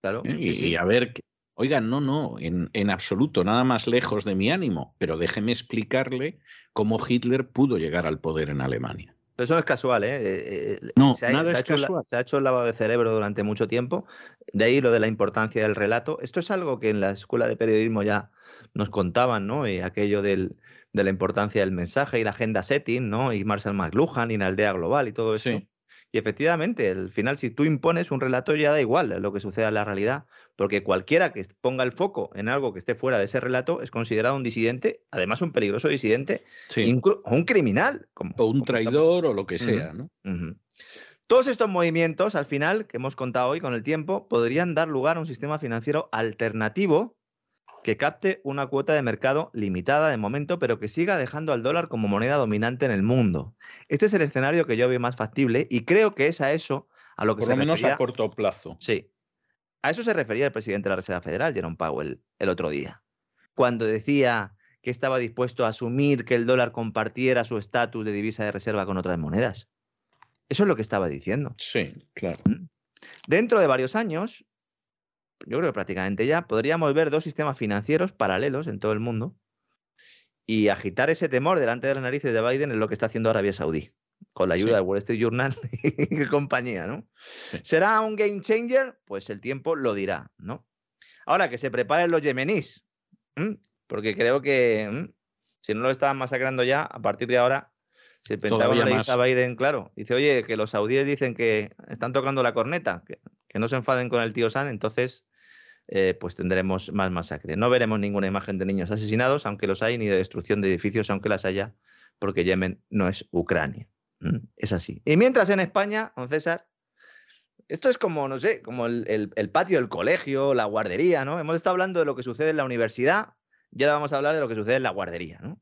S1: Claro. ¿Eh? y, a ver, Oiga, no, no, en, en, absoluto, nada más lejos de mi ánimo, pero déjeme explicarle cómo Hitler pudo llegar al poder en Alemania.
S3: eso no es casual, ¿eh? eh,
S1: eh no, se ha, nada es
S3: hecho,
S1: casual.
S3: se ha hecho el lavado de cerebro durante mucho tiempo, de ahí lo de la importancia del relato. Esto es algo que en la escuela de periodismo ya nos contaban, ¿no? Y aquello del, de la importancia del mensaje y la agenda setting, ¿no? Y Marshall McLuhan y la aldea global y todo eso.
S1: Sí.
S3: Y efectivamente, al final, si tú impones un relato, ya da igual lo que suceda en la realidad, porque cualquiera que ponga el foco en algo que esté fuera de ese relato es considerado un disidente, además un peligroso disidente,
S1: sí.
S3: o un criminal. Como,
S1: o un traidor estamos... o lo que sea,
S3: uh -huh. ¿no? Uh -huh. Todos estos movimientos, al final, que hemos contado hoy con el tiempo, podrían dar lugar a un sistema financiero alternativo que capte una cuota de mercado limitada de momento, pero que siga dejando al dólar como moneda dominante en el mundo. Este es el escenario que yo veo más factible y creo que es a eso a lo que
S1: Por
S3: se
S1: lo menos
S3: refería...
S1: a corto plazo.
S3: Sí. A eso se refería el presidente de la Reserva Federal, Jerome Powell, el otro día, cuando decía que estaba dispuesto a asumir que el dólar compartiera su estatus de divisa de reserva con otras monedas. Eso es lo que estaba diciendo.
S1: Sí, claro.
S3: Dentro de varios años, yo creo que prácticamente ya, podríamos ver dos sistemas financieros paralelos en todo el mundo y agitar ese temor delante de las narices de Biden es lo que está haciendo Arabia Saudí, con la ayuda
S1: Sí.
S3: del Wall Street Journal *laughs* y compañía, ¿no?
S1: Sí.
S3: ¿Será un game changer? Pues el tiempo lo dirá, ¿no? Ahora, que se preparen los yemeníes, ¿m? porque creo que ¿m? si no lo estaban masacrando ya, a partir de ahora, si el Pentágono le dice a Biden, claro, dice, oye, que los saudíes dicen que están tocando la corneta, que, que no se enfaden con el tío San, entonces eh, pues tendremos más masacre. No veremos ninguna imagen de niños asesinados, aunque los hay, ni de destrucción de edificios, aunque las haya, porque Yemen no es Ucrania. ¿Mm? Es así. Y mientras en España, don César, esto es como, no sé, como el, el- el patio del colegio, la guardería, ¿no? Hemos estado hablando de lo que sucede en la universidad, y ahora vamos a hablar de lo que sucede en la guardería, ¿no?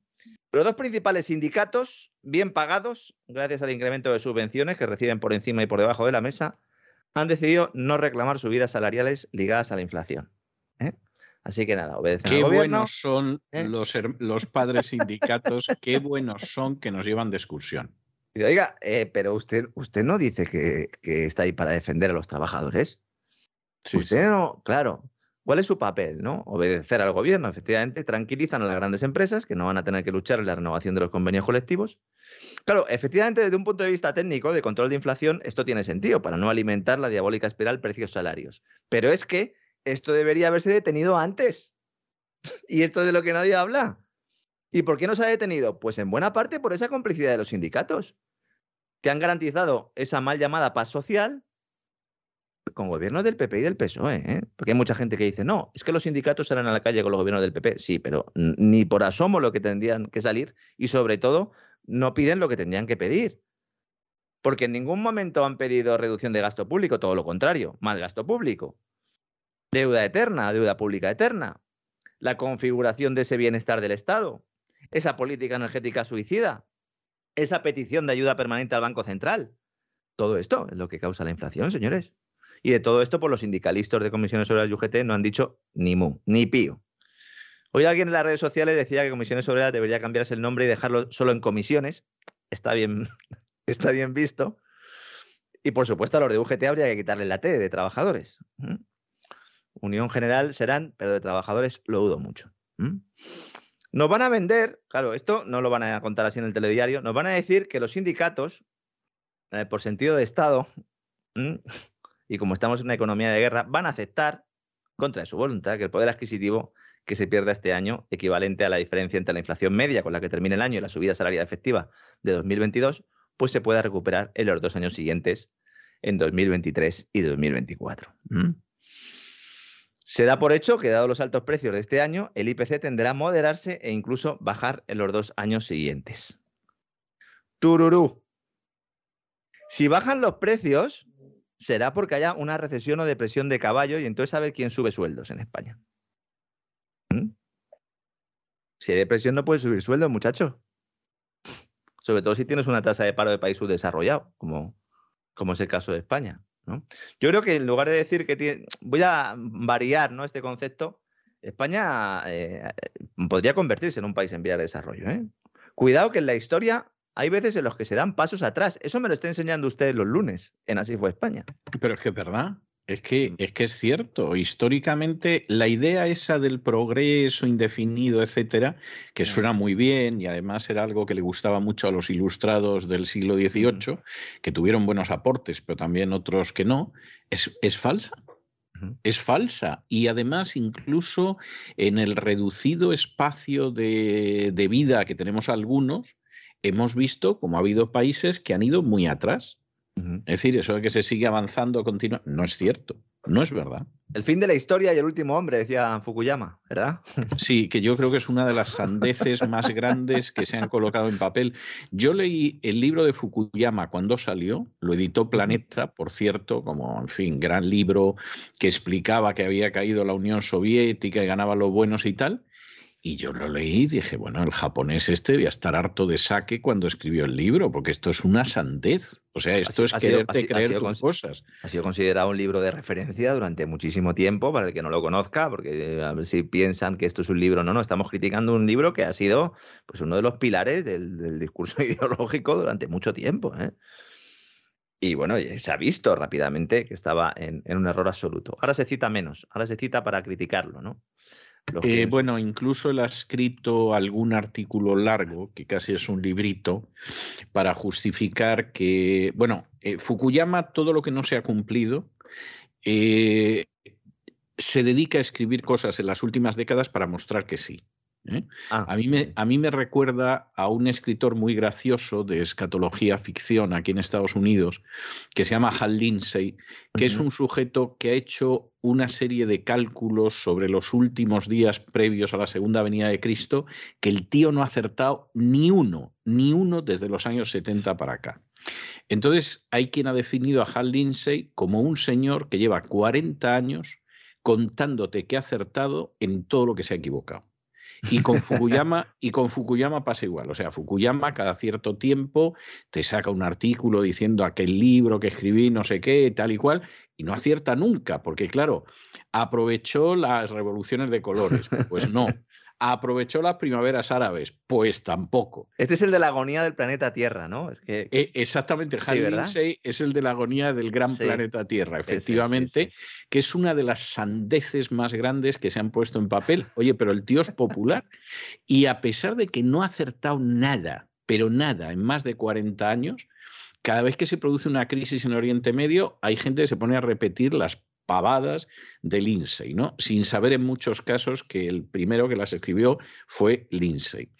S3: Los dos principales sindicatos, bien pagados, gracias al incremento de subvenciones que reciben por encima y por debajo de la mesa, han decidido no reclamar subidas salariales ligadas a la inflación. ¿eh? Así que nada, obedecen
S1: Qué
S3: al gobierno.
S1: buenos son
S3: ¿eh?
S1: los padres sindicatos, qué buenos son que nos llevan de excursión.
S3: Oiga, eh, pero usted, usted no dice que, que está ahí para defender a los trabajadores.
S1: Sí,
S3: usted
S1: sí.
S3: no, claro. ¿Cuál es su papel? ¿no? Obedecer al gobierno, efectivamente, tranquilizan a las grandes empresas que no van a tener que luchar en la renovación de los convenios colectivos. Claro, efectivamente, desde un punto de vista técnico de control de inflación, esto tiene sentido para no alimentar la diabólica espiral precios-salarios. Pero es que esto debería haberse detenido antes. *laughs* Y esto es de lo que nadie habla. ¿Y por qué no se ha detenido? Pues en buena parte por esa complicidad de los sindicatos, que han garantizado esa mal llamada paz social con gobiernos del PP y del PSOE, ¿eh? porque hay mucha gente que dice, no, es que los sindicatos salen a la calle con los gobiernos del PP. Sí, pero ni por asomo lo que tendrían que salir y sobre todo no piden lo que tendrían que pedir. Porque en ningún momento han pedido reducción de gasto público, todo lo contrario, más gasto público. Deuda eterna, deuda pública eterna. La configuración de ese bienestar del Estado. Esa política energética suicida. Esa petición de ayuda permanente al Banco Central. Todo esto es lo que causa la inflación, señores. Y de todo esto, por los sindicalistas de comisiones obreras y UGT no han dicho ni mu, ni pío. Hoy alguien en las redes sociales decía que comisiones obreras debería cambiarse el nombre y dejarlo solo en comisiones. Está bien, *laughs* está bien visto. Y por supuesto a los de UGT habría que quitarle la T de trabajadores. Unión General serán, pero de trabajadores lo dudo mucho. Nos van a vender, claro, esto no lo van a contar así en el telediario, nos van a decir que los sindicatos, eh, por sentido de Estado, *laughs* y como estamos en una economía de guerra, van a aceptar, contra su voluntad, que el poder adquisitivo que se pierda este año, equivalente a la diferencia entre la inflación media con la que termina el año y la subida salarial efectiva de 2022, pues se pueda recuperar en los dos años siguientes, en 2023 y 2024. ¿Mm? Se da por hecho que, dado los altos precios de este año, el IPC tendrá a moderarse e incluso bajar en los dos años siguientes. Tururú. Si bajan los precios, será porque haya una recesión o depresión de caballo y entonces a quién sube sueldos en España. ¿Mm? Si hay depresión no puedes subir sueldos, muchacho. Sobre todo si tienes una tasa de paro de país subdesarrollado, como es el caso de España. Yo creo que en lugar de decir que tiene, voy a variar ¿no? este concepto, España eh, podría convertirse en un país en vías de desarrollo. ¿eh? Cuidado que en la historia hay veces en los que se dan pasos atrás. Eso me lo está enseñando usted los lunes en Así fue España.
S1: Pero es que es verdad. Es que,
S3: Mm.
S1: es que es cierto, históricamente la idea esa del progreso indefinido, etcétera, que suena muy bien y además era algo que le gustaba mucho a los ilustrados del siglo XVIII, que tuvieron buenos aportes, pero también otros que no, es, es falsa. Es falsa y además incluso en el reducido espacio de, de vida que tenemos algunos, hemos visto como ha habido países que han ido muy atrás. Es decir, eso de que se sigue avanzando continua, no es cierto, no es verdad.
S3: El fin de la historia y el último hombre, decía Fukuyama, ¿verdad? *laughs*
S1: Sí, que yo creo que es una de las sandeces más grandes que se han colocado en papel. Yo leí el libro de Fukuyama cuando salió, lo editó Planeta, por cierto, como, en fin, gran libro que explicaba que había caído la Unión Soviética y ganaba los buenos y tal. Y yo lo leí y dije, bueno, el japonés este debía estar harto de saque cuando escribió el libro, porque esto es una sandez. O sea, esto
S3: Ha
S1: es
S3: ha sido-
S1: quererte
S3: ha si- ha
S1: creer
S3: sido
S1: tus cosas.
S3: Ha sido considerado un libro de referencia durante muchísimo tiempo, para el que no lo conozca, porque eh, a ver si piensan que esto es un libro. No, no, estamos criticando un libro que ha sido pues, uno de los pilares del, del discurso *laughs* ideológico durante mucho tiempo. ¿eh? Y bueno, se ha visto rápidamente que estaba en, en un error absoluto. Ahora se cita menos, ahora se cita para criticarlo, ¿no?
S1: Eh, bueno, incluso él ha escrito algún artículo largo, que casi es un librito, para justificar que, bueno, eh, Fukuyama todo lo que no se ha cumplido, eh, se dedica a escribir cosas en las últimas décadas para mostrar que sí. ¿Eh?
S3: Ah,
S1: A mí, me, a mí me recuerda a un escritor muy gracioso de escatología ficción aquí en Estados Unidos, que se llama Hal Lindsey, que es un sujeto que ha hecho una serie de cálculos sobre los últimos días previos a la segunda venida de Cristo, que el tío no ha acertado ni uno, ni uno desde los años 70 para acá. Entonces, hay quien ha definido a Hal Lindsey como un señor que lleva 40 años contándote que ha acertado en todo lo que se ha equivocado. Y con Fukuyama, y con Fukuyama pasa igual. O sea, Fukuyama cada cierto tiempo te saca un artículo diciendo aquel libro que escribí, no sé qué, tal y cual, y no acierta nunca, porque claro, aprovechó las revoluciones de colores. Pues no. Aprovechó las primaveras árabes. Pues tampoco.
S3: Este es el de la agonía del planeta Tierra, ¿no? Es que
S1: E- Exactamente,
S3: Sí, ¿verdad?
S1: Lindsey es el de la agonía del gran
S3: Sí.
S1: planeta Tierra, efectivamente,
S3: sí.
S1: que es una de las sandeces más grandes que se han puesto en papel. Oye, pero el tío es popular *laughs* y a pesar de que no ha acertado nada, pero nada, en más de 40 años, cada vez que se produce una crisis en Oriente Medio, hay gente que se pone a repetir las pavadas de Lindsay, ¿no? Sin saber en muchos casos que el primero que las escribió fue Lindsay.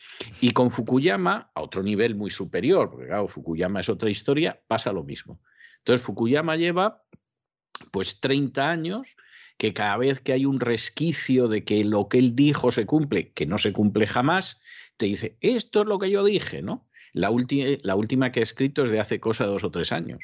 S1: Y con Fukuyama, a otro nivel muy superior, porque claro, Fukuyama es otra historia, pasa lo mismo. Entonces, Fukuyama lleva pues 30 años que cada vez que hay un resquicio de que lo que él dijo se cumple, que no se cumple jamás, te dice, esto es lo que yo dije, ¿no? La, la última que ha escrito es de hace cosa dos o tres años.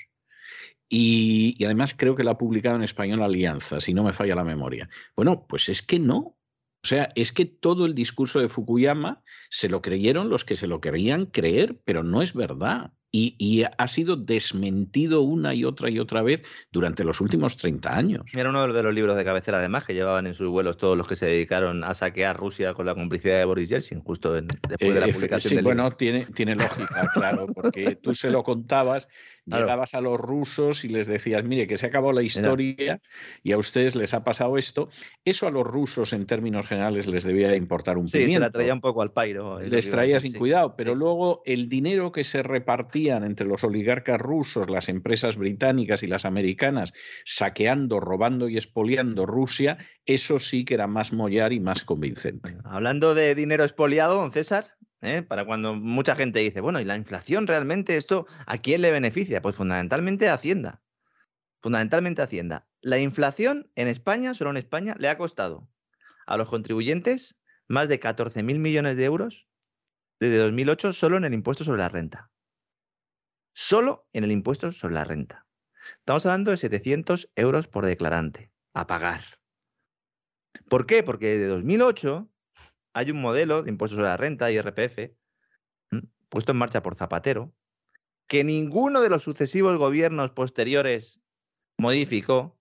S1: Y, y además creo que la ha publicado en español Alianza, si no me falla la memoria. Bueno, pues es que no. O sea, es que todo el discurso de Fukuyama se lo creyeron los que se lo querían creer, pero no es verdad. Y, y ha sido desmentido una y otra y otra vez durante los últimos 30 años.
S3: Era uno de los libros de cabecera, además, que llevaban en sus vuelos todos los que se dedicaron a saquear Rusia con la complicidad de Boris Yeltsin, justo en- después de la
S1: Eh,
S3: publicación
S1: sí,
S3: del
S1: bueno,
S3: libro.
S1: tiene, tiene lógica, claro, porque tú se lo contabas,
S3: Claro.
S1: llegabas a los rusos y les decías, mire, que se acabado la historia y a ustedes les ha pasado esto. Eso a los rusos, en términos generales, les debía de importar un
S3: Sí, se
S1: pimiento.
S3: la traía un poco al pairo.
S1: Les traía sin
S3: sí.
S1: cuidado, pero
S3: Sí.
S1: luego el dinero que se repartían entre los oligarcas rusos, las empresas británicas y las americanas, saqueando, robando y expoliando Rusia, eso sí que era más mollar y más convincente.
S3: Hablando de dinero expoliado, don César, ¿eh? para cuando mucha gente dice, bueno, ¿y la inflación realmente esto a quién le beneficia? Pues fundamentalmente a Hacienda. Fundamentalmente a Hacienda. La inflación en España, solo en España, le ha costado a los contribuyentes más de 14.000 millones de euros desde 2008 solo en el impuesto sobre la renta. Solo en el impuesto sobre la renta. Estamos hablando de 700 euros por declarante a pagar. ¿Por qué? Porque desde 2008 hay un modelo de impuesto sobre la renta, IRPF, puesto en marcha por Zapatero, que ninguno de los sucesivos gobiernos posteriores modificó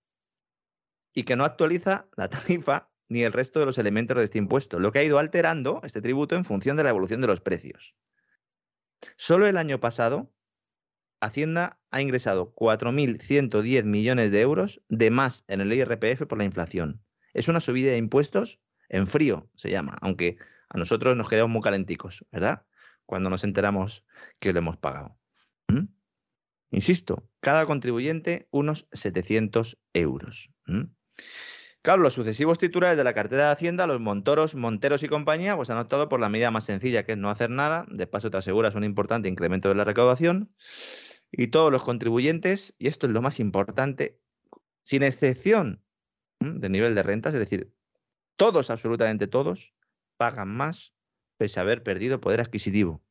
S3: y que no actualiza la tarifa ni el resto de los elementos de este impuesto, lo que ha ido alterando este tributo en función de la evolución de los precios. Solo el año pasado Hacienda ha ingresado 4.110 millones de euros de más en el IRPF por la inflación. Es una subida de impuestos en frío, se llama, aunque a nosotros nos quedamos muy calenticos, ¿verdad? Cuando nos enteramos que lo hemos pagado. ¿Mm? Insisto, cada contribuyente unos 700 euros. ¿Mm? Claro, los sucesivos titulares de la cartera de Hacienda, los Montoros, Monteros y compañía, pues han optado por la medida más sencilla, que es no hacer nada. De paso, te aseguras un importante incremento de la recaudación. Y todos los contribuyentes, y esto es lo más importante, sin excepción de nivel de rentas, es decir, todos, absolutamente todos, pagan más pese a haber perdido poder adquisitivo.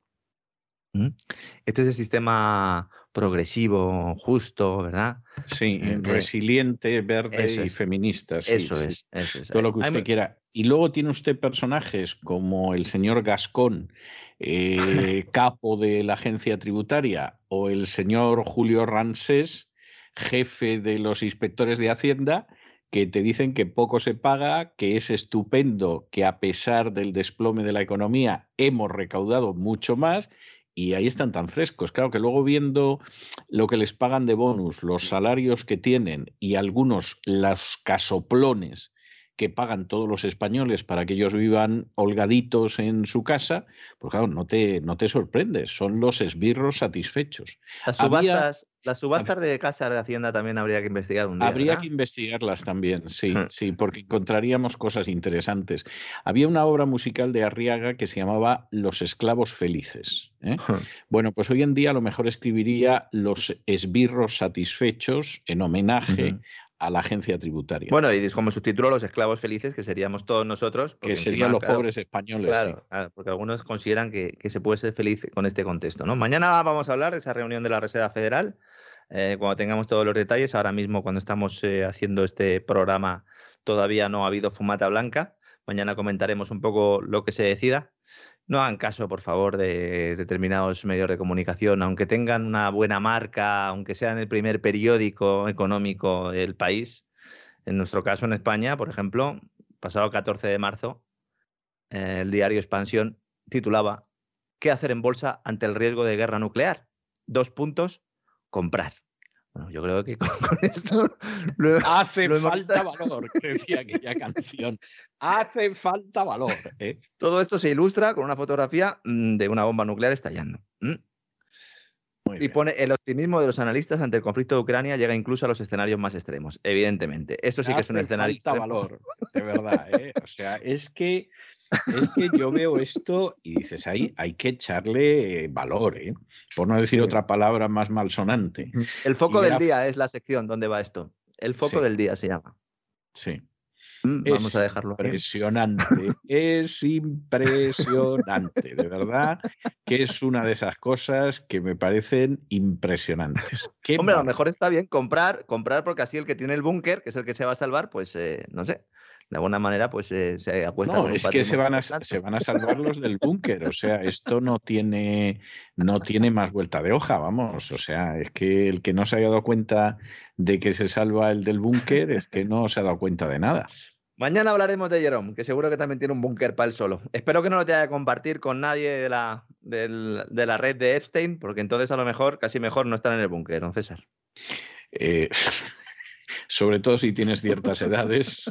S3: Este es el sistema progresivo, justo, ¿verdad?
S1: Sí, eh, resiliente, verde y feminista.
S3: eso, es, eso, es,
S1: Todo lo que usted quiera. Y luego tiene usted personajes como el señor Gascón, eh, *laughs* capo de la agencia tributaria, o el señor Julio Ransés, jefe de los inspectores de Hacienda, que te dicen que poco se paga, que es estupendo, que a pesar del desplome de la economía hemos recaudado mucho más y ahí están tan frescos. Claro que luego viendo lo que les pagan de bonus, los salarios que tienen y algunos los casoplones que pagan todos los españoles para que ellos vivan holgaditos en su casa, pues claro, no te, no te sorprendes, son los esbirros satisfechos.
S3: Las subastas, las subastas de casas de Hacienda también habría que investigar un día.
S1: Habría que investigarlas también, sí, sí, porque encontraríamos cosas interesantes. Había una obra musical de Arriaga que se llamaba Los esclavos felices. ¿eh? Bueno, pues hoy en día a lo mejor escribiría Los esbirros satisfechos en homenaje a la agencia tributaria.
S3: Bueno, y como subtítulo Los esclavos felices, que seríamos todos nosotros.
S1: Que serían los pobres españoles.
S3: Claro, porque algunos consideran que, se puede ser feliz con este contexto. ¿no? Mañana vamos a hablar de esa reunión de la Reserva Federal, eh, cuando tengamos todos los detalles. Ahora mismo, cuando estamos eh, haciendo este programa, todavía no ha habido fumata blanca. Mañana comentaremos un poco lo que se decida. No hagan caso, por favor, de determinados medios de comunicación, aunque tengan una buena marca, aunque sean el primer periódico económico del país. En nuestro caso, en España, por ejemplo, pasado 14 de marzo, eh, el diario Expansión titulaba ¿Qué hacer en bolsa ante el riesgo de guerra nuclear? Dos puntos, comprar yo creo que con, *laughs* esto
S1: hace falta valor, decía aquella *laughs* canción. Hace falta valor. ¿eh?
S3: Todo esto se ilustra con una fotografía mm, de una bomba nuclear estallando. Y pone el optimismo de los analistas ante el conflicto de Ucrania llega incluso a los escenarios más extremos, evidentemente. Esto sí que es un escenario.
S1: Falta valor, de *laughs* verdad. ¿eh? O sea, es que es que yo veo esto y dices, ahí hay que echarle valor, ¿eh? por no decir otra palabra más malsonante.
S3: El foco del día es la sección donde va esto. El foco del día se llama.
S1: Sí.
S3: Mm, vamos a dejarlo.
S1: Impresionante, *laughs* es impresionante, de verdad, que es una de esas cosas que me parecen impresionantes.
S3: Hombre, a lo mejor está bien comprar, comprar porque así el que tiene el búnker, que es el que se va a salvar, pues eh, no sé, de alguna manera pues eh, se apuesta
S1: no, es que se van, a, se van a salvar los del búnker, o sea, esto no tiene, no tiene más vuelta de hoja, vamos, o sea, es que el que no se haya dado cuenta de que se salva el del búnker es que no se ha dado cuenta de nada.
S3: Mañana hablaremos de Jerome, que seguro que también tiene un búnker para él solo. Espero que no lo tenga que compartir con nadie de la, de la red de Epstein, porque entonces a lo mejor, casi mejor no estar en el búnker, don César.
S1: Eh, *laughs* sobre todo si tienes ciertas *laughs* edades,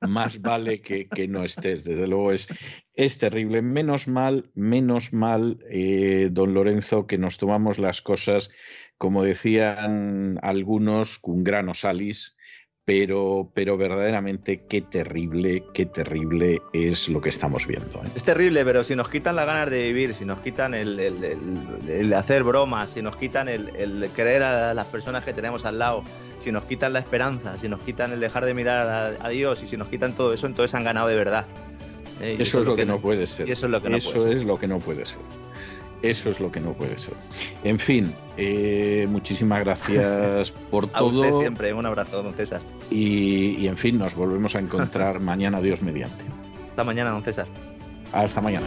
S1: más vale que, no estés. Desde luego es, es terrible. Menos mal, menos mal, eh, don Lorenzo, que nos tomamos las cosas, como decían algunos, con grano salis pero, pero verdaderamente qué terrible, qué terrible es lo que estamos viendo. ¿eh?
S3: Es terrible, pero si nos quitan las ganas de vivir, si nos quitan el, el, hacer bromas, si nos quitan el, creer a las personas que tenemos al lado, si nos quitan la esperanza, si nos quitan el dejar de mirar a, Dios y si nos quitan todo eso, entonces han ganado de verdad.
S1: ¿eh? Eso, es lo que, no puede ser.
S3: eso es lo que no
S1: eso es lo que no puede ser. Eso es lo que no puede ser. En fin, eh, muchísimas gracias *laughs* por todo.
S3: A usted siempre, un abrazo, don César.
S1: Y, y en fin, nos volvemos a encontrar *laughs* mañana, Dios mediante.
S3: Hasta mañana, don César.
S1: Hasta mañana.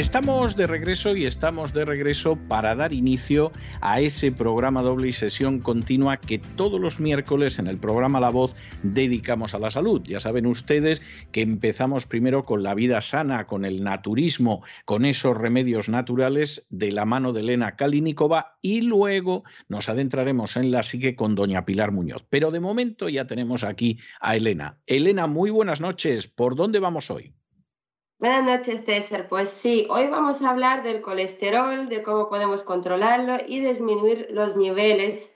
S1: Estamos de regreso y estamos de regreso para dar inicio a ese programa doble y sesión continua que todos los miércoles en el programa La Voz dedicamos a la salud. Ya saben ustedes que empezamos primero con la vida sana, con el naturismo, con esos remedios naturales de la mano de Elena Kalinikova y luego nos adentraremos en la psique con doña Pilar Muñoz. Pero de momento ya tenemos aquí a Elena. Elena, muy buenas noches. ¿Por dónde vamos hoy?
S4: Buenas noches, César. Pues sí, hoy vamos a hablar del colesterol, de cómo podemos controlarlo y disminuir los niveles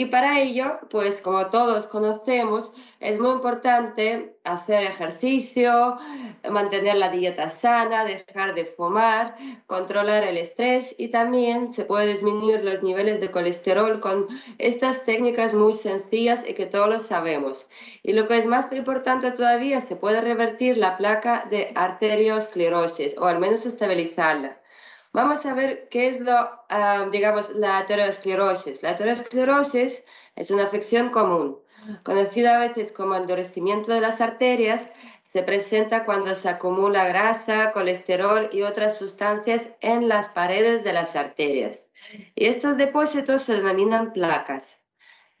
S4: y para ello, pues como todos conocemos, es muy importante hacer ejercicio, mantener la dieta sana, dejar de fumar, controlar el estrés y también se puede disminuir los niveles de colesterol con estas técnicas muy sencillas y que todos lo sabemos. Y lo que es más importante todavía, se puede revertir la placa de arteriosclerosis o al menos estabilizarla. Vamos a ver qué es lo, ah, digamos, la aterosclerosis. La aterosclerosis es una afección común, conocida a veces como endurecimiento de las arterias. Se presenta cuando se acumula grasa, colesterol y otras sustancias en las paredes de las arterias. Y estos depósitos se denominan placas.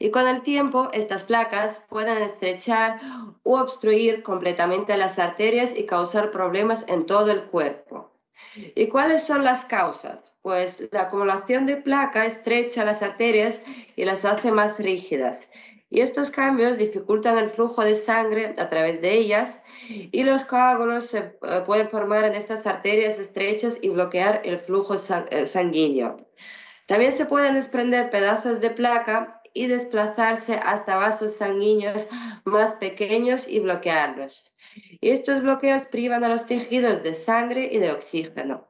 S4: Y con el tiempo, estas placas pueden estrechar o obstruir completamente las arterias y causar problemas en todo el cuerpo. ¿Y cuáles son las causas? Pues la acumulación de placa estrecha las arterias y las hace más rígidas. Y estos cambios dificultan el flujo de sangre a través de ellas y los coágulos se eh, pueden formar en estas arterias estrechas y bloquear el flujo eh, sanguíneo. También se pueden desprender pedazos de placa y desplazarse hasta vasos sanguíneos más pequeños y bloquearlos. Y estos bloqueos privan a los tejidos de sangre y de oxígeno.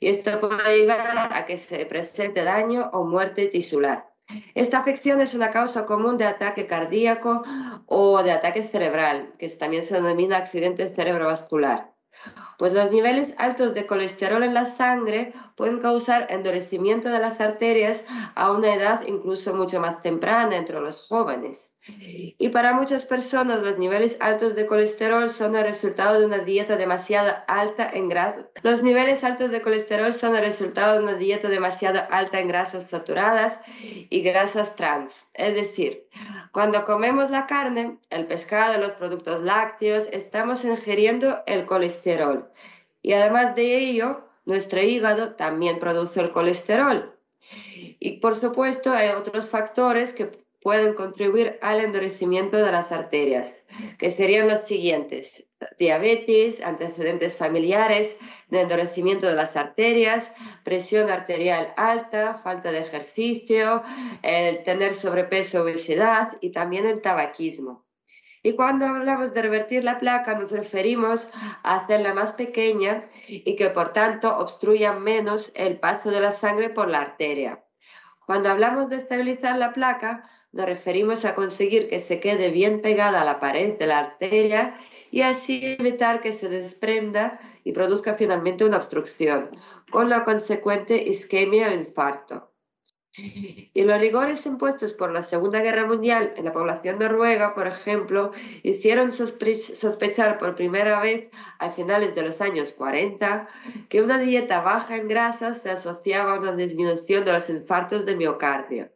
S4: Y esto puede llevar a que se presente daño o muerte tisular. Esta afección es una causa común de ataque cardíaco o de ataque cerebral, que también se denomina accidente cerebrovascular. Pues los niveles altos de colesterol en la sangre pueden causar endurecimiento de las arterias a una edad incluso mucho más temprana entre los jóvenes. Y para muchas personas los niveles altos de colesterol son el resultado de una dieta demasiado alta en grasas. Los niveles altos de colesterol son el resultado de una dieta demasiado alta en grasas saturadas y grasas trans. Es decir, cuando comemos la carne, el pescado, los productos lácteos, estamos ingiriendo el colesterol. Y además de ello, nuestro hígado también produce el colesterol. Y por supuesto hay otros factores que pueden contribuir al endurecimiento de las arterias, que serían los siguientes. Diabetes, antecedentes familiares, de endurecimiento de las arterias, presión arterial alta, falta de ejercicio, el tener sobrepeso, obesidad y también el tabaquismo. Y cuando hablamos de revertir la placa nos referimos a hacerla más pequeña y que por tanto obstruya menos el paso de la sangre por la arteria. Cuando hablamos de estabilizar la placa, nos referimos a conseguir que se quede bien pegada a la pared de la arteria y así evitar que se desprenda y produzca finalmente una obstrucción, con la consecuente isquemia o infarto. Y los rigores impuestos por la Segunda Guerra Mundial en la población noruega, por ejemplo, hicieron sospechar por primera vez a finales de los años 40 que una dieta baja en grasas se asociaba a una disminución de los infartos de miocardio.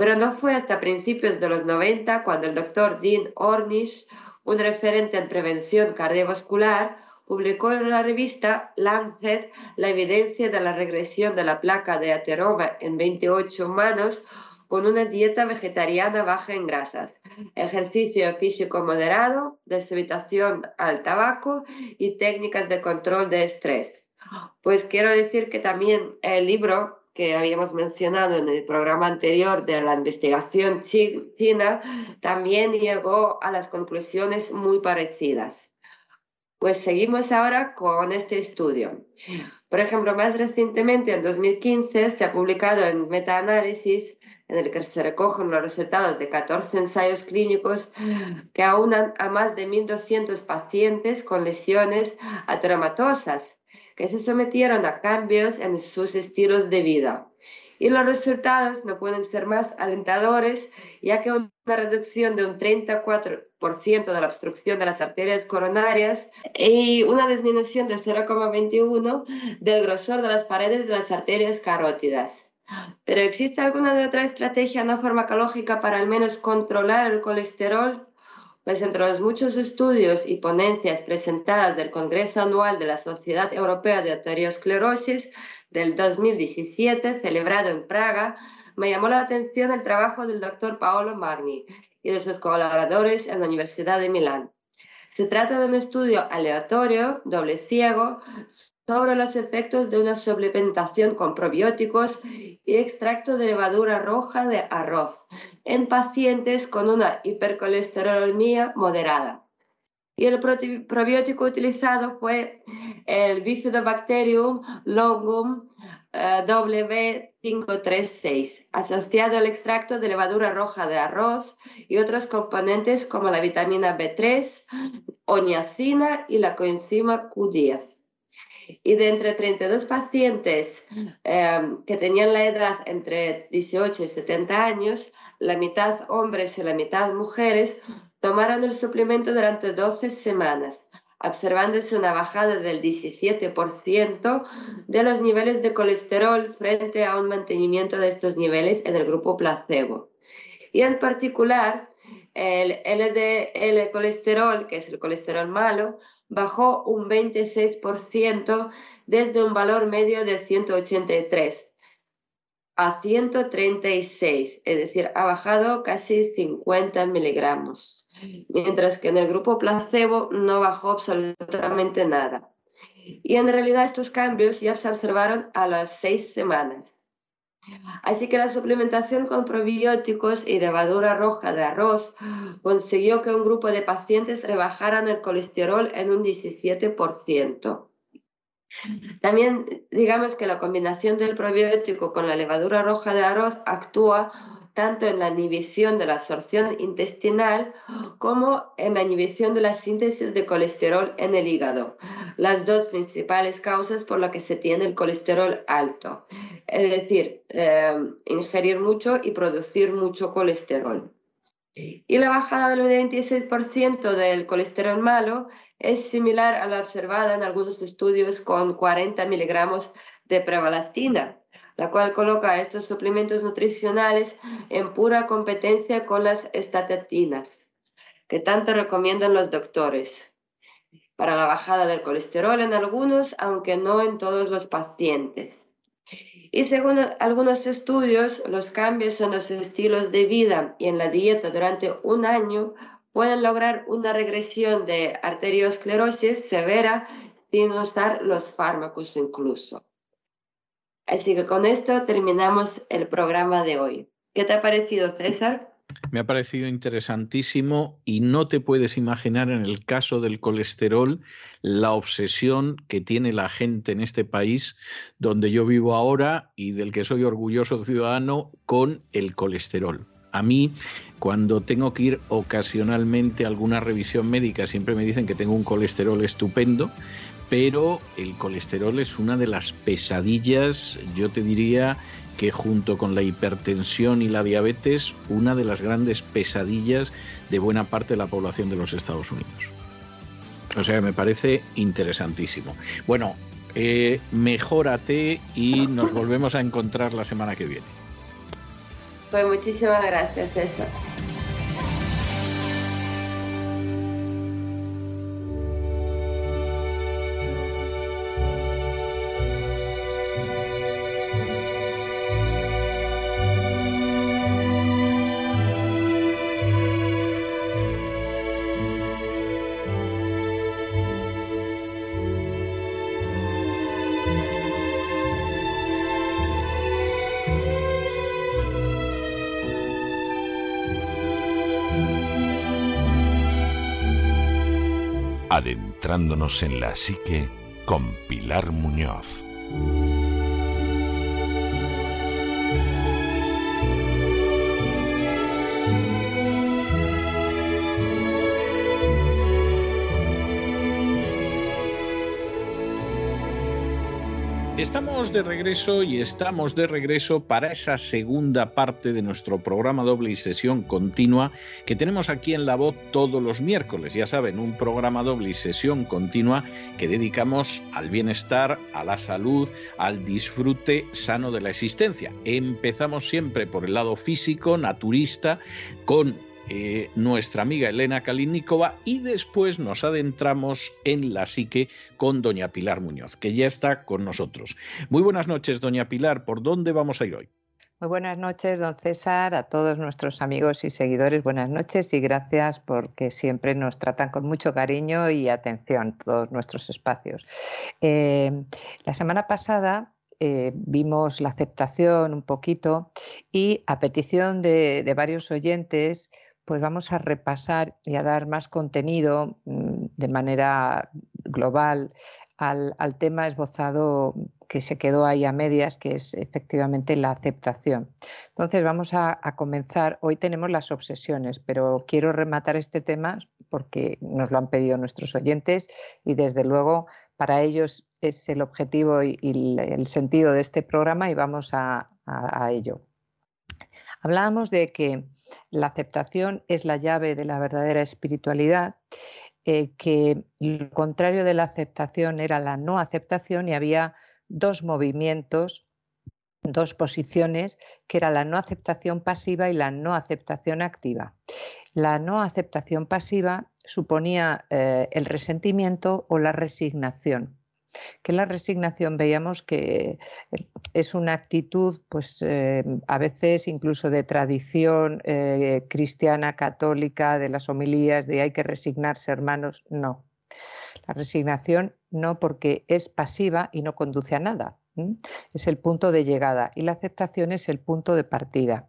S4: Pero no fue hasta principios de los 90 cuando el doctor Dean Ornish, un referente en prevención cardiovascular, publicó en la revista Lancet la evidencia de la regresión de la placa de ateroma en 28 humanos con una dieta vegetariana baja en grasas, ejercicio físico moderado, desevitación al tabaco y técnicas de control de estrés. Pues quiero decir que también el libro que habíamos mencionado en el programa anterior de la investigación china, también llegó a las conclusiones muy parecidas. Pues seguimos ahora con este estudio. Por ejemplo, más recientemente, en 2015, se ha publicado en metaanálisis en el que se recogen los resultados de 14 ensayos clínicos que aunan a más de 1.200 pacientes con lesiones ateromatosas que se sometieron a cambios en sus estilos de vida. Y los resultados no pueden ser más alentadores, ya que una reducción de un 34% de la obstrucción de las arterias coronarias y una disminución de 0,21 del grosor de las paredes de las arterias carótidas. Pero ¿existe alguna otra estrategia no farmacológica para al menos controlar el colesterol? Entre los muchos estudios y ponencias presentadas del Congreso Anual de la Sociedad Europea de Arteriosclerosis del 2017, celebrado en Praga, me llamó la atención el trabajo del doctor Paolo Magni y de sus colaboradores en la Universidad de Milán. Se trata de un estudio aleatorio, doble ciego, sobre los efectos de una suplementación con probióticos y extracto de levadura roja de arroz en pacientes con una hipercolesterolemia moderada. Y el probiótico utilizado fue el Bifidobacterium longum eh, W536, asociado al extracto de levadura roja de arroz y otros componentes como la vitamina B3, oñacina y la coenzima Q10 y de entre 32 pacientes em, que tenían la edad entre 18 y 70 años, la mitad hombres y la mitad mujeres tomaron el suplemento durante 12 semanas, observándose una bajada del 17% de los niveles de colesterol frente a un mantenimiento de estos niveles en el grupo placebo. Y en particular, el LDL colesterol, que es el colesterol malo, bajó un 26% desde un valor medio de 183 a 136, es decir, ha bajado casi 50 miligramos, mientras que en el grupo placebo no bajó absolutamente nada. Y en realidad estos cambios ya se observaron a las seis semanas. Así que la suplementación con probióticos y levadura roja de arroz consiguió que un grupo de pacientes rebajaran el colesterol en un 17%. También digamos que la combinación del probiótico con la levadura roja de arroz actúa tanto en la inhibición de la absorción intestinal como en la inhibición de la síntesis de colesterol en el hígado, las dos principales causas por las que se tiene el colesterol alto, es decir, eh, ingerir mucho y producir mucho colesterol. Y la bajada del 26% del colesterol malo es similar a la observada en algunos estudios con 40 miligramos de prevalastina, la cual coloca estos suplementos nutricionales en pura competencia con las estatinas, que tanto recomiendan los doctores, para la bajada del colesterol en algunos, aunque no en todos los pacientes. Y según algunos estudios, los cambios en los estilos de vida y en la dieta durante un año pueden lograr una regresión de arteriosclerosis severa sin usar los fármacos incluso. Así que con esto terminamos el programa de hoy. ¿Qué te ha parecido, César?
S1: Me ha parecido interesantísimo y no te puedes imaginar en el caso del colesterol la obsesión que tiene la gente en este país donde yo vivo ahora y del que soy orgulloso ciudadano con el colesterol. A mí, cuando tengo que ir ocasionalmente a alguna revisión médica, siempre me dicen que tengo un colesterol estupendo, pero el colesterol es una de las pesadillas, yo te diría que junto con la hipertensión y la diabetes, una de las grandes pesadillas de buena parte de la población de los Estados Unidos. O sea, me parece interesantísimo. Bueno, eh, mejórate y nos volvemos a encontrar la semana que viene.
S4: Pues muchísimas gracias, César.
S5: Adentrándonos en la psique con Pilar Muñoz.
S1: De regreso y estamos de regreso para esa segunda parte de nuestro programa doble y sesión continua que tenemos aquí en La Voz todos los miércoles. Ya saben, un programa doble y sesión continua que dedicamos al bienestar, a la salud, al disfrute sano de la existencia. Empezamos siempre por el lado físico, naturista, con eh, nuestra amiga Elena Kalinikova y después nos adentramos en la psique con doña Pilar Muñoz, que ya está con nosotros. Muy buenas noches, doña Pilar. ¿Por dónde vamos a ir hoy?
S6: Muy buenas noches, don César, a todos nuestros amigos y seguidores. Buenas noches y gracias porque siempre nos tratan con mucho cariño y atención todos nuestros espacios. Eh, la semana pasada eh, vimos la aceptación un poquito y a petición de varios oyentes pues vamos a repasar y a dar más contenido mm, de manera global al, tema esbozado que se quedó ahí a medias, que es efectivamente la aceptación. Entonces vamos a, comenzar. Hoy tenemos las obsesiones, pero quiero rematar este tema porque nos lo han pedido nuestros oyentes y desde luego para ellos es el objetivo y, el sentido de este programa y vamos a ello. Hablábamos de que la aceptación es la llave de la verdadera espiritualidad, eh, que lo contrario de la aceptación era la no aceptación y había dos movimientos, dos posiciones, que era la no aceptación pasiva y la no aceptación activa. La no aceptación pasiva suponía eh, el resentimiento o la resignación que la resignación veíamos que eh, es una actitud, pues eh, a veces incluso de tradición eh, cristiana, católica, de las homilías, de hay que resignarse, hermanos, no. La resignación no porque es pasiva y no conduce a nada. Es el punto de llegada y la aceptación es el punto de partida.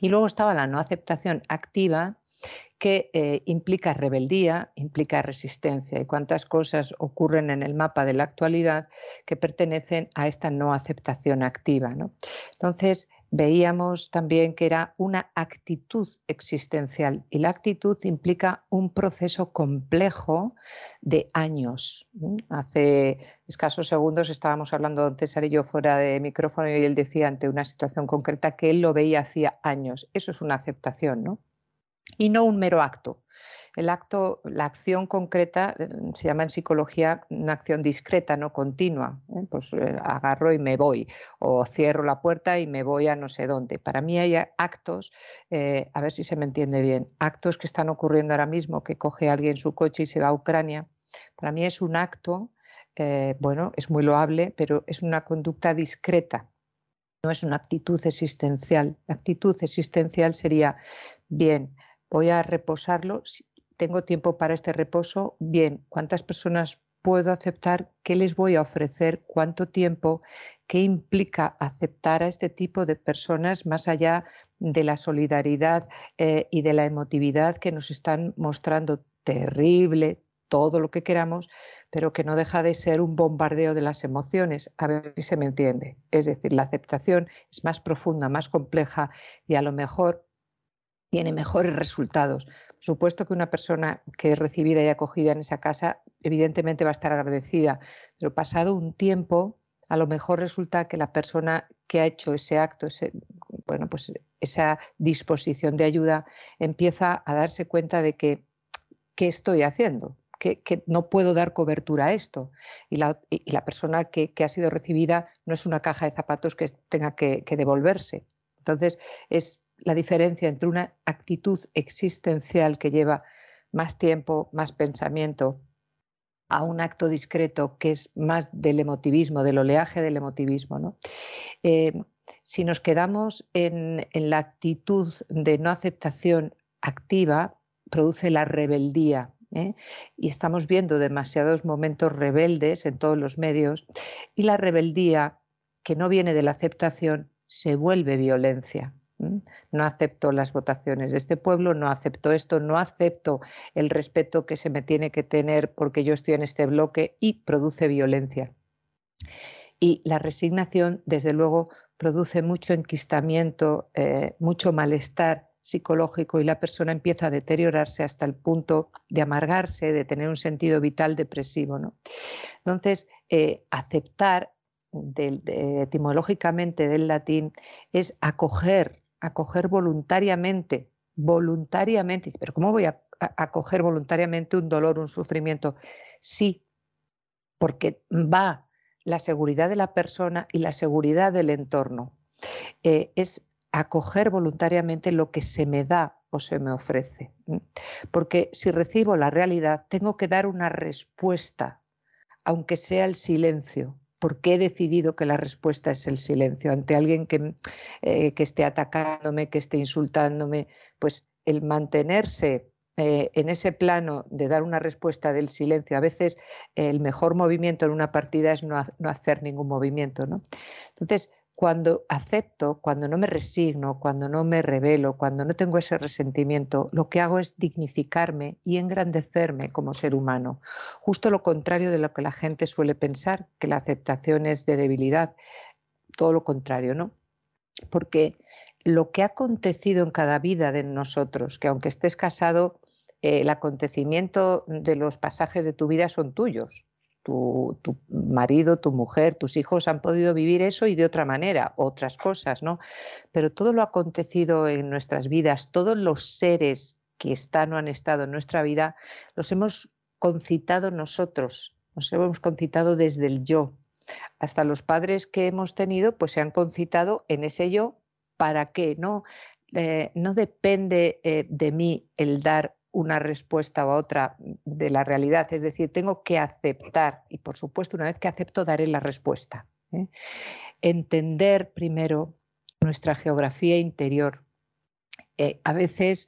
S6: Y luego estaba la no aceptación activa, que eh, implica rebeldía, implica resistencia y cuántas cosas ocurren en el mapa de la actualidad que pertenecen a esta no aceptación activa. Entonces, veíamos también que era una actitud existencial y la actitud implica un proceso complejo de años. Hace escasos segundos estábamos hablando don César y yo fuera de micrófono y él decía ante una situación concreta que él lo veía hacía años. Eso es una aceptación, ¿no? Y no un mero acto. El acto, la acción concreta eh, se llama en psicología una acción discreta, no continua. ¿eh? Pues eh, agarro y me voy, o cierro la puerta y me voy a no sé dónde. Para mí hay actos, a ver si se me entiende bien, actos que están ocurriendo ahora mismo, que coge alguien su coche y se va a Ucrania. Para mí es un acto, bueno, es muy loable, pero es una conducta discreta, no es una actitud existencial. La actitud existencial sería, bien, voy a reposarlo, tengo tiempo para este reposo, bien, ¿cuántas personas puedo aceptar? ¿Qué les voy a ofrecer? ¿Cuánto tiempo? ¿Qué implica aceptar a este tipo de personas más allá de la solidaridad eh, y de la emotividad que nos están mostrando terrible, todo lo que queramos, pero que no deja de ser un bombardeo de las emociones, a ver si se me entiende. Es decir, la aceptación es más profunda, más compleja y a lo mejor tiene mejores resultados. Supuesto que una persona que es recibida y acogida en esa casa, evidentemente va a estar agradecida, pero pasado un tiempo, a lo mejor resulta que la persona que ha hecho ese acto, bueno, pues esa disposición de ayuda, empieza a darse cuenta de que qué estoy haciendo, que, no puedo dar cobertura a esto. Y la, persona que, ha sido recibida no es una caja de zapatos que tenga que devolverse. Entonces, es la diferencia entre una actitud existencial que lleva más tiempo, más pensamiento, a un acto discreto que es más del emotivismo, del oleaje del emotivismo. Eh, si nos quedamos en, la actitud de no aceptación activa, produce la rebeldía. ¿eh? Y estamos viendo demasiados momentos rebeldes en todos los medios y la rebeldía que no viene de la aceptación se vuelve violencia. No acepto las votaciones de este pueblo, no acepto esto, no acepto el respeto que se me tiene que tener porque yo estoy en este bloque y produce violencia. Y la resignación, desde luego, produce mucho enquistamiento, eh, mucho malestar psicológico y la persona empieza a deteriorarse hasta el punto de amargarse, de tener un sentido vital depresivo. Entonces, eh, aceptar etimológicamente del latín es acoger, acoger voluntariamente, voluntariamente. Pero ¿cómo voy a acoger voluntariamente un dolor, un sufrimiento? Sí, porque va la seguridad de la persona y la seguridad del entorno. Eh, es acoger voluntariamente lo que se me da o se me ofrece. Porque si recibo la realidad, tengo que dar una respuesta, aunque sea el silencio, porque he decidido que la respuesta es el silencio ante alguien que, eh, que esté atacándome, que esté insultándome, pues el mantenerse eh, en ese plano de dar una respuesta del silencio, a veces el mejor movimiento en una partida es no, no hacer ningún movimiento. ¿no? Entonces, cuando acepto, cuando no me resigno, cuando no me revelo, cuando no tengo ese resentimiento, lo que hago es dignificarme y engrandecerme como ser humano. Justo lo contrario de lo que la gente suele pensar, que la aceptación es de debilidad. Todo lo contrario, ¿no? Porque lo que ha acontecido en cada vida de nosotros, que aunque estés casado, eh, el acontecimiento de los pasajes de tu vida son tuyos tu, marido, tu mujer, tus hijos han podido vivir eso y de otra manera, otras cosas, ¿no? Pero todo lo acontecido en nuestras vidas, todos los seres que están o han estado en nuestra vida, los hemos concitado nosotros, nos hemos concitado desde el yo. Hasta los padres que hemos tenido, pues se han concitado en ese yo. ¿Para qué? No, eh, no depende eh, de mí el dar una respuesta u otra de la realidad. Es decir, tengo que aceptar y por supuesto una vez que acepto daré la respuesta. ¿eh? Entender primero nuestra geografía interior. Eh, a veces,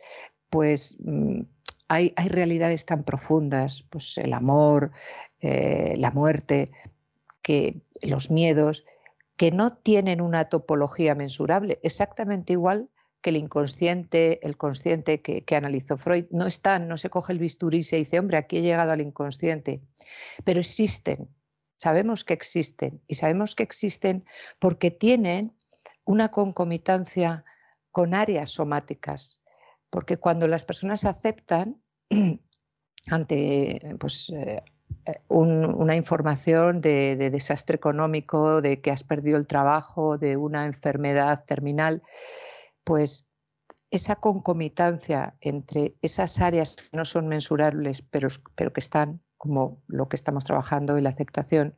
S6: pues... Mm, hay, hay, realidades tan profundas, pues el amor, eh, la muerte, que los miedos, que no tienen una topología mensurable, exactamente igual que el inconsciente, el consciente que, analizó Freud, no están, no se coge el bisturí y se dice, hombre, aquí he llegado al inconsciente, pero existen, sabemos que existen y sabemos que existen porque tienen una concomitancia con áreas somáticas, porque cuando las personas aceptan *clears throat* ante pues, eh, una información de, de, desastre económico, de que has perdido el trabajo, de una enfermedad terminal, pues esa concomitancia entre esas áreas que no son mensurables, pero, pero que están, como lo que estamos trabajando en la aceptación,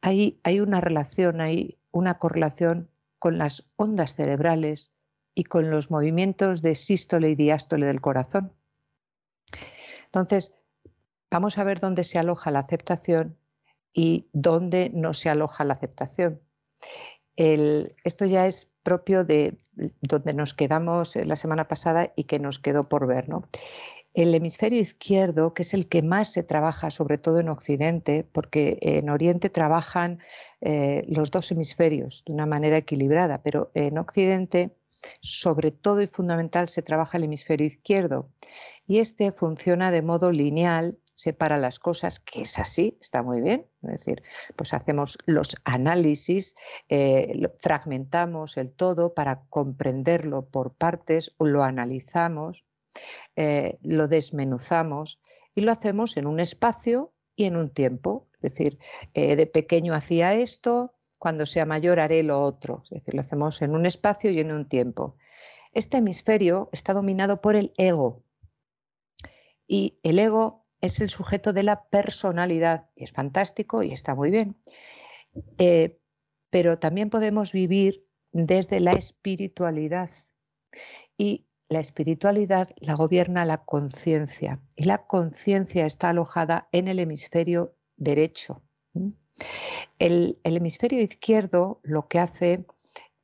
S6: hay una relación, hay una correlación con las ondas cerebrales y con los movimientos de sístole y diástole del corazón. Entonces, vamos a ver dónde se aloja la aceptación y dónde no se aloja la aceptación. Esto ya es propio de donde nos quedamos la semana pasada y que nos quedó por ver. ¿no? El hemisferio izquierdo, que es el que más se trabaja, sobre todo en Occidente, porque en Oriente trabajan eh, los dos hemisferios de una manera equilibrada, pero en Occidente, sobre todo y fundamental, se trabaja el hemisferio izquierdo. Y este funciona de modo lineal separa las cosas, que es así, está muy bien. Es decir, pues hacemos los análisis, eh, fragmentamos el todo para comprenderlo por partes, lo analizamos, eh, lo desmenuzamos y lo hacemos en un espacio y en un tiempo. Es decir, eh, de pequeño hacía esto, cuando sea mayor haré lo otro. Es decir, lo hacemos en un espacio y en un tiempo. Este hemisferio está dominado por el ego. Y el ego es el sujeto de la personalidad. Y es fantástico y está muy bien. Eh, pero también podemos vivir desde la espiritualidad. Y la espiritualidad la gobierna la conciencia. Y la conciencia está alojada en el hemisferio derecho. El, el hemisferio izquierdo lo que hace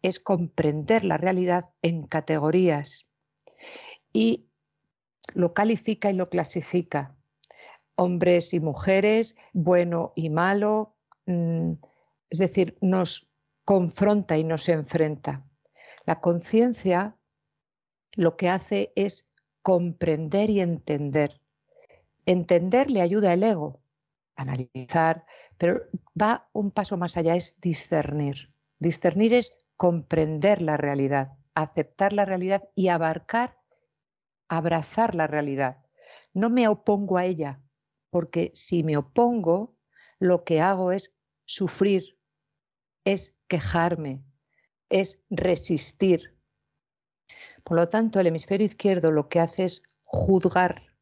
S6: es comprender la realidad en categorías y lo califica y lo clasifica hombres y mujeres, bueno y malo, mm, es decir, nos confronta y nos enfrenta. La conciencia lo que hace es comprender y entender. Entender le ayuda al ego, analizar, pero va un paso más allá, es discernir. Discernir es comprender la realidad, aceptar la realidad y abarcar, abrazar la realidad. No me opongo a ella, porque si me opongo, lo que hago es sufrir, es quejarme, es resistir. Por lo tanto, el hemisferio izquierdo lo que hace es juzgar,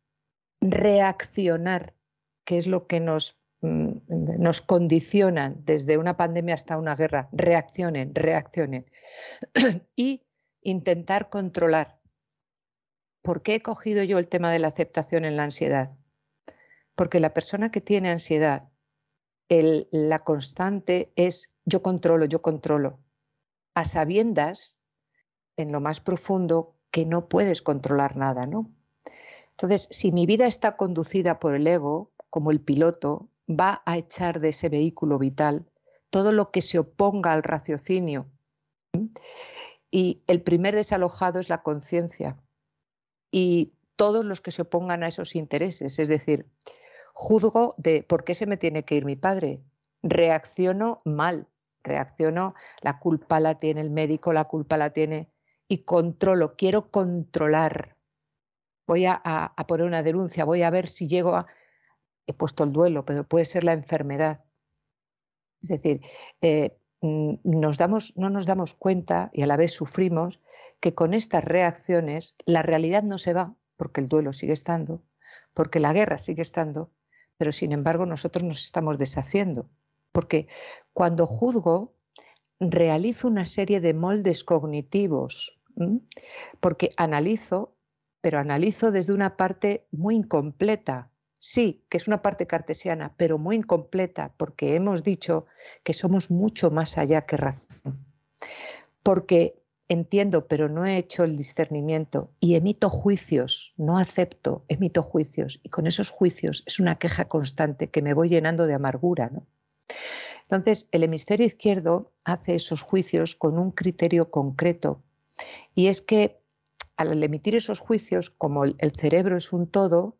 S6: reaccionar, que es lo que nos, mm, nos condiciona desde una pandemia hasta una guerra. Reaccionen, reaccionen. *clears throat* y intentar controlar. ¿Por qué he cogido yo el tema de la aceptación en la ansiedad? Porque la persona que tiene ansiedad, la constante es yo controlo, yo controlo, a sabiendas en lo más profundo que no puedes controlar nada, ¿no? Entonces, si mi vida está conducida por el ego, como el piloto, va a echar de ese vehículo vital todo lo que se oponga al raciocinio. Y el primer desalojado es la conciencia. Y todos los que se opongan a esos intereses, es decir, juzgo de por qué se me tiene que ir mi padre, reacciono mal, reacciono, la culpa la tiene el médico, la culpa la tiene y controlo, quiero controlar. Voy a, poner una denuncia, voy a ver si llego a... He puesto el duelo, pero puede ser la enfermedad. Es decir, eh, mm, nos damos, no nos damos cuenta y a la vez sufrimos que con estas reacciones la realidad no se va, porque el duelo sigue estando, porque la guerra sigue estando, pero sin embargo nosotros nos estamos deshaciendo. Porque cuando juzgo, realizo una serie de moldes cognitivos porque analizo, pero analizo desde una parte muy incompleta. Sí, que es una parte cartesiana, pero muy incompleta, porque hemos dicho que somos mucho más allá que razón. Porque entiendo, pero no he hecho el discernimiento y emito juicios, no acepto, emito juicios. Y con esos juicios es una queja constante que me voy llenando de amargura. Entonces, el hemisferio izquierdo hace esos juicios con un criterio concreto y es que al emitir esos juicios, como el cerebro es un todo,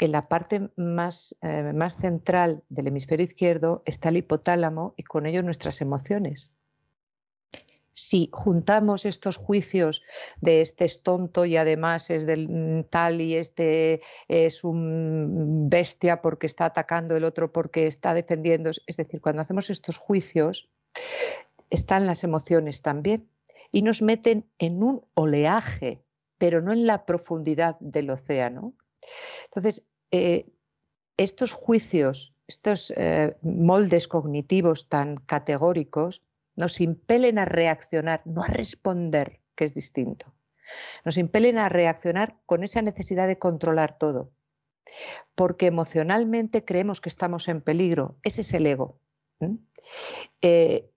S6: en la parte más, eh, más central del hemisferio izquierdo está el hipotálamo y con ello nuestras emociones si juntamos estos juicios de este es tonto y además es del mm, tal y este es un bestia porque está atacando el otro porque está defendiendo, es decir, cuando hacemos estos juicios están las emociones también y nos meten en un oleaje, pero no en la profundidad del océano. Entonces, eh, estos juicios, estos eh, moldes cognitivos tan categóricos, nos impelen a reaccionar, no a responder, que es distinto. Nos impelen a reaccionar con esa necesidad de controlar todo, porque emocionalmente creemos que estamos en peligro. Ese es el ego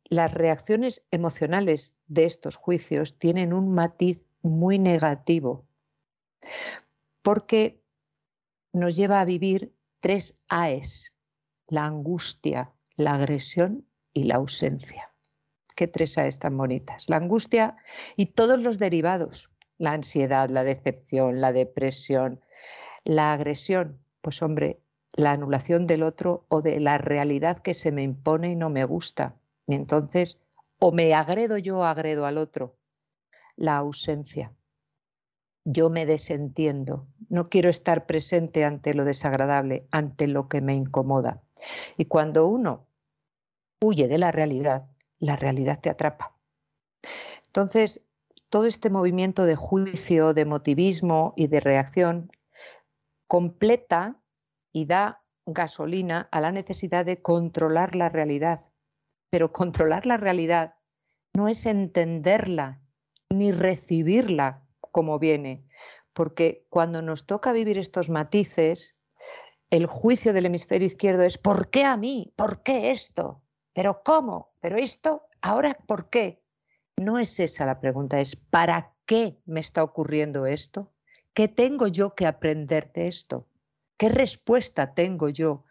S6: las reacciones emocionales de estos juicios tienen un matiz muy negativo, porque nos lleva a vivir tres AES, la angustia, la agresión y la ausencia. Qué tres AES tan bonitas. La angustia y todos los derivados, la ansiedad, la decepción, la depresión, la agresión, pues hombre, la anulación del otro o de la realidad que se me impone y no me gusta. Y entonces, o me agredo yo agredo al otro. La ausencia. Yo me desentiendo. No quiero estar presente ante lo desagradable, ante lo que me incomoda. Y cuando uno huye de la realidad, la realidad te atrapa. Entonces, todo este movimiento de juicio, de motivismo y de reacción completa y da gasolina a la necesidad de controlar la realidad, pero controlar la realidad no es entenderla ni recibirla como viene, porque cuando nos toca vivir estos matices, el juicio del hemisferio izquierdo es ¿por qué a mí? ¿Por qué esto? ¿Pero cómo? ¿Pero esto? ¿Ahora por qué? No es esa la pregunta, es ¿para qué me está ocurriendo esto? ¿Qué tengo yo que aprender de esto? ¿Qué respuesta tengo yo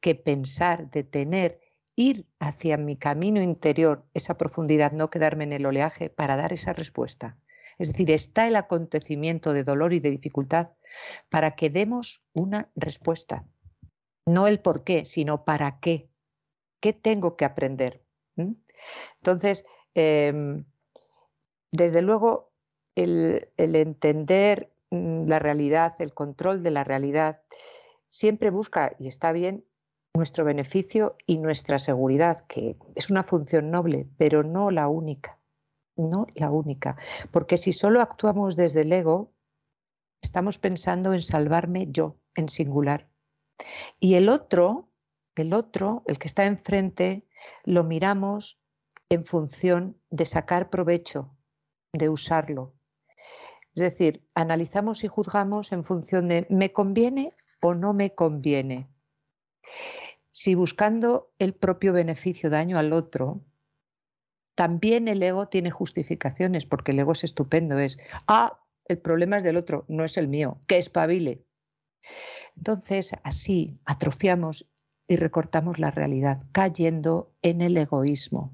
S6: que pensar, de tener ir hacia mi camino interior, esa profundidad, no quedarme en el oleaje para dar esa respuesta. Es decir, está el acontecimiento de dolor y de dificultad para que demos una respuesta. No el por qué, sino para qué. ¿Qué tengo que aprender? Entonces, em, desde luego, el, el entender mm, la realidad, el control de la realidad, siempre busca, y está bien, nuestro beneficio y nuestra seguridad, que es una función noble, pero no la única, no la única, porque si solo actuamos desde el ego, estamos pensando en salvarme yo, en singular. Y el otro, el otro, el que está enfrente, lo miramos en función de sacar provecho, de usarlo. Es decir, analizamos y juzgamos en función de me conviene o no me conviene. Si buscando el propio beneficio daño al otro, también el ego tiene justificaciones, porque el ego es estupendo, es, ah, el problema es del otro, no es el mío, que espabile. Entonces, así atrofiamos y recortamos la realidad, cayendo en el egoísmo.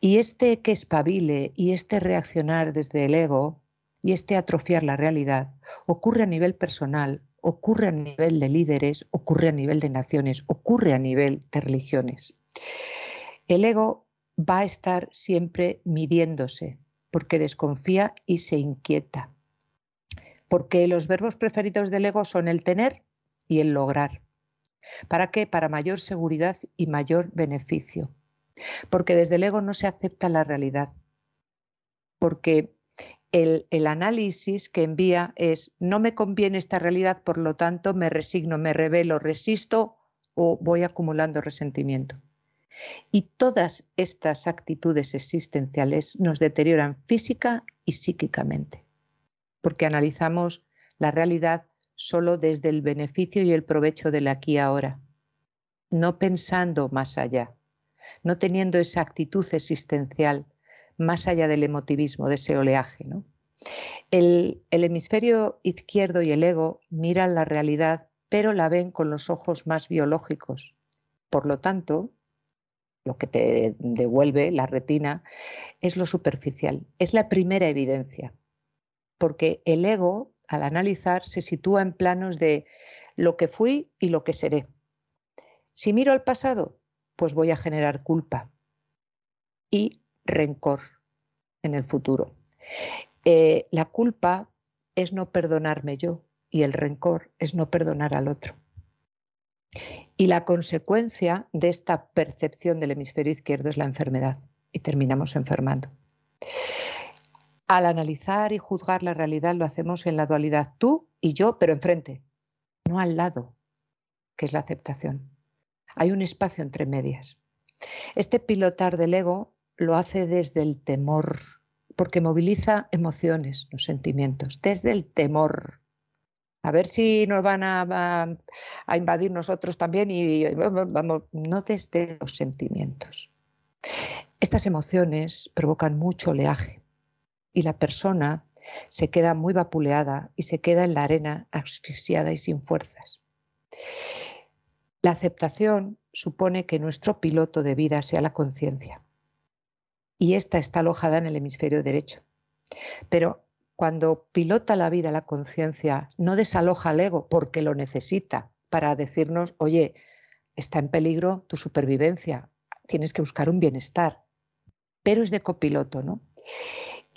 S6: Y este que espabile y este reaccionar desde el ego y este atrofiar la realidad ocurre a nivel personal, ocurre a nivel de líderes, ocurre a nivel de naciones, ocurre a nivel de religiones. El ego va a estar siempre midiéndose porque desconfía y se inquieta. Porque los verbos preferidos del ego son el tener y el lograr. ¿Para qué? Para mayor seguridad y mayor beneficio. Porque desde el ego no se acepta la realidad. Porque el, análisis que envía es no me conviene esta realidad, por lo tanto me resigno, me revelo, resisto o voy acumulando resentimiento. Y todas estas actitudes existenciales nos deterioran física y psíquicamente, porque analizamos la realidad solo desde el beneficio y el provecho del aquí ahora, no pensando más allá, no teniendo esa actitud existencial más allá del emotivismo, de ese oleaje. El, el hemisferio izquierdo y el ego miran la realidad, pero la ven con los ojos más biológicos. Por lo tanto, lo que te devuelve la retina es lo superficial, es la primera evidencia, porque el ego, al analizar, se sitúa en planos de lo que fui y lo que seré. Si miro al pasado, pues voy a generar culpa y rencor en el futuro. Eh, la culpa es no perdonarme yo y el rencor es no perdonar al otro. Y la consecuencia de esta percepción del hemisferio izquierdo es la enfermedad y terminamos enfermando. Al analizar y juzgar la realidad lo hacemos en la dualidad tú y yo, pero enfrente, no al lado, que es la aceptación. Hay un espacio entre medias. Este pilotar del ego lo hace desde el temor, porque moviliza emociones, los sentimientos, desde el temor a ver si nos van a, invadir nosotros también y vamos, no desde los sentimientos. Estas emociones provocan mucho oleaje y la persona se queda muy vapuleada y se queda en la arena asfixiada y sin fuerzas. La aceptación supone que nuestro piloto de vida sea la conciencia y esta está alojada en el hemisferio derecho. Pero cuando pilota la vida la conciencia, no desaloja el ego porque lo necesita para decirnos, oye, está en peligro tu supervivencia, tienes que buscar un bienestar, pero es de copiloto, ¿no?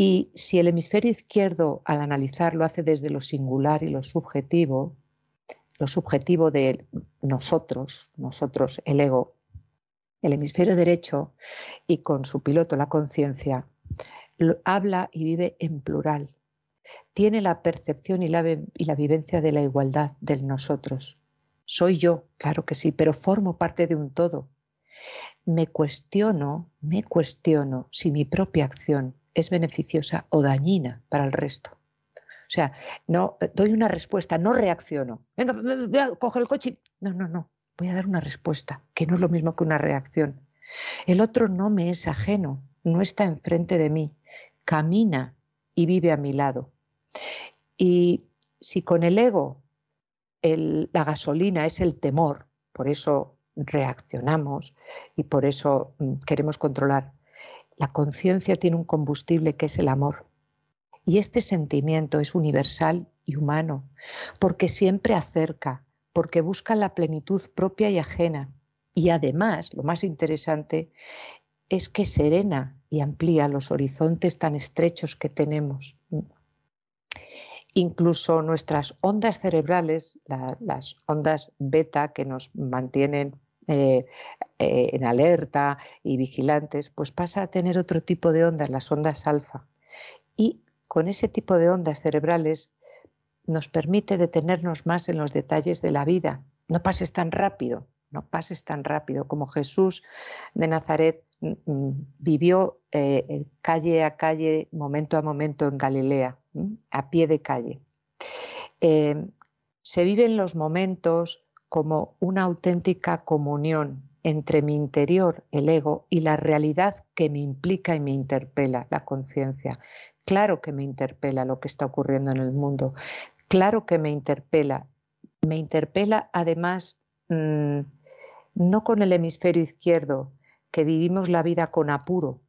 S6: Y si el hemisferio izquierdo al analizar lo hace desde lo singular y lo subjetivo, lo subjetivo de nosotros, nosotros, el ego, el hemisferio derecho y con su piloto la conciencia, habla y vive en plural, tiene la percepción y la, y la vivencia de la igualdad del nosotros. Soy yo, claro que sí, pero formo parte de un todo. Me cuestiono, me cuestiono si mi propia acción es beneficiosa o dañina para el resto. O sea, no doy una respuesta, no reacciono. Venga, voy a coger el coche. No, no, no. Voy a dar una respuesta, que no es lo mismo que una reacción. El otro no me es ajeno, no está enfrente de mí, camina y vive a mi lado. Y si con el ego la gasolina es el temor, por eso reaccionamos y por eso mm, queremos controlar, la conciencia tiene un combustible que es el amor. Y este sentimiento es universal y humano, porque siempre acerca, porque busca la plenitud propia y ajena. Y además, lo más interesante, es que serena y amplía los horizontes tan estrechos que tenemos. Incluso nuestras ondas cerebrales, las ondas beta que nos mantienen eh, eh, en alerta y vigilantes, pues pasa a tener otro tipo de ondas, las ondas alfa. Y con ese tipo de ondas cerebrales nos permite detenernos más en los detalles de la vida. No pases tan rápido, no pases tan rápido como Jesús de Nazaret mm, mm, vivió eh, calle a calle, momento a momento en Galilea, a pie de calle. se viven los momentos como una auténtica comunión entre mi interior, el ego, y la realidad que me implica y me interpela, la conciencia. Claro que me interpela lo que está ocurriendo en el mundo, claro que me interpela. Me interpela además mm, no con el hemisferio izquierdo, que vivimos la vida con apuro,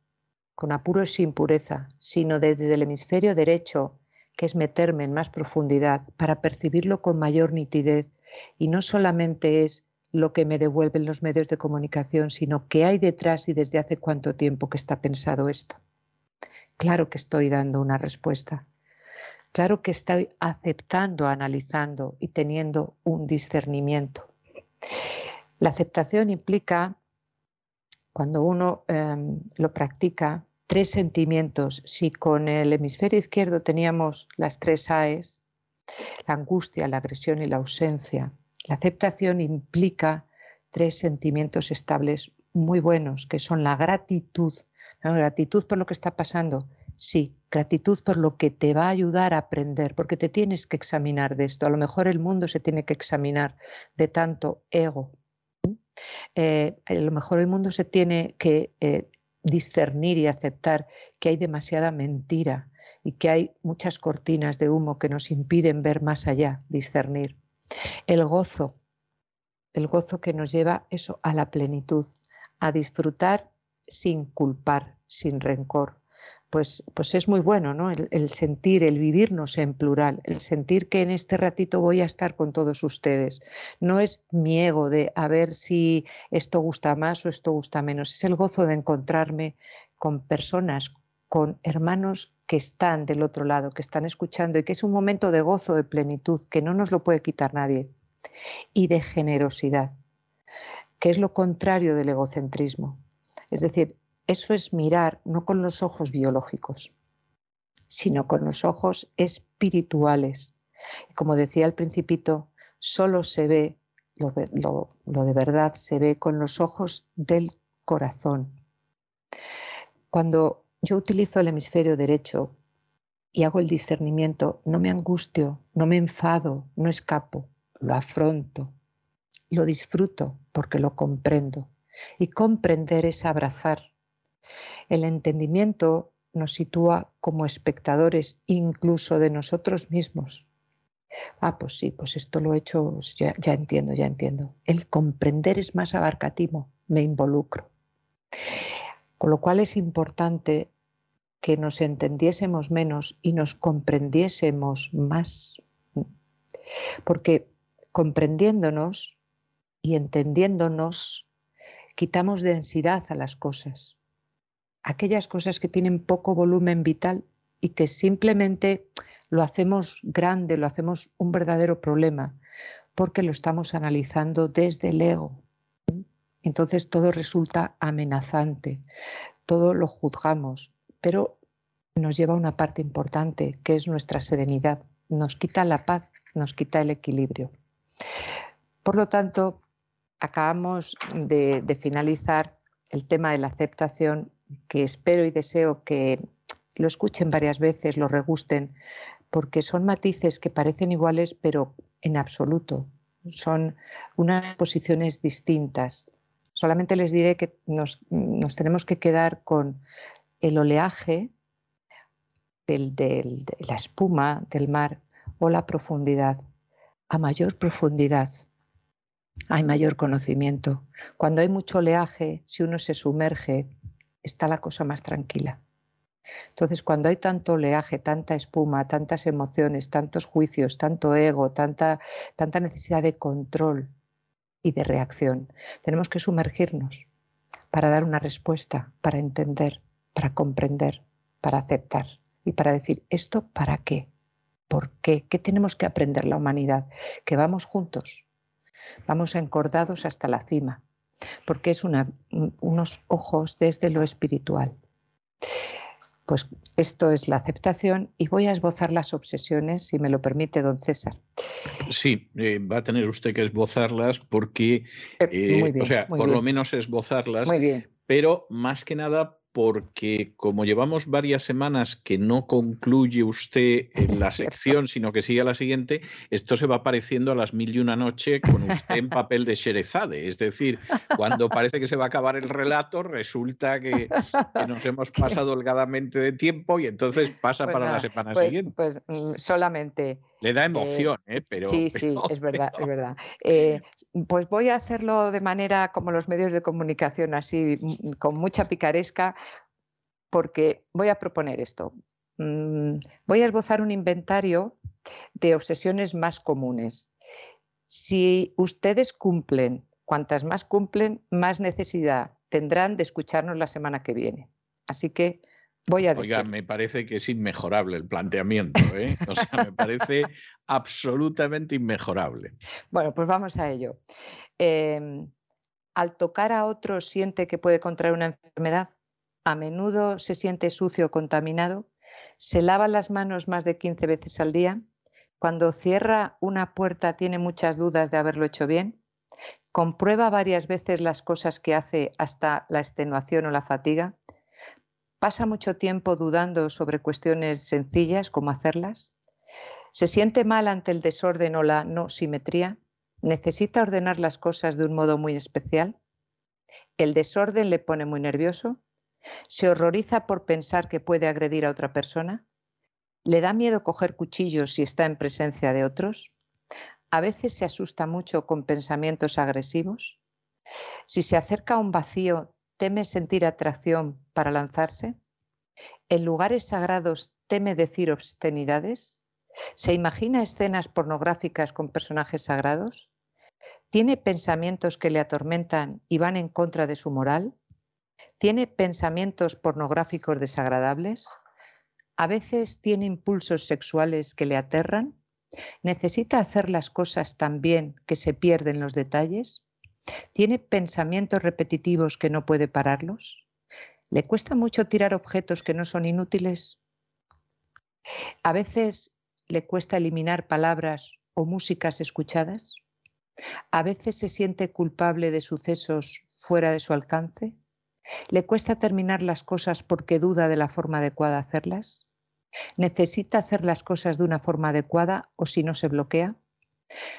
S6: con apuro y sin pureza, sino desde el hemisferio derecho, que es meterme en más profundidad para percibirlo con mayor nitidez y no solamente es lo que me devuelven los medios de comunicación, sino qué hay detrás y desde hace cuánto tiempo que está pensado esto. Claro que estoy dando una respuesta. Claro que estoy aceptando, analizando y teniendo un discernimiento. La aceptación implica, cuando uno em, lo practica, tres sentimientos. Si con el hemisferio izquierdo teníamos las tres AES, la angustia, la agresión y la ausencia. La aceptación implica tres sentimientos estables muy buenos, que son la gratitud, gratitud por lo que está pasando, sí, gratitud por lo que te va a ayudar a aprender, porque te tienes que examinar de esto. A lo mejor el mundo se tiene que examinar de tanto ego. Eh, a lo mejor el mundo se tiene que eh, discernir y aceptar que hay demasiada mentira, y que hay muchas cortinas de humo que nos impiden ver más allá, discernir. El gozo, el gozo que nos lleva eso a la plenitud, a disfrutar sin culpar, sin rencor. Pues, pues es muy bueno, ¿no? El, el, sentir, el vivirnos en plural, el sentir que en este ratito voy a estar con todos ustedes. No es mi ego de a ver si esto gusta más o esto gusta menos, es el gozo de encontrarme con personas, con hermanos que están del otro lado, que están escuchando y que es un momento de gozo, de plenitud, que no nos lo puede quitar nadie, y de generosidad, que es lo contrario del egocentrismo. Es decir, eso es mirar no con los ojos biológicos, sino con los ojos espirituales. Como decía el principito, solo se ve, lo, lo de verdad se ve con los ojos del corazón. Cuando yo utilizo el hemisferio derecho y hago el discernimiento, no me angustio, no me enfado, no escapo, lo afronto, lo disfruto porque lo comprendo. Y comprender es abrazar. El entendimiento nos sitúa como espectadores incluso de nosotros mismos. Ah, pues sí, pues esto lo he hecho, ya, entiendo, ya entiendo. El comprender es más abarcativo, me involucro. Con lo cual es importante que nos entendiésemos menos y nos comprendiésemos más. Porque comprendiéndonos y entendiéndonos, quitamos densidad a las cosas. Aquellas cosas que tienen poco volumen vital y que simplemente lo hacemos grande, lo hacemos un verdadero problema, porque lo estamos analizando desde el ego, entonces todo resulta amenazante, todo lo juzgamos, pero nos lleva a una parte importante, que es nuestra serenidad. Nos quita la paz, nos quita el equilibrio. Por lo tanto, acabamos de, finalizar el tema de la aceptación, que espero y deseo que lo escuchen varias veces, lo regusten, porque son matices que parecen iguales, pero en absoluto. Son unas posiciones distintas, Solamente les diré que nos, tenemos que quedar con el oleaje de la espuma del mar o la profundidad. A mayor profundidad hay mayor conocimiento. Cuando hay mucho oleaje, si uno se sumerge, está la cosa más tranquila. Entonces, cuando hay tanto oleaje, tanta espuma, tantas emociones, tantos juicios, tanto ego, tanta necesidad de control, y de reacción. Tenemos que sumergirnos para dar una respuesta, para entender, para comprender, para aceptar y para decir, ¿esto para qué? ¿Por qué? ¿Qué tenemos que aprender la humanidad? Que vamos juntos, vamos encordados hasta la cima, porque es unos ojos desde lo espiritual. Pues esto es la aceptación y voy a esbozar las obsesiones, si me lo permite, don César.
S1: Sí, eh, va a tener usted que esbozarlas porque, eh, eh, o sea, por lo menos esbozarlas, muy bien. pero más que nada porque como llevamos varias semanas que no concluye usted en la *laughs* sección, sino que sigue a la siguiente, esto se va pareciendo a las mil y una noche con usted en papel de Sherezade. Es decir, cuando parece que se va a acabar el relato, resulta que, nos hemos *laughs* pasado holgadamente de tiempo y entonces pasa pues para la semana
S6: pues,
S1: siguiente.
S6: Pues mm, solamente
S1: le da emoción, ¿eh? Pero,
S6: sí, sí, es *laughs* verdad, es verdad. *laughs* Eh, pues voy a hacerlo de manera como los medios de comunicación, así mm, con mucha picaresca, porque voy a proponer esto. Mm, voy a esbozar un inventario de obsesiones más comunes. Si ustedes cumplen, cuantas más cumplen, más necesidad tendrán de escucharnos la semana que viene. Así que
S1: Oiga, me parece que es inmejorable el planteamiento, ¿eh? O sea, me parece *laughs* absolutamente inmejorable.
S6: Bueno, pues vamos a ello. Em, al tocar a otro siente que puede contraer una enfermedad, a menudo se siente sucio o contaminado, se lava las manos más de 15 veces al día, cuando cierra una puerta tiene muchas dudas de haberlo hecho bien, comprueba varias veces las cosas que hace hasta la extenuación o la fatiga, pasa mucho tiempo dudando sobre cuestiones sencillas, como hacerlas, se siente mal ante el desorden o la no simetría, necesita ordenar las cosas de un modo muy especial, el desorden le pone muy nervioso, se horroriza por pensar que puede agredir a otra persona, le da miedo coger cuchillos si está en presencia de otros, a veces se asusta mucho con pensamientos agresivos, si se acerca a un vacío teme sentir atracción para lanzarse? ¿En lugares sagrados teme decir obscenidades? ¿Se imagina escenas pornográficas con personajes sagrados? ¿Tiene pensamientos que le atormentan y van en contra de su moral? ¿Tiene pensamientos pornográficos desagradables? ¿A veces tiene impulsos sexuales que le aterran? ¿Necesita hacer las cosas tan bien que se pierden los detalles? ¿Tiene pensamientos repetitivos que no puede pararlos? ¿Le cuesta mucho tirar objetos que no son inútiles? ¿A veces le cuesta eliminar palabras o músicas escuchadas? ¿A veces se siente culpable de sucesos fuera de su alcance? ¿Le cuesta terminar las cosas porque duda de la forma adecuada de hacerlas? ¿Necesita hacer las cosas de una forma adecuada o si no se bloquea?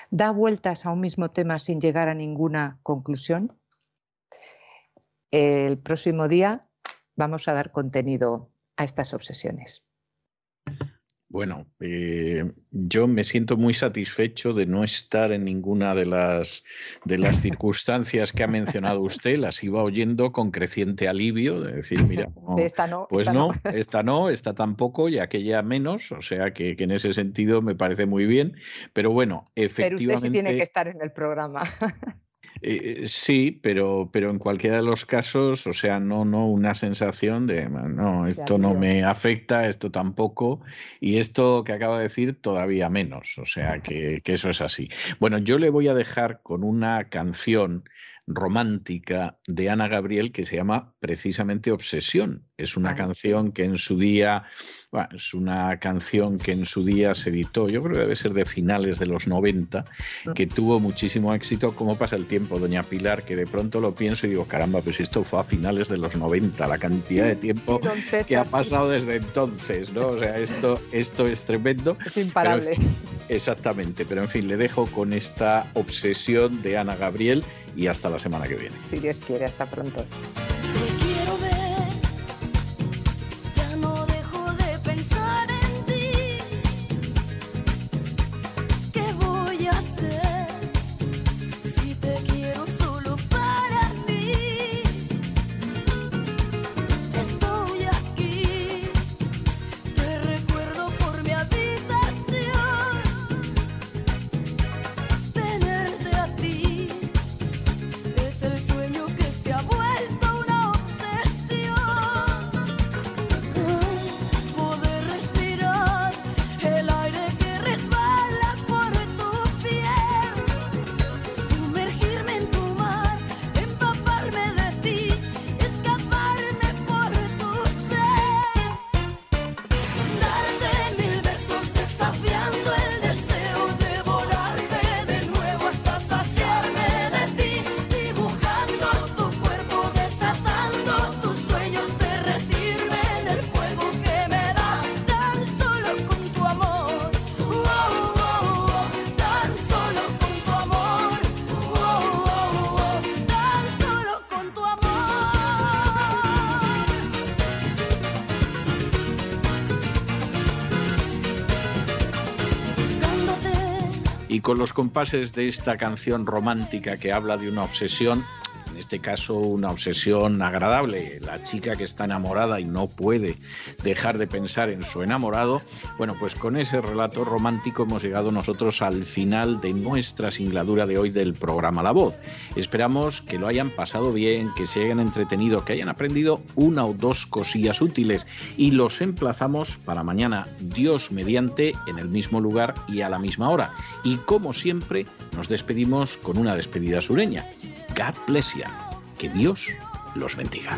S6: da vueltas a un mismo tema sin llegar a ninguna conclusión. El próximo día vamos a dar contenido a estas obsesiones.
S1: Bueno, eh, yo me siento muy satisfecho de no estar en ninguna de las, de las *laughs* circunstancias que ha mencionado usted. Las iba oyendo con creciente alivio, de decir, mira, *laughs* pues no, *laughs* esta no, esta tampoco y aquella menos. O sea que, que, en ese sentido me parece muy bien. Pero bueno, efectivamente. Pero usted sí
S6: tiene que estar en el programa.
S1: Eh, sí, pero, pero en cualquiera de los casos, o sea, no, no una sensación de, no, esto no me afecta, esto tampoco, y esto que acabo de decir todavía menos, o sea, que, que eso es así. Bueno, yo le voy a dejar con una canción romántica de Ana Gabriel que se llama precisamente Obsesión. Es una canción que en su día, bueno, es una canción que en su día se editó, yo creo que debe ser de finales de los 90, mm. que tuvo muchísimo éxito. ¿Cómo pasa el tiempo, doña Pilar? Que de pronto lo pienso y digo, caramba, pues esto fue a finales de los 90, la cantidad de tiempo que ha pasado desde entonces, ¿no? O sea, esto, esto es tremendo.
S6: Es imparable.
S1: exactamente, pero en fin, le dejo con esta obsesión de Ana Gabriel y hasta la semana que viene.
S6: Si Dios quiere, hasta pronto.
S1: Los compases de esta canción romántica que habla de una obsesión, en este caso una obsesión agradable, la chica que está enamorada y no puede dejar de pensar en su enamorado, bueno, pues con ese relato romántico hemos llegado nosotros al final de nuestra singladura de hoy del programa La Voz. Esperamos que lo hayan pasado bien, que se hayan entretenido, que hayan aprendido una o dos cosillas útiles y los emplazamos para mañana, Dios mediante, en el mismo lugar y a la misma hora. Y como siempre, nos despedimos con una despedida sureña. God bless you. Que Dios los bendiga.